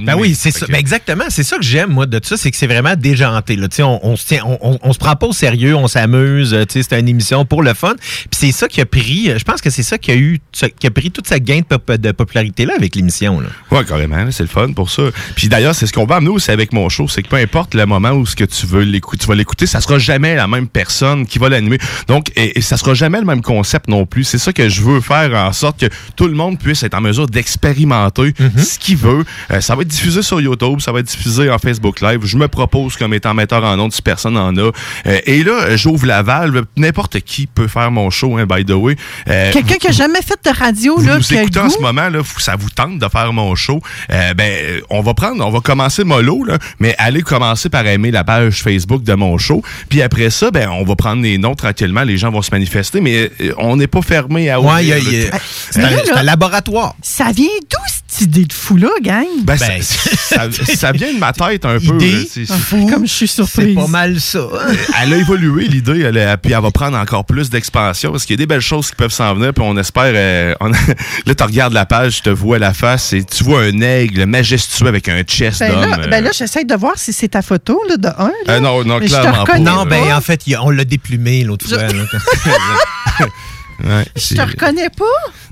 Ben oui, c'est ça. que- Ben exactement. C'est ça que j'aime, moi, de tout ça, c'est que c'est vraiment déjanté. Là. Tu sais, On, on se tient, on, on- on se prend pas au sérieux, on s'amuse. euh, tu sais, C'est une émission pour le fun. Puis c'est ça qui a pris, euh, je pense que c'est ça qui a eu, qui a pris toute sa gain de, pop- de popularité là avec l'émission. là. Ouais, carrément, c'est le fun pour ça. Puis d'ailleurs, c'est ce qu'on va amener aussi avec mon show, c'est que peu importe le moment où ce que tu veux l'écouter, tu vas l'écouter, ça sera jamais la même personne qui va l'animer. Donc, et, et ça sera jamais le même concept non plus. C'est ça que je veux faire en sorte que tout le monde puisse être en mesure d'expérimenter ce qu'il veut. Euh, ça va être diffusé sur YouTube, ça va être diffusé en Facebook Live. Je me propose comme étant metteur en ondes si personne en a. Euh, et là, j'ouvre la valve. N'importe qui peut faire mon show, hein, by the way. Euh, Quelqu'un qui a jamais fait de radio, vous là, le écoutez en goût. ce moment, là, ça vous tente de faire mon show, euh, ben, on va prendre, on va commencer mollo, là, mais allez commencer par aimer la page Facebook de mon show. Puis après ça, ben, on va prendre les noms tranquillement, les gens vont se manifester, mais on n'est pas fermé à ouvrir. Ouais, il y a- le il y a- tout. c'est un, là, c'est là- un laboratoire. Ça vient d'où cette idée de fou-là, gang? Ben, Ben, ça, [laughs] ça- ça vient de ma tête un peu. Idée là, c'est- Ah, Comme je suis C'est surprise. pas mal ça. Euh, elle a évolué l'idée, elle a- puis elle va prendre encore plus d'expansion parce qu'il y a des belles choses qui peuvent s'en venir, puis on espère. euh, on- [laughs] là, tu regardes la page, je te vois la face, et tu vois un aigle majestueux avec un chest Ben d'homme. là, euh. ben là j'essaie de voir si c'est ta photo, là, de un. là. Euh, non, non, clairement pas. Non, ben en fait, on l'a déplumé l'autre Je- fois. [laughs] Ouais, Je te reconnais pas?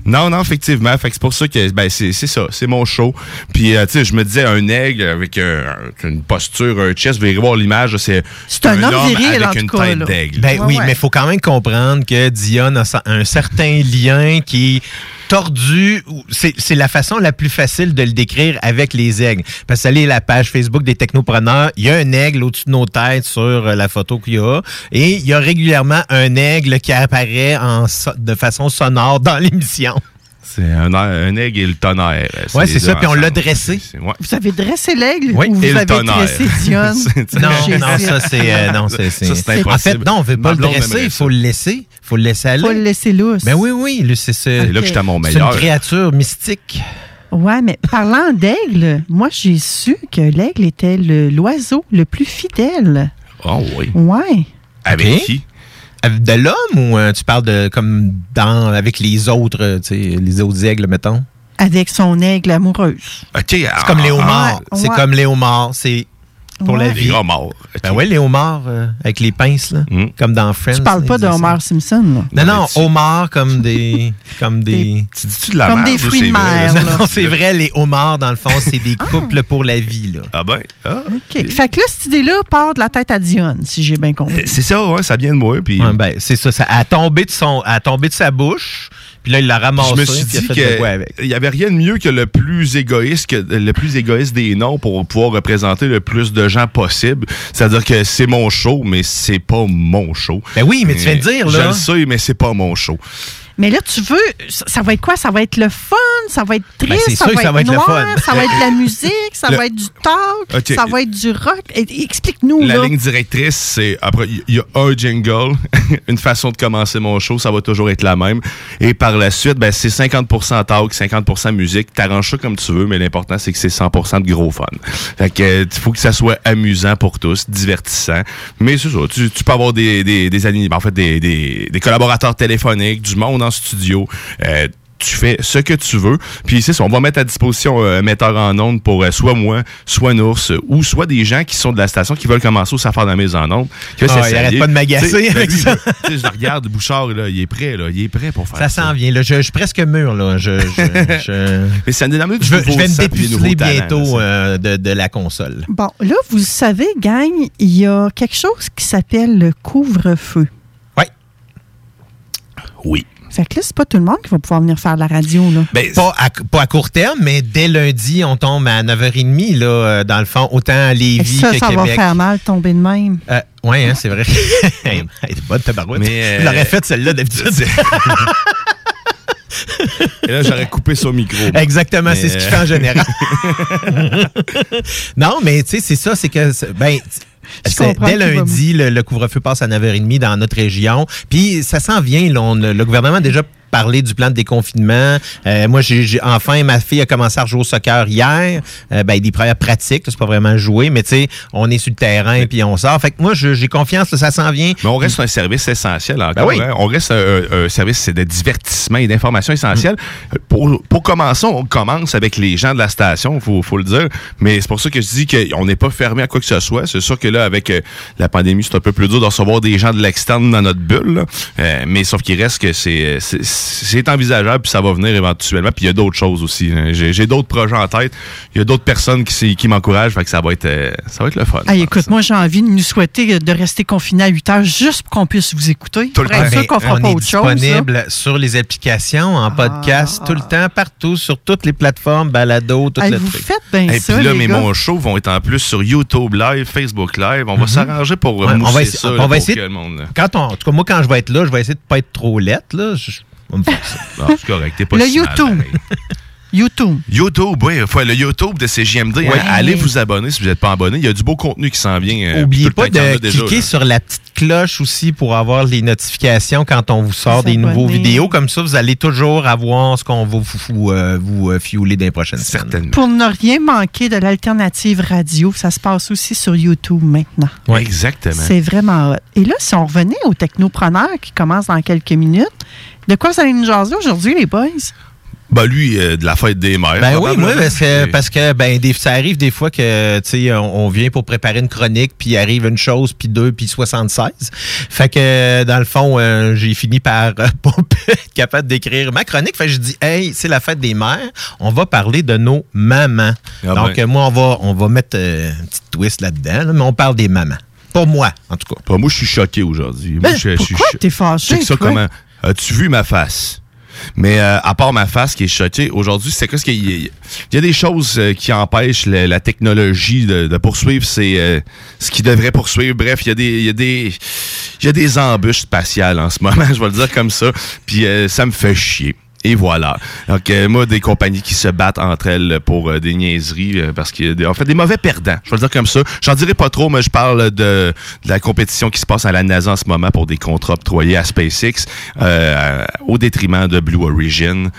Non, non, effectivement. Fait que c'est pour ça que ben, c'est c'est ça, c'est mon show. Puis, euh, tu sais, je me disais, un aigle avec euh, une posture, un chest, vous verrez voir l'image, c'est C'est un homme viril, avec une cas, tête d'aigle. Ben Ouais, oui, ouais. mais il faut quand même comprendre que Dion a un certain lien qui tordu. C'est la façon la plus facile de le décrire avec les aigles. Parce que allez la page Facebook des technopreneurs, il y a un aigle au-dessus de nos têtes sur euh, la photo qu'il y a. Et il y a régulièrement un aigle qui apparaît en de façon sonore dans [laughs] l'émission. C'est un, un aigle et le tonnerre. Ouais, les c'est ça. Puis on l'a dressé. C'est- ouais. Vous avez dressé l'aigle Oui, ou vous avez tonnerre. dressé [laughs] Dion? C'est- Non, non, ça c'est euh, non, c'est Ça, c'est En impossible. fait, non, on veut Ma pas le dresser, il faut le laisser, faut le laisser aller. Faut le laisser lousse. Ben oui, oui, c'est c'est- C'est là que j'étais à mon c'est meilleur. une créature mystique. Ouais, mais parlant d'aigle, moi j'ai su que l'aigle était le- l'oiseau le plus fidèle. Oh oui. Ouais. Avec Ok. qui? Avec De l'homme ou euh, tu parles de comme dans avec les autres, euh, tu sais, les autres aigles, mettons? Avec son aigle amoureuse. OK. C'est comme les homards. Ouais, C'est ouais. comme les homards. C'est pour la vie. Les homards. Ben ouais, les homards euh, avec les pinces, là, Mm. comme dans Friends. Tu parles pas de. Homer Simpson, là. Non, non, tu- homards comme des. [laughs] comme des. Tu dis-tu de la Comme merde des fruits de mer, là. Non, c'est vrai, les homards, dans le fond, c'est des couples pour la vie, là. Ah ben. Ah. OK. Fait que là, cette idée-là part de la tête à Dion, si j'ai bien compris. C'est ça, ouais, ça vient de moi. Puis Ouais, ben, c'est ça, ça a tombé de son, a tombé de sa bouche, puis là, il l'a ramassé, je me suis dit qu'il n'y avait rien de mieux que le plus égoïste que le plus égoïste des noms pour pouvoir représenter le plus de gens possible. C'est-à-dire que c'est mon show, mais c'est pas mon show. Ben oui, mais tu viens de dire, Je là. le sais, mais c'est pas mon show. Mais là, tu veux, ça ça va être quoi? Ça va être le fun, ça va être Ben, triste, c'est ça, va ça être va être noir, ça va être de la musique, ça Le- va être du talk, Ok. ça va être du rock? Explique-nous, La là. ligne directrice, c'est après il y a un jingle, [laughs] une façon de commencer mon show, ça va toujours être la même. Et par la suite, ben c'est 50% talk, 50% musique. T'arranges ça comme tu veux, mais l'important c'est que c'est 100% de gros fun. Fait que euh, il faut que ça soit amusant pour tous, divertissant. Mais c'est ça, tu, tu peux avoir des des des, anim- en fait des, des, des collaborateurs téléphoniques, du monde en studio. euh, tu fais ce que tu veux. Puis c'est ça, on va mettre à disposition euh, un metteur en ondes pour euh, soit moi, soit Nours, euh, ou soit des gens qui sont de la station qui veulent commencer aussi à faire de la mise en onde. qui veulent Ah, il arrête pas de m'agacer ben avec lui, [laughs] ça. ben, tu sais, je le regarde, Bouchard, là, il est prêt, là, il est prêt pour faire Ça ça. s'en vient, là. Je, je suis presque mûr, là. Je, je, [laughs] je, Mais ça nous je veux- je vais me dépuceler talents, bientôt là, ça. euh, de, de la console. Bon, là, vous savez, gang, il y a quelque chose qui s'appelle le couvre-feu. Oui. Oui. Fait que là, c'est pas tout le monde qui va pouvoir venir faire de la radio, là. Ben, Pas à, pas à court terme, mais dès lundi, on tombe à 9h30, là, euh, dans le fond, autant à Lévis ça, que ça va Québec. faire mal tomber de même. Euh, ouais, hein, c'est vrai. [laughs] hey, hey, bonne tabarouette. Mais, euh, Je l'aurais faite, celle-là, d'habitude. [laughs] Et là, j'aurais coupé son micro. Exactement, Mais, c'est ce qu'il euh, fait en général. [laughs] non, mais tu sais, c'est ça, c'est que, ben, dès lundi, le, le couvre-feu passe à 9h30 dans notre région. Puis ça s'en vient, là, on a- le gouvernement a déjà parlé du plan de déconfinement. Euh, moi, j'ai enfin, ma fille a commencé à rejouer au soccer hier. Euh, ben, des premières pratiques, c'est pas vraiment jouer, mais tu sais, on est sur le terrain puis on sort. Fait que moi, j'ai confiance, là, ça s'en vient. Mais on reste un service essentiel encore. Ben oui. hein. On reste un, un service de divertissement et d'information essentielle. Mm. Pour, pour commencer, on commence avec les gens de la station, il faut, faut le dire. Mais c'est pour ça que je dis qu'on n'est pas fermé à quoi que ce soit. C'est sûr que là, avec euh, la pandémie, c'est un peu plus dur de recevoir des gens de l'externe dans notre bulle. là. Euh, mais sauf qu'il reste que c'est c'est- envisageable, puis ça va venir éventuellement. Puis il y a d'autres choses aussi. J'ai j'ai d'autres projets en tête. Il y a d'autres personnes qui, m'encouragent. Fait que ça va être, euh, ça va être le fun. Hey, écoute, moi, j'ai envie de nous souhaiter de rester confinés à 8 heures juste pour qu'on puisse vous écouter. Tout le sûr qu'on fera on pas est autre chose. là. disponible sur les applications, en podcast, tout le temps, partout, sur toutes les plateformes, balado, tout le vous truc. faites bien Et ça, puis là, mes mon show vont être en plus sur YouTube Live, Facebook Live. On va s'arranger pour Mhm. Ouais, on va essayer- ça on là, va pour essayer le monde... Quand on, en tout cas, moi, quand je vais être là, je vais essayer de pas être trop lettre. Là. Je, on me force. Non, c'est correct, t'es pas Le si mal, YouTube. pareil. YouTube. YouTube, oui, faut- le YouTube de CGMD. hein, Ouais. allez vous abonner si vous n'êtes pas abonné. Il y a du beau contenu qui s'en vient. euh, Oubliez tout le pas temps qu'il y en a de déjà, cliquer là. sur la petite cloche aussi pour avoir les notifications quand on vous sort des S'abonner. nouveaux vidéos. Comme ça, vous allez toujours avoir ce qu'on va vous, vous, euh, vous, euh, fiouler dans les prochaines semaines. Certainement. Pour ne rien manquer de l'alternative radio, ça se passe aussi sur YouTube maintenant. Ouais. Exactement. C'est vraiment hot. Et là, si on revenait au technopreneur qui commence dans quelques minutes, de quoi vous allez nous jaser aujourd'hui, les boys? Ben lui, euh, de la fête des mères. Ben oui, moi, parce que, parce que ben, des- ça arrive des fois que tu sais, on, on vient pour préparer une chronique, puis il arrive une chose, puis deux, puis 76. Fait que, dans le fond, euh, j'ai fini par euh, [laughs] pas être capable d'écrire ma chronique. Fait que je dis, hey, c'est la fête des mères, on va parler de nos mamans. Ah Donc, ben. euh, moi, on va, on va mettre euh, un petit twist là-dedans, là, mais on parle des mamans. Pas moi, en tout cas. Pas moi, je suis choqué aujourd'hui. Ben, je suis t'es fâché, Check ça toi? comment. As-tu vu ma face? Mais euh, à part ma face qui est choquée, aujourd'hui, c'est quoi ce qu'il y, y a des choses euh, qui empêchent la technologie de, poursuivre c'est euh, ce qui devrait poursuivre. Bref, il y a des il y a des y a des embûches spatiales en ce moment, [laughs] je vais le dire comme ça. Puis euh, ça me fait chier. Et voilà. Donc, euh, moi, des compagnies qui se battent entre elles pour euh, des niaiseries, euh, parce qu'il y a des, en fait, des mauvais perdants. Je vais le dire comme ça. J'en dirai pas trop, mais je parle de, de la compétition qui se passe à la NASA en ce moment pour des contrats octroyés à SpaceX, euh, au détriment de Blue Origin.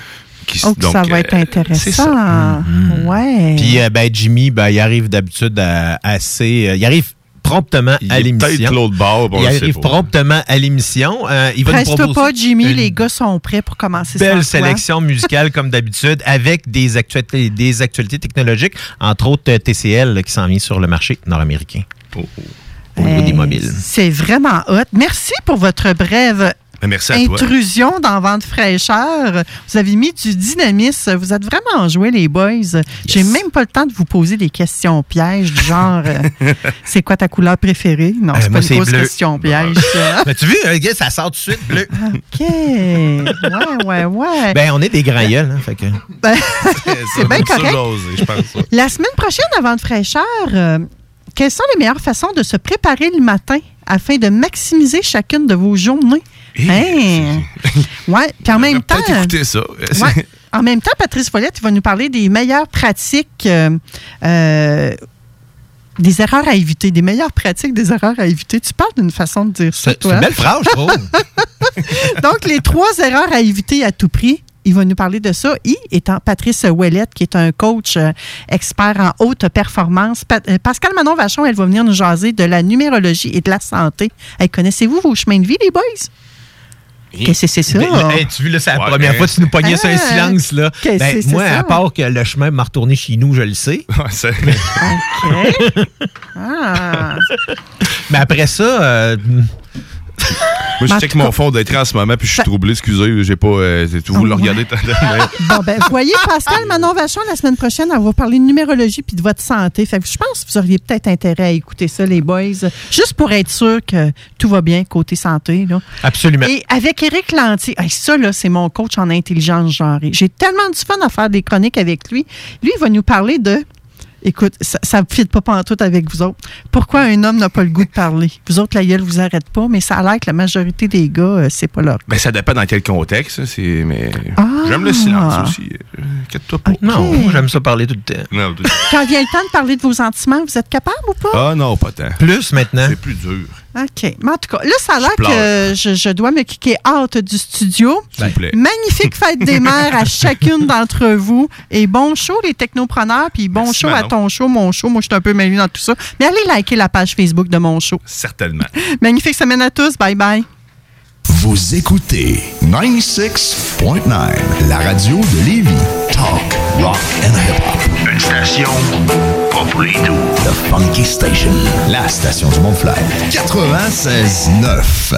Qui, Oh, que ça donc, va euh, être intéressant. Ouais. Puis, euh, ben, Jimmy, ben, il arrive d'habitude à- assez. euh, il arrive promptement Il à l'émission. bon, il arrive pas. promptement à l'émission. Euh, il va nous proposer pas, Jimmy, une les gars sont prêts pour commencer belle toi. sélection musicale comme d'habitude avec des actualités, des actualités technologiques, entre autres euh, TCL qui s'en vient sur le marché nord-américain. Au niveau des Hey, mobiles. C'est vraiment hot. Merci pour votre brève merci à toi. intrusion dans Vente fraîcheur. Vous avez mis du dynamisme. Vous êtes vraiment enjoués, les boys. J'ai même pas le temps de vous poser des questions pièges du genre euh, [laughs] c'est quoi ta couleur préférée? Non, Euh, c'est pas une grosse bleu. question piège. Mais tu vois, gars, ça sort tout de suite bleu? OK. Ouais, ouais, ouais. Ben, on est des grands gueules, hein, fait que... Ben, [laughs] c'est bien Ça, correct. j'ose, je pense. La semaine prochaine, avant de fraîcheur, euh, quelles sont les meilleures façons de se préparer le matin afin de maximiser chacune de vos journées? Hein? Ouais, puis en même temps. Peut-être écouter ça. Ouais. En même temps, Patrice Follette il va nous parler des meilleures pratiques, euh, euh, des erreurs à éviter, des meilleures pratiques des erreurs à éviter. Tu parles d'une façon de dire ça, C'est c'est toi. une belle phrase, je trouve. [laughs] Donc, les trois erreurs à éviter à tout prix. Il va nous parler de ça. I étant Patrice Ouellette, qui est un coach euh, expert en haute performance. Pa- euh, Pascal Manon Vachon, elle va venir nous jaser de la numérologie et de la santé. Hey, Connaissez-vous vos chemins de vie, les boys? Qu'est-ce que c'est ça? Ben, hey, tu vois, là, c'est la Ouais, première fois que tu nous pognais sur un Ah, silence, là. qu'est-ce Ben, que c'est moi, ça? à part que le chemin m'a retourné chez nous, je le sais. [laughs] OK. [laughs] Ah. Mais après ça, euh, [laughs] Moi, je check mon fond d'écran en ce moment, puis je suis troublé. Excusez, j'ai pas. euh, vous le Ouais. regardez. [laughs] Bon, ben, vous voyez, Pascal Manon Vachon, la semaine prochaine, elle va parler de numérologie puis de votre santé. Fait que je pense que vous auriez peut-être intérêt à écouter ça, les boys, juste pour être sûr que tout va bien côté santé. Là. absolument. Et avec Éric Lantier, hey, ça, là, c'est mon coach en intelligence genrée. J'ai tellement du fun à faire des chroniques avec lui. Lui, il va nous parler de. Écoute, ça ne fit pas pantoute avec vous autres. Pourquoi un homme n'a pas le goût de parler? Vous autres, la gueule vous arrête pas, mais ça a l'air que la majorité des gars, euh, c'est pas leur Ben, ça dépend dans quel contexte. C'est, mais Ah! j'aime le silence aussi. euh, Inquiète-toi pas. non, moi, j'aime ça parler tout le temps. Non, tout- Quand vient le temps de parler de vos sentiments, vous êtes capable ou pas? Ah non, pas tant. Plus maintenant. C'est plus dur. OK. Mais en tout cas, là, ça a l'air que je, je dois me kicker out du studio. S'il vous plaît. Magnifique fête des [laughs] mères à chacune d'entre vous. Et bon show, les technopreneurs. Puis bon Merci, show à ton show, mon show. Moi, je suis un peu mêlée dans tout ça. Mais allez liker la page Facebook de mon show. Certainement. [laughs] Magnifique semaine à tous. Bye bye. Vous écoutez 96.9, la radio de Lévis. Talk, rock and hip-hop. Une station pas pour les doux. The Funky Station, la station du Mont-Flair. 96.9.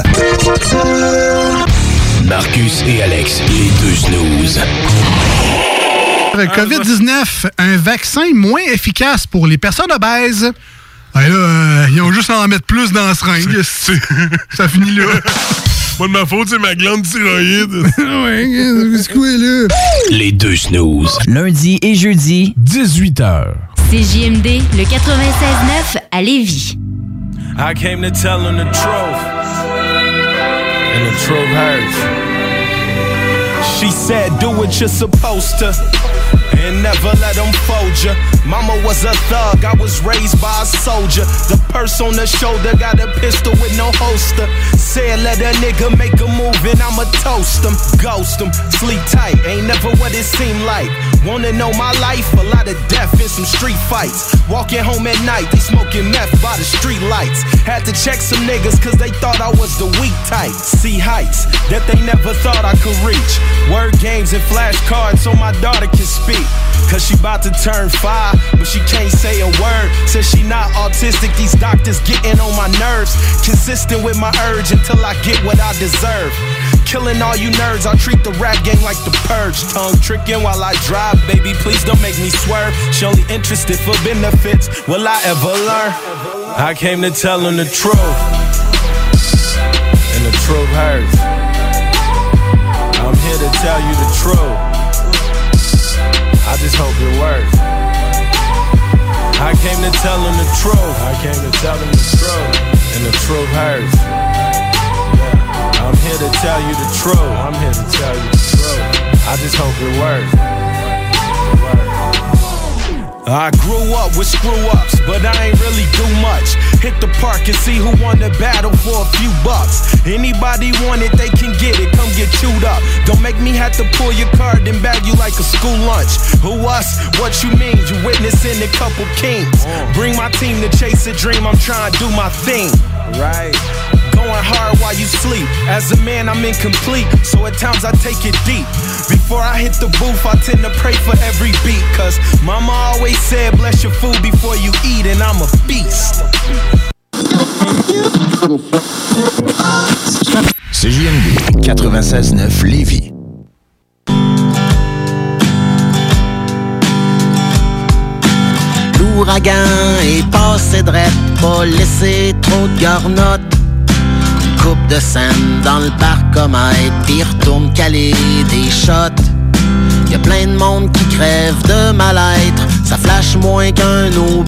Marcus et Alex, les deux snooze. COVID-19, un vaccin moins efficace pour les personnes obèses. Ouais, là, euh, ils ont juste à en mettre plus dans la seringue. Ça finit là. [laughs] Pas de ma faute, c'est ma glande thyroïde. [laughs] ouais, c'est quoi, là? Les deux snooze. Lundi et jeudi, 18h. C'est JMD, le 96.9 à Lévis. I came to tell him the truth. And the truth hurts. She said, do what you're supposed to. And never let them fold ya. Mama was a thug, I was raised by a soldier. The purse on the shoulder got a pistol with no holster. Said let a nigga make a move and I'ma toast him, ghost him, sleep tight. Ain't never what it seemed like. Wanna know my life? A lot of death and some street fights. Walking home at night, they smoking meth by the street lights. Had to check some niggas cause they thought I was the weak type. See heights that they never thought I could reach. Word games and flashcards so my daughter can speak. Cause she about to turn five, but she can't say a word. Says she not autistic, these doctors getting on my nerves. Consistent with my urge until I get what I deserve. Killing all you nerds, I'll treat the rap game like the purge. Tongue tricking while I drive, baby, please don't make me swerve. She only interested for benefits, will I ever learn? I came to tell him the truth, and the truth hurts. I'm here to tell you the truth. I just hope it works. I came to tell him the truth. I came to tell him the truth, and the truth hurts. I'm here to tell you the truth. I'm here to tell you the truth. I just hope it works. I grew up with screw ups, but I ain't really do much. Hit the park and see who won the battle for a few bucks. Anybody want it, they can get it. Come get chewed up. Don't make me have to pull your card and bag you like a school lunch. Who us? What you mean? You witnessing a couple kings. Bring my team to chase a dream. I'm trying to do my thing. Right. Going hard while you sleep. As a man, I'm incomplete, so at times I take it deep. Before I hit the booth, I tend to pray for every beat. Cause mama always said, bless your food before you eat, and I'm a beast. CJMD 96.9 Lévis. L'ouragan est passé drette, pas laissé trop de garnottes. Coupe de scène dans le parcomètre, puis retourne caler des shots. Y a plein de monde qui crève de mal-être, ça flash moins qu'un